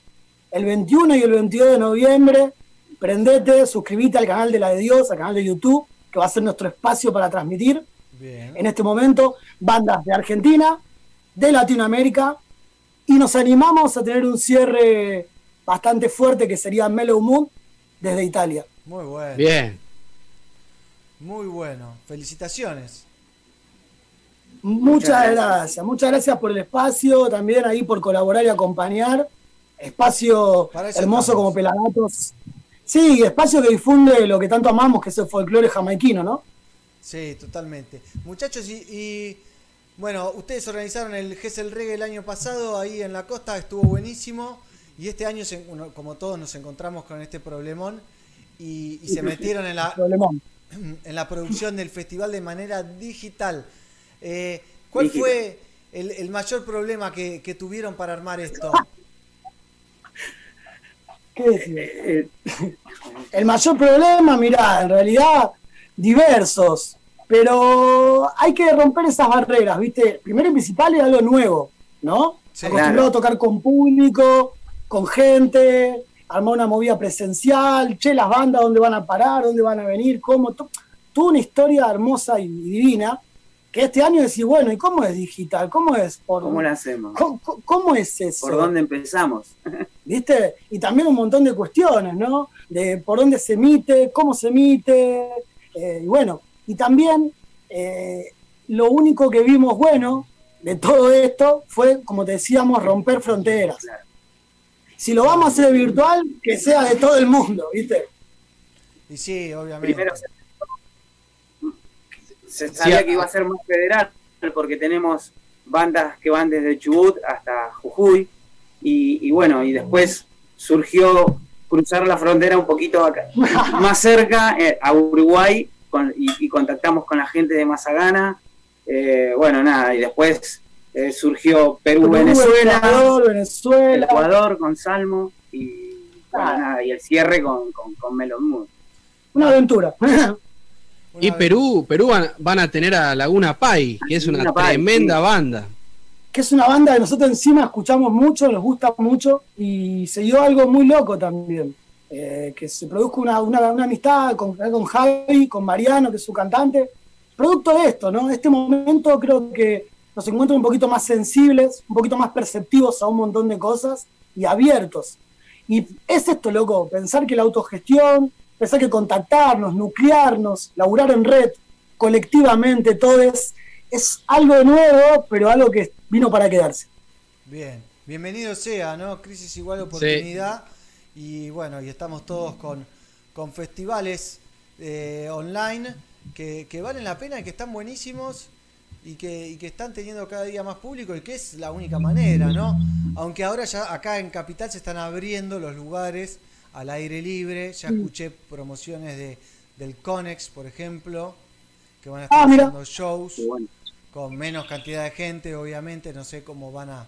el 21 y el 22 de noviembre. Prendete, suscríbete al canal de la de Dios, al canal de YouTube, que va a ser nuestro espacio para transmitir. En este momento, bandas de Argentina, de Latinoamérica, y nos animamos a tener un cierre bastante fuerte que sería Mellow Moon desde Italia. Muy bueno. Bien. Muy bueno. Felicitaciones. Muchas gracias. muchas gracias por el espacio, también ahí por colaborar y acompañar. Espacio hermoso estamos. como Pelagatos. Sí, espacio que difunde lo que tanto amamos, que es el folclore jamaiquino, ¿no? Sí, totalmente. Muchachos, y, y, bueno, ustedes organizaron el Gesell Reggae el año pasado ahí en la costa, estuvo buenísimo. Y este año, como todos, nos encontramos con este problemón y, y se metieron en la, en la producción del festival de manera digital. Eh, ¿Cuál fue el, el mayor problema que, que tuvieron para armar esto? ¿Qué decir? El mayor problema, mirá, en realidad diversos, pero hay que romper esas barreras, ¿viste? Primero y principal es algo nuevo, ¿no? Sí. Acostumbrado Claro. a tocar con público, con gente, armar una movida presencial, che, las bandas, dónde van a parar, dónde van a venir, cómo, to- toda una historia hermosa y divina, que este año decís, bueno, ¿y cómo es digital? ¿Cómo es? Por, ¿Cómo lo hacemos? ¿Cómo, cómo- es eso? ¿Por dónde empezamos? ¿viste? Y también un montón de cuestiones, ¿no? De por dónde se emite, cómo se emite, eh, y bueno, y también eh, lo único que vimos bueno de todo esto fue, como te decíamos, romper fronteras. Si lo vamos a hacer virtual, que sea de todo el mundo, ¿viste? Y sí, obviamente. Primero se, se sabía Sí, que iba a ser más federal porque tenemos bandas que van desde Chubut hasta Jujuy y, y bueno, y después surgió cruzar la frontera un poquito acá, más cerca, eh, a Uruguay, con- y, y contactamos con la gente de Mazagana. Eh, bueno, nada, y después eh, surgió Perú, Venezuela, Ecuador, Venezuela. Ecuador con Salmo y, bueno, nada, y el cierre con, con, con Melon Moon. Una aventura. Y Perú, Perú van, van a tener a Laguna Pai, que es una Laguna Pai, tremenda sí. banda. que es una banda que nosotros encima escuchamos mucho, nos gusta mucho y se dio algo muy loco también. eh, que se produzca una, una- una amistad con, con Javi, con Mariano, que es su cantante. Producto de esto, ¿no? Este momento creo que nos encuentra un poquito más sensibles, un poquito más perceptivos a un montón de cosas y abiertos. Y es esto, loco, pensar que la autogestión, pensar que contactarnos, nuclearnos, laburar en red, colectivamente, todo es, es algo nuevo, pero algo que vino para quedarse. Bien, bienvenido sea, ¿no? Crisis igual oportunidad. Y bueno, y estamos todos con, con festivales eh, online que, que valen la pena y que están buenísimos y que, y que están teniendo cada día más público y que es la única manera, ¿no? Aunque ahora ya acá en Capital se están abriendo los lugares al aire libre, ya escuché promociones de, del Conex, por ejemplo, que van a estar Ah, mira. haciendo shows con menos cantidad de gente, obviamente, no sé cómo van a,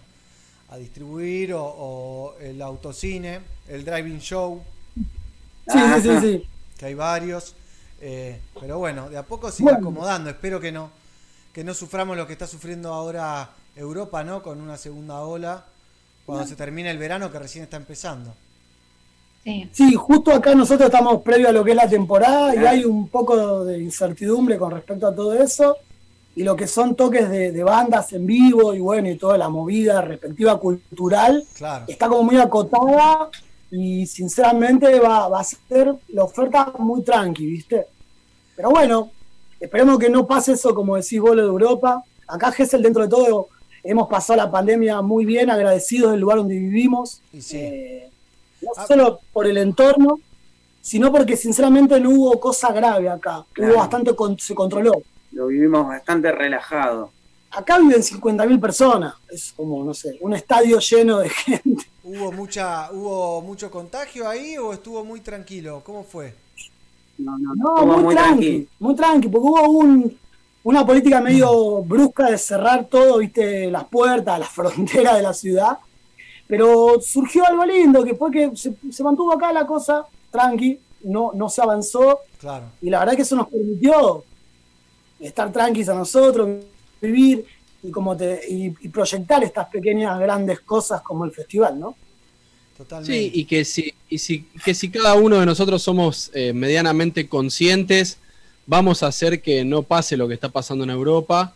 a distribuir, o, o el autocine, el driving show. Sí, sí, sí, sí. Que hay varios. eh, pero bueno, de a poco se irá Bueno. acomodando. Espero que no, que no suframos lo que está sufriendo ahora Europa, ¿no? Con una segunda ola, cuando se termine el verano que recién está empezando. Sí, justo acá nosotros estamos previo a lo que es la temporada y hay un poco de incertidumbre con respecto a todo eso y lo que son toques de, de bandas en vivo y bueno, y toda la movida respectiva cultural Claro. está como muy acotada y sinceramente va, va a ser la oferta muy tranqui, ¿viste? Pero bueno, esperemos que no pase eso como decís vos lo de Europa. Acá Gessel dentro de todo hemos pasado la pandemia muy bien, agradecidos del lugar donde vivimos. Eh, no solo por el entorno, sino porque sinceramente no hubo cosa grave acá. Claro. Hubo bastante, con- se controló. Lo vivimos bastante relajado. Acá viven 50.000 personas. Es como, no sé, un estadio lleno de gente. ¿Hubo mucha, hubo mucho contagio ahí o estuvo muy tranquilo? ¿Cómo fue? No, no, No, muy, muy tranqui, tranqui. muy tranqui, porque hubo un, una política medio brusca de cerrar todo, viste, las puertas, las fronteras de la ciudad. Pero surgió algo lindo, que fue que se, se mantuvo acá la cosa tranqui, no, no se avanzó. Claro. Y la verdad que eso nos permitió estar tranquilos a nosotros, vivir y, como te, y, y proyectar estas pequeñas grandes cosas como el festival, ¿no? Totalmente. Sí, y que si, y si, que si cada uno de nosotros somos eh, medianamente conscientes, vamos a hacer que no pase lo que está pasando en Europa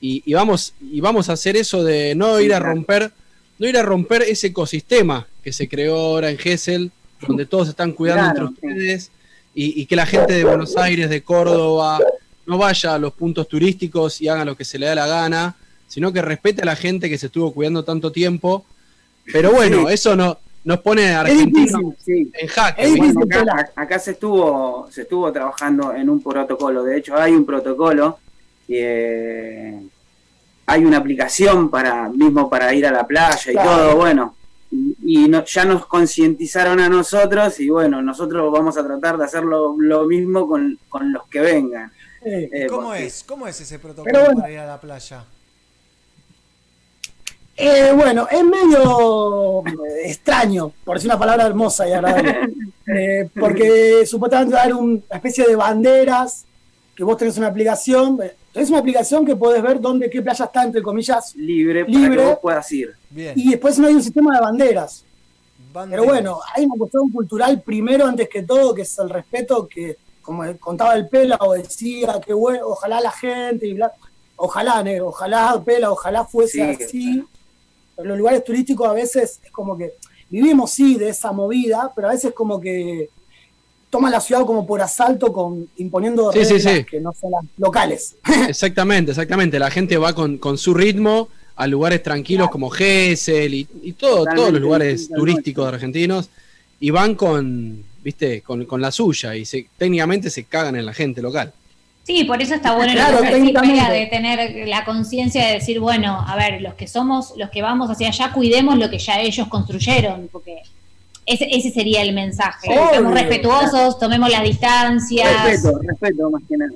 y, y vamos, y vamos a hacer eso de no ir a romper, no ir a romper ese ecosistema que se creó ahora en Gessel, donde todos están cuidando Claro, entre ustedes y, y que la gente de Buenos Aires, de Córdoba, no vaya a los puntos turísticos y haga lo que se le da la gana, sino que respete a la gente que se estuvo cuidando tanto tiempo. Pero bueno, Sí. eso no, nos pone a Es Argentina difícil, sí. en jaque. Es difícil, acá, acá se estuvo se estuvo trabajando en un protocolo. De hecho, hay un protocolo. eh, hay una aplicación para mismo para ir a la playa y Claro. todo. Bueno, y, y no- ya nos concientizaron a nosotros y bueno, nosotros vamos a tratar de hacer lo, lo mismo con, con los que vengan. Eh, ¿Cómo porque- es? ¿Cómo es ese protocolo bueno. para ir a la playa? Eh, bueno, es medio eh, extraño, por decir una palabra hermosa y agradable. Eh, porque supuestamente va a haber una especie de banderas, que vos tenés una aplicación, tenés una aplicación que podés ver dónde, qué playa está, entre comillas, libre para libre, que vos puedas ir. Bien. y después no hay un sistema de banderas. Banderas. Pero bueno, hay una cuestión cultural primero, antes que todo, que es el respeto que, como contaba el Pela o decía, que bueno, ojalá la gente y bla, ojalá, negro, ojalá Pela, ojalá fuese Sí. así. Pero los lugares turísticos a veces es como que vivimos sí de esa movida, pero a veces como que toman la ciudad como por asalto con imponiendo Sí, sí, reglas sí. que no son las locales. Exactamente, exactamente. La gente va con, con su ritmo a lugares tranquilos como Gesell y, y todo, todos los lugares turísticos argentinos y van con, viste, con, con la suya y se, técnicamente se cagan en la gente local. Sí, por eso está bueno Claro. Pela, de tener la conciencia de decir, bueno, a ver, los que somos, los que vamos hacia allá, cuidemos lo que ya ellos construyeron, porque ese, ese sería el mensaje. Obvio. Seamos respetuosos, tomemos las distancias. Respeto, respeto más que nada.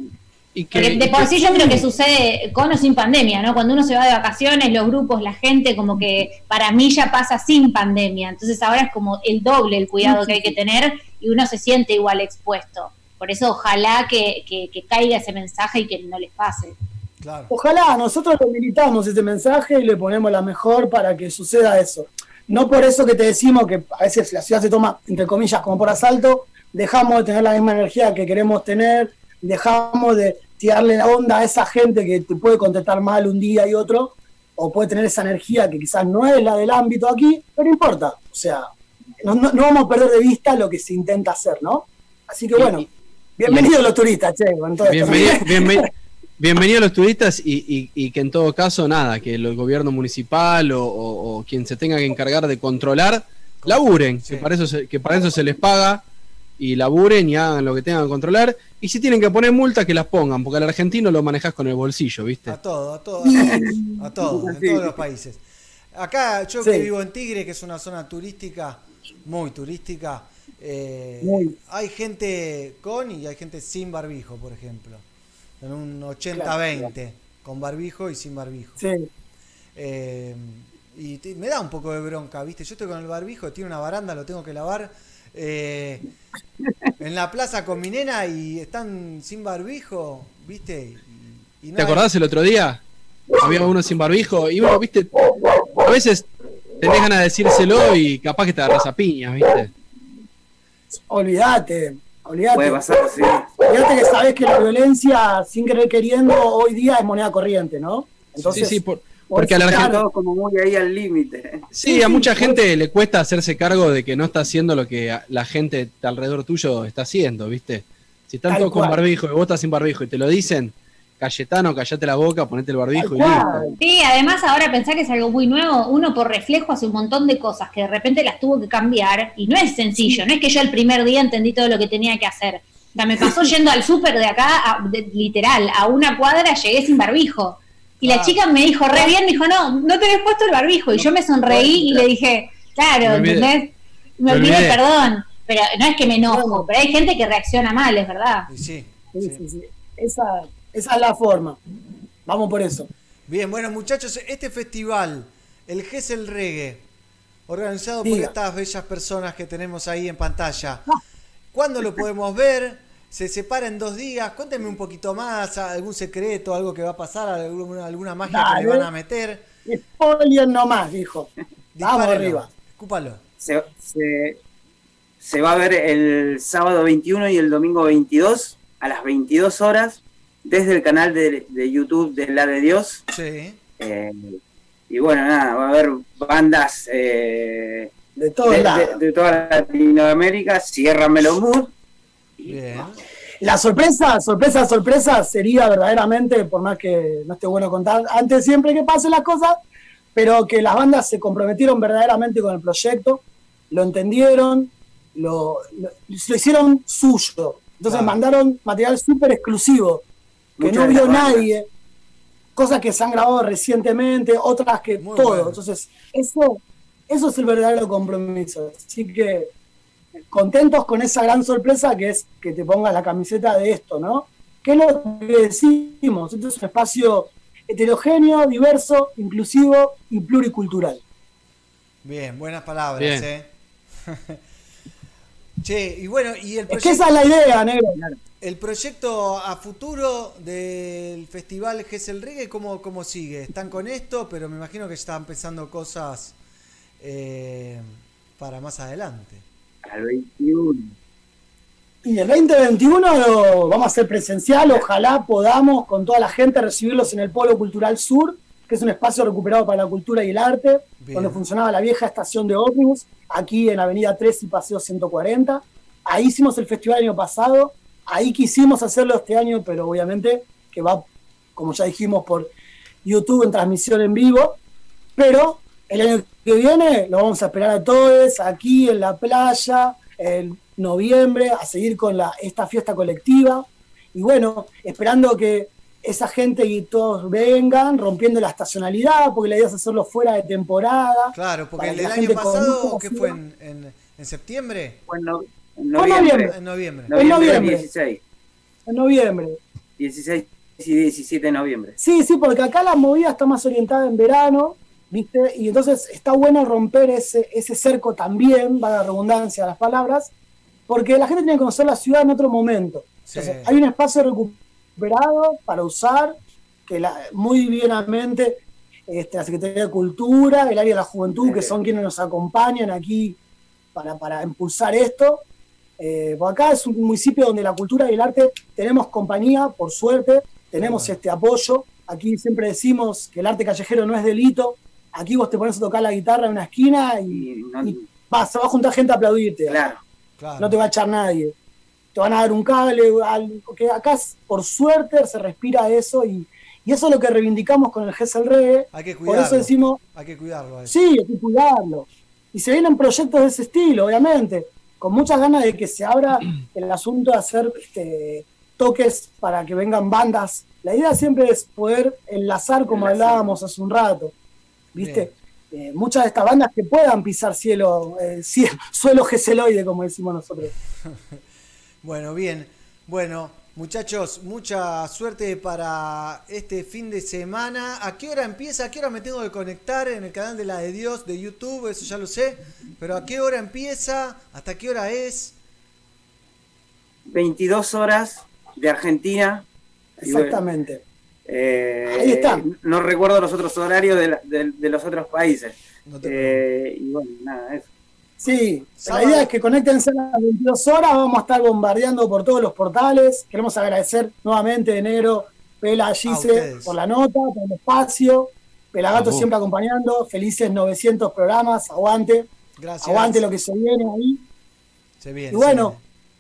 Y Porque de por sí yo creo que sucede con o sin pandemia, ¿no? Cuando uno se va de vacaciones, los grupos, la gente, como que para mí ya pasa sin pandemia. Entonces ahora es como el doble el cuidado que hay que tener y uno se siente igual expuesto. Por eso ojalá que, que- que caiga ese mensaje y que no les pase. Claro. Ojalá nosotros lo militamos ese mensaje y le ponemos la mejor para que suceda eso. No por eso que te decimos que a veces la ciudad se toma, entre comillas, como por asalto, dejamos de tener la misma energía que queremos tener, dejamos de tirarle la onda a esa gente que te puede contestar mal un día y otro, o puede tener esa energía que quizás no es la del ámbito aquí, pero no importa. O sea, no, no- no vamos a perder de vista lo que se intenta hacer, ¿no? Así que bueno, bienvenidos los turistas, che, con todo. Bienvenido, bienven- bienvenido a los turistas y, y- y que en todo caso, nada, que el gobierno municipal o, o- o quien se tenga que encargar de controlar, laburen, que, para eso se, que para eso se les paga y laburen y hagan lo que tengan que controlar. Y si tienen que poner multas, que las pongan, porque al argentino lo manejas con el bolsillo, ¿viste? A todo, a todo, a todo, a todo, en todos los países. Acá, yo que Sí. vivo en Tigre, que es una zona turística, muy turística, eh, Muy. hay gente con y hay gente sin barbijo, por ejemplo. En un 80-20, con barbijo y sin barbijo. Sí. Eh, y te- me da un poco de bronca, ¿viste? Yo estoy con el barbijo, tiene una baranda, lo tengo que lavar. eh, en la plaza con mi nena y están sin barbijo, ¿viste? Y, y no ¿Te hay- acordás el otro día? Había uno sin barbijo y uno, viste, a veces tenés ganas de decírselo y capaz que te agarras a piñas, viste. Olvídate, olvídate. Puede pasar, sí. Olvídate que sabes que la violencia, sin querer queriendo, hoy día es moneda corriente, ¿no? Entonces, sí, sí, por- porque a la todo como muy ahí al límite. Sí, a mucha gente le cuesta hacerse cargo de que no está haciendo lo que la gente de alrededor tuyo está haciendo, ¿viste? Si están Tal todos con barbijo y vos estás sin barbijo y te lo dicen, Cayetano, callate la boca, ponete el barbijo y listo. Sí, además ahora pensá que es algo muy nuevo, uno por reflejo hace un montón de cosas que de repente las tuvo que cambiar y no es sencillo, no es que yo el primer día entendí todo lo que tenía que hacer. O sea, me pasó yendo al súper de acá, a- de- literal, a una cuadra llegué sin barbijo. Y la Ah. chica me dijo re bien, me dijo, no, no tenés puesto el barbijo. Y yo me sonreí y le dije, claro, Me. ¿entendés? Me olvidé, perdón. Pero no es que me enojo, pero hay gente que reacciona mal, es verdad. Sí, Sí, sí, sí. Esa, esa es la forma. Vamos por eso. Bien, bueno muchachos, este festival, el Gesell Reggae, organizado por estas bellas personas que tenemos ahí en pantalla, ¿cuándo lo podemos ver? ¿Se separa en dos días? Cuéntenme un poquito más, algún secreto, algo que va a pasar, alguna, alguna magia que le van a meter. Spoiler nomás, dijo. Vamos arriba. Escúpalo. Se, se- se va a ver el sábado 21 y el domingo 22 a las 22 horas desde el canal de, de YouTube de La de Dios. Sí. Eh, y bueno, nada, va a haber bandas eh, de, todos de, lados. de toda Latinoamérica, Sierra Melomud. Bien. La sorpresa, sorpresa, sorpresa sería verdaderamente, por más que no esté bueno contar antes siempre que pasen las cosas, pero que las bandas se comprometieron verdaderamente con el proyecto, lo entendieron, lo, lo- lo hicieron suyo. Entonces Claro. mandaron material súper exclusivo, que Muchas no vio nadie, cosas que se han grabado recientemente, otras que todo. bueno. Entonces, eso, eso es el verdadero compromiso. Así que contentos con esa gran sorpresa que es que te pongas la camiseta de esto, ¿no? ¿Qué es lo que decimos? Esto es un espacio heterogéneo, diverso, inclusivo y pluricultural. Bien, buenas palabras, Bien. ¿eh? che, y bueno, y el Es que esa es la idea, negro. El proyecto a futuro del festival Gesell Reggae, ¿cómo, ¿cómo sigue? ¿Están con esto? Pero me imagino que están pensando cosas eh, para más adelante. Al 21. Y el 2021 lo vamos a hacer presencial, ojalá podamos con toda la gente recibirlos en el Polo Cultural Sur, que es un espacio recuperado para la cultura y el arte, Bien. donde funcionaba la vieja estación de ómnibus, aquí en Avenida 3 y Paseo 140. Ahí hicimos el festival el año pasado, ahí quisimos hacerlo este año, pero obviamente que va, como ya dijimos, por YouTube en transmisión en vivo. Pero el año que viene lo vamos a esperar a todos aquí en la playa, en noviembre, a seguir con la, esta fiesta colectiva. Y bueno, esperando que esa gente y todos vengan, rompiendo la estacionalidad, porque la idea es hacerlo fuera de temporada. Claro, porque el que del la año pasado, conozca ¿qué la fue? ¿En, en, en septiembre? Fue en, no- en Fue en noviembre. En noviembre. En noviembre. 16. En noviembre. 16 y 17 de noviembre. Sí, sí, porque acá la movida está más orientada en verano, ¿viste? Y entonces está bueno romper ese, ese cerco también, va la redundancia de las palabras, porque la gente tiene que conocer la ciudad en otro momento. Entonces, hay un espacio recuperado para usar, que la- muy bienamente este, la Secretaría de Cultura, el área de la Juventud, que son quienes nos acompañan aquí para, para impulsar esto. Eh, acá es un municipio donde la cultura y el arte tenemos compañía, por suerte, tenemos este apoyo. Aquí siempre decimos que el arte callejero no es delito. Aquí vos te pones a tocar la guitarra en una esquina y, y va, se va a juntar gente a aplaudirte. No te va a echar nadie. Te van a dar un cable, al- que acá por suerte se respira eso y, y eso es lo que reivindicamos con el GESEL Reggae. Hay que Por cuidarlo. eso decimos, Hay que cuidarlo. a eso. Sí, hay que cuidarlo. Y se vienen proyectos de ese estilo, obviamente, con muchas ganas de que se abra el asunto de hacer este, toques para que vengan bandas. La idea siempre es poder enlazar, como hablábamos hace un rato, ¿viste? Eh, muchas de estas bandas que puedan pisar cielo, eh, suelo geseloide, como decimos nosotros. Bueno, bien. Bueno, muchachos, mucha suerte para este fin de semana. ¿A qué hora empieza? ¿A qué hora me tengo que conectar en el canal de la de Dios de YouTube? Eso ya lo sé. Pero ¿a qué hora empieza? ¿Hasta qué hora es? 22 horas de Argentina. Y bueno, Exactamente. Eh, Ahí está. No recuerdo los otros horarios de, la- de- de los otros países. Eh, y bueno, nada, eso. Sí, la idea es que conéctense a las 22 horas, vamos a estar bombardeando por todos los portales. Queremos agradecer nuevamente de negro, Pela, Gise, por la nota, por el espacio. Pelagato Vamos. siempre acompañando, felices 900 programas, aguante. Gracias. Aguante lo que se viene ahí. Se viene. Y bueno,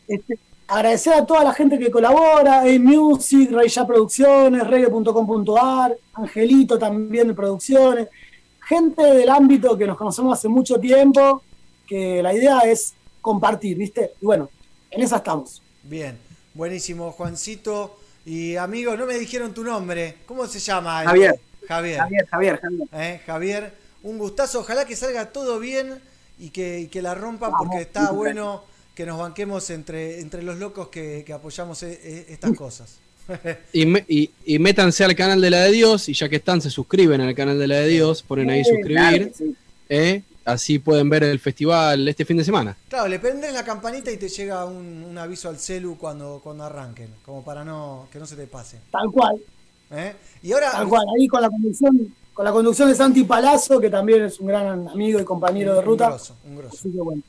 este, agradecer a toda la gente que colabora, A-Music, Raya Producciones, reggae.com.ar, Angelito también de producciones, gente del ámbito que nos conocemos hace mucho tiempo, que la idea es compartir, ¿viste? Y bueno, en esa estamos. Bien. Buenísimo, Juancito. Y amigo, no me dijeron tu nombre. ¿Cómo se llama? Javier. Javier. Javier, Javier, Javier. Eh, Javier, un gustazo. Ojalá que salga todo bien y que, y que la rompan porque está bueno que nos banquemos entre, entre los locos que, que apoyamos e- e- estas cosas. Y, me- y- y métanse al canal de la de Dios y ya que están se suscriben al canal de la de Dios, ponen ahí suscribir. ¿eh? así pueden ver el festival este fin de semana. Claro, le prendes la campanita y te llega un, un aviso al celu cuando, cuando arranquen, como para no que no se te pase. Tal cual, ¿eh? Y ahora, tal cual. Ahí con la conducción, con la conducción de Santi Palazzo, que también es un gran amigo y compañero de Un ruta. grosso, un grosso. Así que bueno.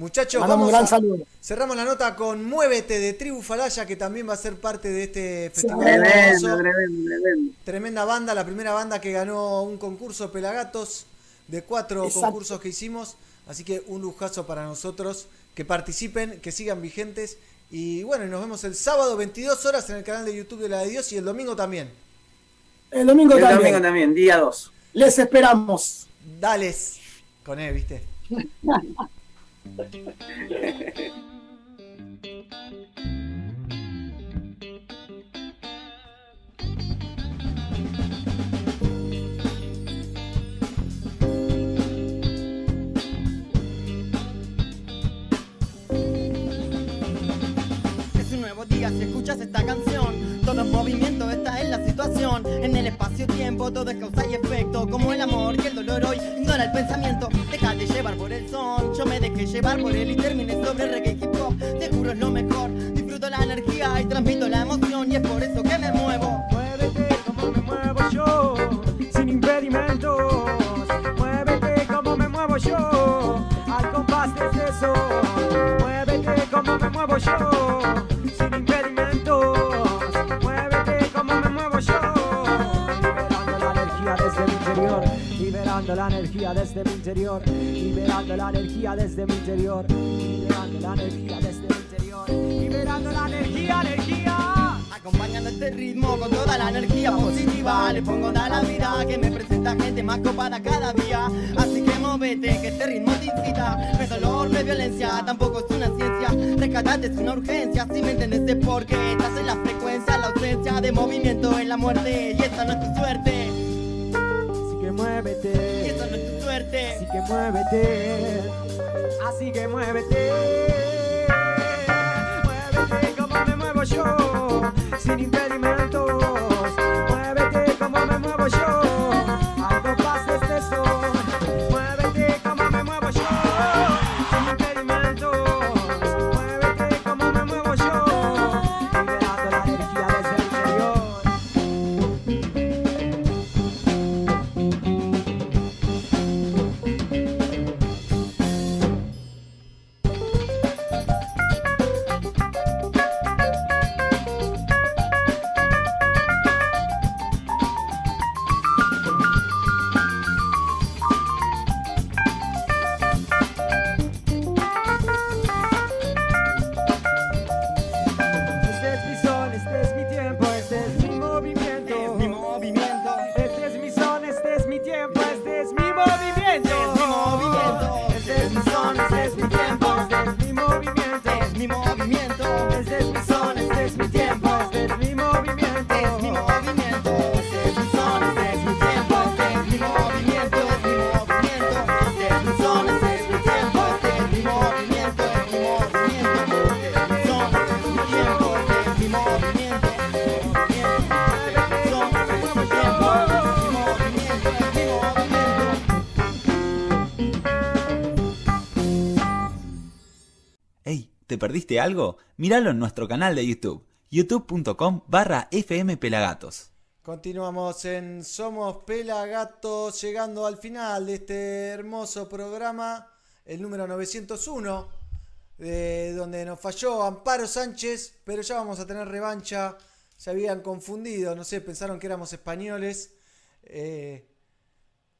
Muchachos, Mandamos vamos un gran a- saludo. cerramos la nota con Muévete de Tribu Falaya, que también va a ser parte de este festival. Tremendo, hermoso. tremendo, tremendo. Tremenda banda, la primera banda que ganó un concurso Pelagatos de cuatro Exacto. concursos que hicimos. Así que un lujazo para nosotros que participen, que sigan vigentes. Y bueno, nos vemos el sábado 22 horas en el canal de YouTube de la de Dios y el domingo también. El domingo El también. domingo también, día 2. Les esperamos. Dales. Con E, ¿viste? Thank you. Si escuchas esta canción. Todo es movimiento, esta es la situación. En el espacio-tiempo todo es causa y efecto. Como el amor y el dolor hoy ignora el pensamiento. Déjate llevar por el son. Yo me dejé llevar por él y terminé sobre reggae hip hop. Te juro es lo mejor. Disfruto la energía y transmito la emoción. Y es por eso que me muevo. Muévete como me muevo yo, sin impedimentos. Muévete como me muevo yo, al compás de ese sol. Muévete como me muevo yo, Muévete como me muevo yo, liberando la energía desde mi interior, liberando la energía desde mi interior, liberando la energía desde mi interior, liberando la energía, energía. Acompañando este ritmo con toda la energía positiva. Le pongo da la vida que me presenta gente más copada cada día. Así que móvete que este ritmo te incita. No es dolor, no es violencia, tampoco es una Rescatate es una urgencia, si me entiendes es porque Estás en la frecuencia, la ausencia de movimiento en la muerte Y esta no es tu suerte Así que muévete. Y esta no es tu suerte Así que muévete. Así que muévete. Muévete como me muevo yo, sin impedimentos. Perdiste algo? Míralo en nuestro canal de YouTube, youtube.com barra fmpelagatos. Continuamos en Somos Pelagatos, llegando al final de este hermoso programa, el número 901, de donde nos falló Amparo Sánchez, pero ya vamos a tener revancha. Se habían confundido, no sé, pensaron que éramos españoles. Eh,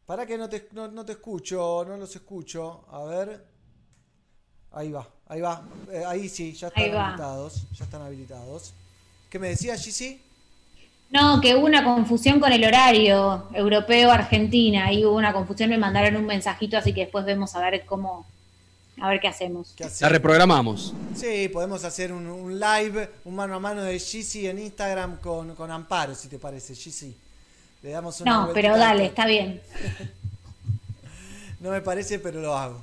para que no te, no, no te escucho, no los escucho. A ver. Ahí va, ahí va. Eh, ahí sí, ya están habilitados. Ya están habilitados. ¿Qué me decías, Gigi? No, que hubo una confusión con el horario europeo-Argentina. Ahí hubo una confusión, me mandaron un mensajito, así que después vemos a ver cómo, a ver qué hacemos. La reprogramamos. Sí, podemos hacer un, un live, un mano a mano de Gigi en Instagram con, con Amparo, si te parece, Gigi. Le damos una No, pero dale, está bien. No me parece, pero lo hago.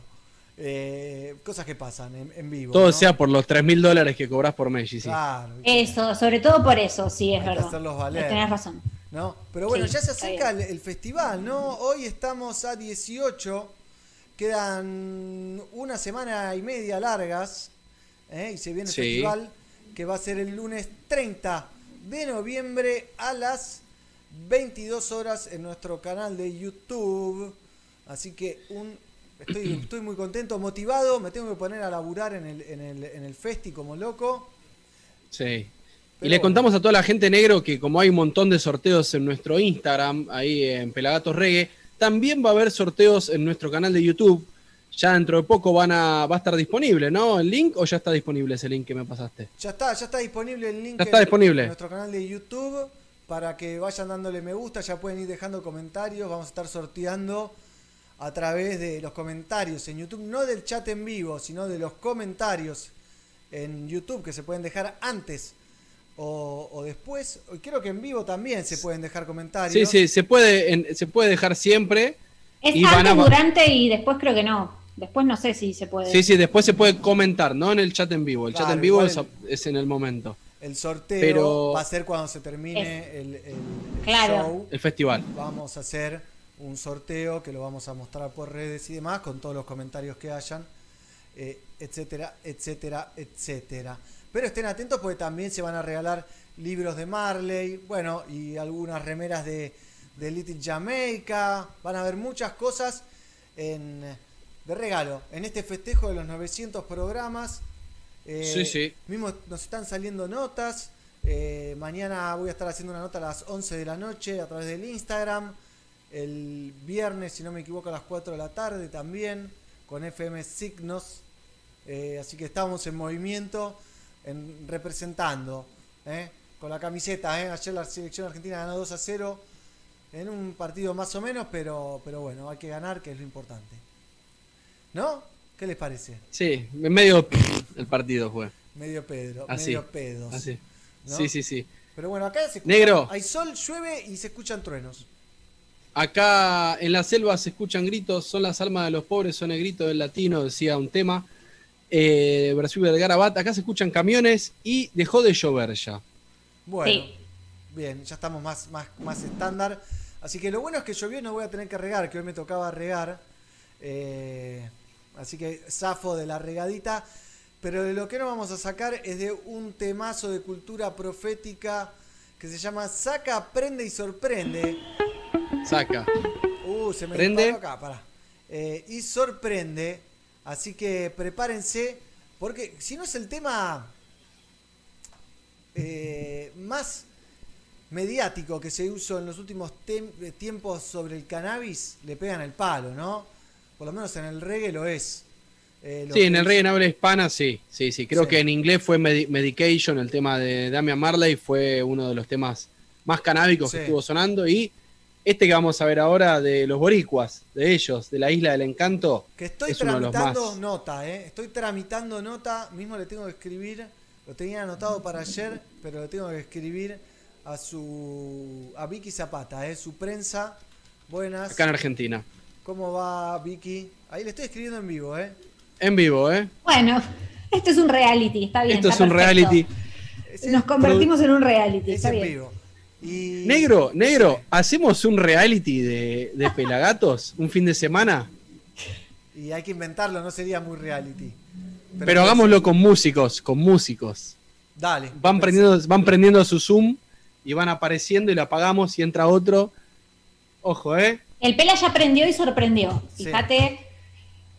Eh, cosas que pasan en, en vivo. Todo ¿no? sea por los 3 mil dólares que cobras por mes, sí. Claro, Eso, sobre todo por eso, sí, es Hay que verdad. hacerlos valer. Tenés razón. ¿no? Pero bueno, Sí, ya se acerca el, el festival, ¿no? Hoy estamos a 18, quedan una semana y media largas, ¿eh? y se viene el Sí. festival que va a ser el lunes 30 de noviembre a las 22 horas en nuestro canal de YouTube. Así que un, estoy, estoy muy contento, motivado, me tengo que poner a laburar en el, en el, en el festi como loco. Sí. Y le bueno. contamos a toda la gente negro que como hay un montón de sorteos en nuestro Instagram, ahí en Pelagatos Reggae, también va a haber sorteos en nuestro canal de YouTube. Ya dentro de poco van a, va a estar disponible, ¿no? ¿El link o ya está disponible ese link que me pasaste? Ya está, ya está disponible el link Ya está en- disponible. en nuestro canal de YouTube para que vayan dándole me gusta, ya pueden ir dejando comentarios, vamos a estar sorteando a través de los comentarios en YouTube, no del chat en vivo, sino de los comentarios en YouTube que se pueden dejar antes o, o después. Creo que en vivo también se pueden dejar comentarios. Sí, sí, se puede, en- se puede dejar siempre. Es y van antes, a- durante y después creo que no. Después no sé si se puede. Sí, sí, después se puede comentar, no en el chat en vivo. El chat en vivo es, el- es en el momento. El sorteo Pero- va a ser cuando se termine el, el- el Claro. show. El festival. Vamos a hacer un sorteo que lo vamos a mostrar por redes y demás, con todos los comentarios que hayan, eh, etcétera, etcétera, etcétera. Pero estén atentos porque también se van a regalar libros de Marley, bueno, y algunas remeras de, de Little Jamaica. Van a haber muchas cosas en, de regalo en este festejo de los 900 programas. Eh, Sí, sí. Mismo nos están saliendo notas. Eh, mañana voy a estar haciendo una nota a las 11 de la noche a través del Instagram. El viernes, si no me equivoco, a las 4 de la tarde también, con FM Signos. Eh, así que estamos en movimiento, en, representando, ¿eh? con la camiseta. ¿eh? Ayer la selección argentina ganó 2 a 0 en un partido más o menos, pero, pero bueno, hay que ganar, que es lo importante. ¿No? ¿Qué les parece? Sí, medio el partido fue. Medio Pedro, Así, medio pedos. así. ¿no? Sí, sí, sí. Pero bueno, acá se escucha- Negro. hay sol, llueve y se escuchan truenos. Acá en la selva se escuchan gritos, son las almas de los pobres, son el grito del latino, decía un tema. Eh, Brasil del Garabat, acá se escuchan camiones y dejó de llover ya. Bueno, Sí. bien, ya estamos más, más, más estándar. Así que lo bueno es que llovió y no voy a tener que regar, que hoy me tocaba regar. Eh, así que zafo de la regadita. Pero de lo que no vamos a sacar es de un temazo de cultura profética que se llama Saca, Prende y Sorprende. Saca. Uh, se me Prende. acá, pará. Eh, y sorprende. Así que prepárense. Porque si no es el tema eh, más mediático que se usó en los últimos eh, tiempos sobre el cannabis, le pegan el palo, ¿no? Por lo menos en el reggae lo es. Eh, lo Sí, en el rey en habla hispana, sí, sí, sí. Creo Sí. que en inglés fue Medi- Medication, el tema de Damian Marley, fue uno de los temas más canábicos Sí. que estuvo sonando. Y este que vamos a ver ahora de los boricuas, de ellos, de la Isla del Encanto, Que estoy es uno de los tramitando más. nota, ¿eh? Estoy tramitando nota. Mismo le tengo que escribir. Lo tenía anotado para ayer, pero le tengo que escribir a su. a Vicky Zapata, ¿eh? Su prensa. Buenas. Acá en Argentina. ¿Cómo va Vicky? Ahí le estoy escribiendo en vivo, ¿eh? En vivo, ¿eh? Bueno, esto es un reality, está bien. Esto es un perfecto. reality. Nos convertimos en un reality, Es está en bien. vivo. Y... Negro, negro, ¿hacemos un reality de, de pelagatos un fin de semana? Y hay que inventarlo, no sería muy reality. Pero hagámoslo con músicos, con músicos. Dale. Van prendiendo, van prendiendo su Zoom y van apareciendo y lo apagamos y entra otro. Ojo, ¿eh? El Pela ya aprendió y sorprendió. Sí. Fíjate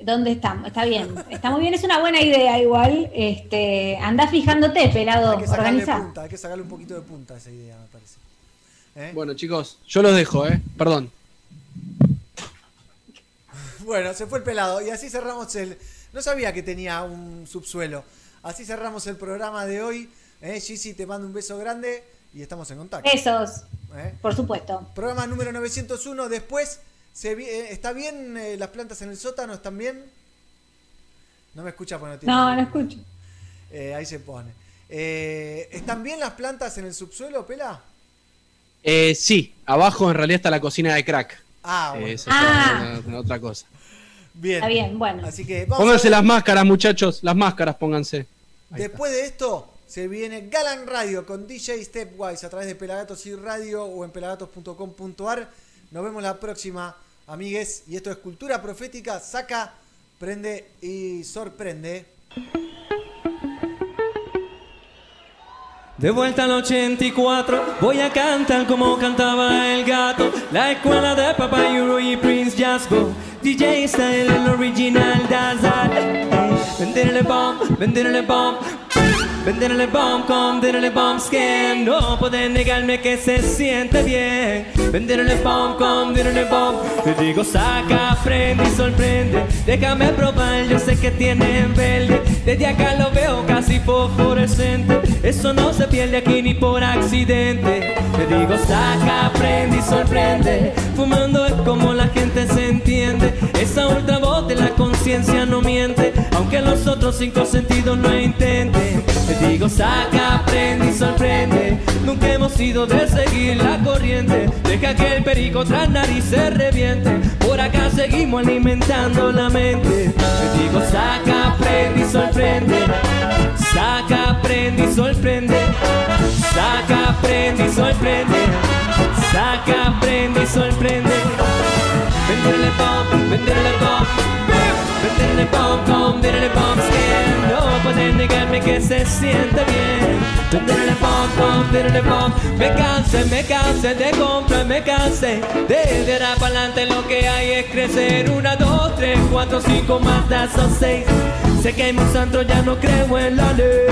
dónde estamos. Está bien. Está muy bien, es una buena idea igual. Este, anda fijándote, pelado. Hay que sacarle Organiza. punta, hay que sacarle un poquito de punta a esa idea, me parece. ¿Eh? Bueno, chicos, yo los dejo, ¿eh? Perdón. Bueno, se fue el pelado y así cerramos el. No sabía que tenía un subsuelo. Así cerramos el programa de hoy. ¿eh? Gigi, te mando un beso grande y estamos en contacto. Besos. ¿Eh? Por supuesto. Programa número 901. Después, se vi- eh, ¿está bien eh, las plantas en el sótano? ¿Están bien? No me escucha porque no tiene. No, no escucho. Eh, ahí se pone. Eh, ¿Están bien las plantas en el subsuelo, Pela? Eh, sí, abajo en realidad está la cocina de crack. Ah, Eh, bueno. eso es una- otra cosa. Bien. Está bien, bueno. Así que vamos Pónganse las máscaras, muchachos. Las máscaras, pónganse. Ahí Después de esto, se viene Galan Radio con DJ Stepwise a través de Pelagatos y Radio o en pelagatos.com.ar. Nos vemos la próxima, amigues. Y esto es Cultura Profética. Saca, prende y sorprende. De vuelta al 84, voy a cantar como cantaba el gato. La escuela de Papa Euro y Prince Jasco. DJ Style, el original Dazal. Venderle bomb, venderle bomb. Venderle bomb con venderle bomb skin. No pueden negarme que se siente bien. Venderle bomb con venderle bomb. Te digo, saca, prende y sorprende. Déjame probar, yo sé que tiene verde. Desde acá lo veo casi fosforescente. Eso no se pierde aquí ni por accidente. Te digo, saca, prende y sorprende. Fumando es como la gente se entiende. Esa ultra voz de la conciencia no miente. Aunque los otros cinco sentidos no intenten. Te digo, saca, prende y sorprende. Nunca hemos sido de seguir la corriente. Deja que el perico tras nariz se reviente. Por acá seguimos alimentando la mente. Te digo, saca, prende y sorprende. Saca, prende y sorprende. Saca, prende y sorprende. Saca, prende y sorprende. Venderle pom, venderle pom. Venderle pom, pom, venderle pom skin. Pueden negarme que se siente bien. Me cansé, me cansé de comprar, me cansé. De ahora para adelante lo que hay es crecer. Una, dos, tres, cuatro, cinco, más seis. Sé que hay un santo, ya no creo en la ley.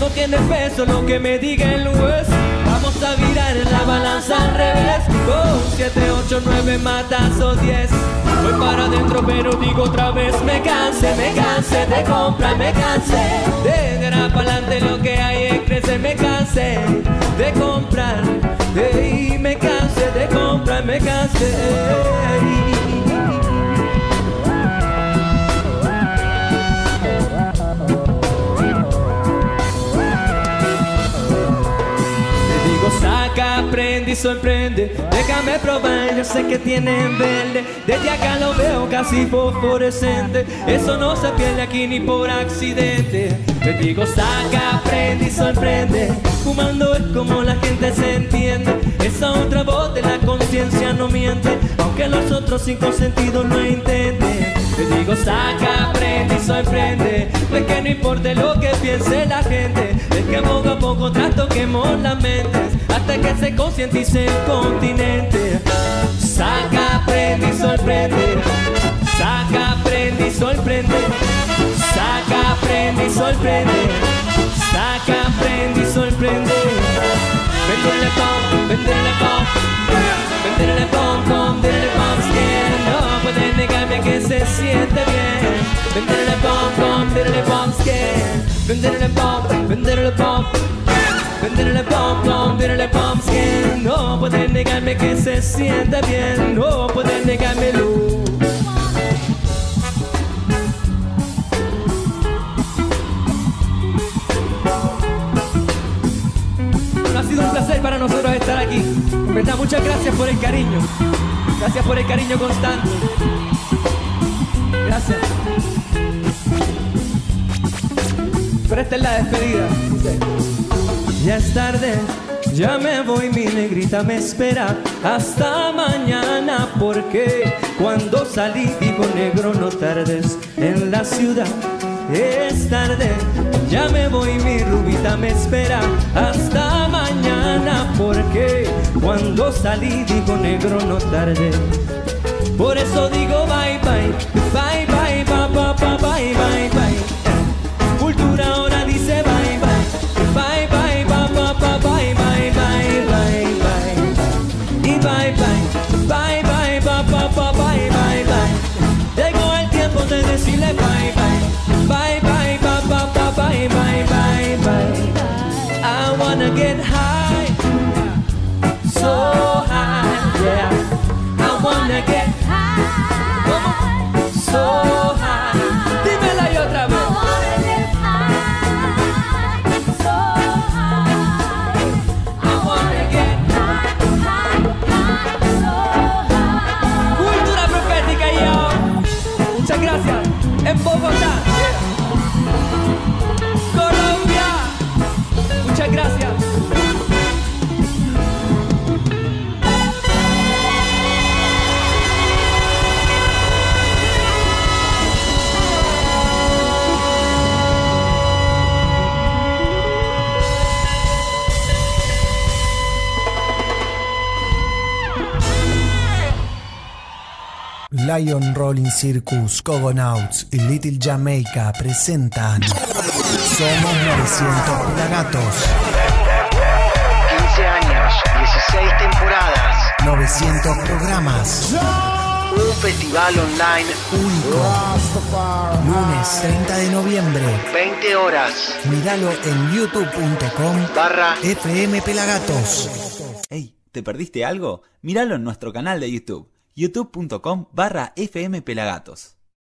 No tiene peso lo que me diga el juez. Vamos a virar la balanza al revés. Con 7, 8, 9 matas o 10. Voy para adentro, pero digo otra vez: Me cansé, me cansé de comprar, me cansé. De ahora para adelante lo que hay es crecer. Me cansé de comprar. Ey, me cansé de comprar, me cansé. Y sorprende. Déjame probar, yo sé que tienen verde. Desde acá lo veo casi fosforescente. Eso no se pierde aquí ni por accidente. Te digo, saca, prende y sorprende. Fumando es como la gente se entiende. Esa otra voz de la conciencia no miente. Aunque los otros cinco sentidos no intenten. Te digo, saca, prende y sorprende. De que no importe lo que piense la gente. Es que poco a poco trastoquemos las mentes. Hasta que se concientice el continente. Saca, prende y sorprende. Saca, prende y sorprende. Saca, prende y sorprende. Saca, prende y sorprende. Venderle pom, venderle pom. Venderle pom, pom, venderle pom. No pueden negarme que se siente bien. Venderle pom, pom, venderle pom skin. Venderle pom, venderle pom. Venderle pom, pom, venderle pom skin. No pueden negarme que se siente bien. No pueden negármelo. Bueno, ha sido un placer para nosotros estar aquí. Muchas gracias por el cariño. Gracias por el cariño constante. Gracias. Pero esta es la despedida. Ya es tarde, ya me voy, mi negrita me espera hasta mañana porque cuando salí digo negro no tardes en la ciudad Es tarde, ya me voy, mi rubita me espera hasta mañana porque cuando salí digo negro no tarde. Por eso digo bye bye, bye bye, my Lion Rolling Circus, Cogonauts y Little Jamaica presentan Somos 900 Pelagatos. 15 años, 16 temporadas. 900 programas. Un festival online. Lunes 30 de noviembre. 20 horas. Míralo en youtube.com barra FM Pelagatos. Hey, ¿te perdiste algo? Míralo en nuestro canal de YouTube, youtube.com barra FM Pelagatos.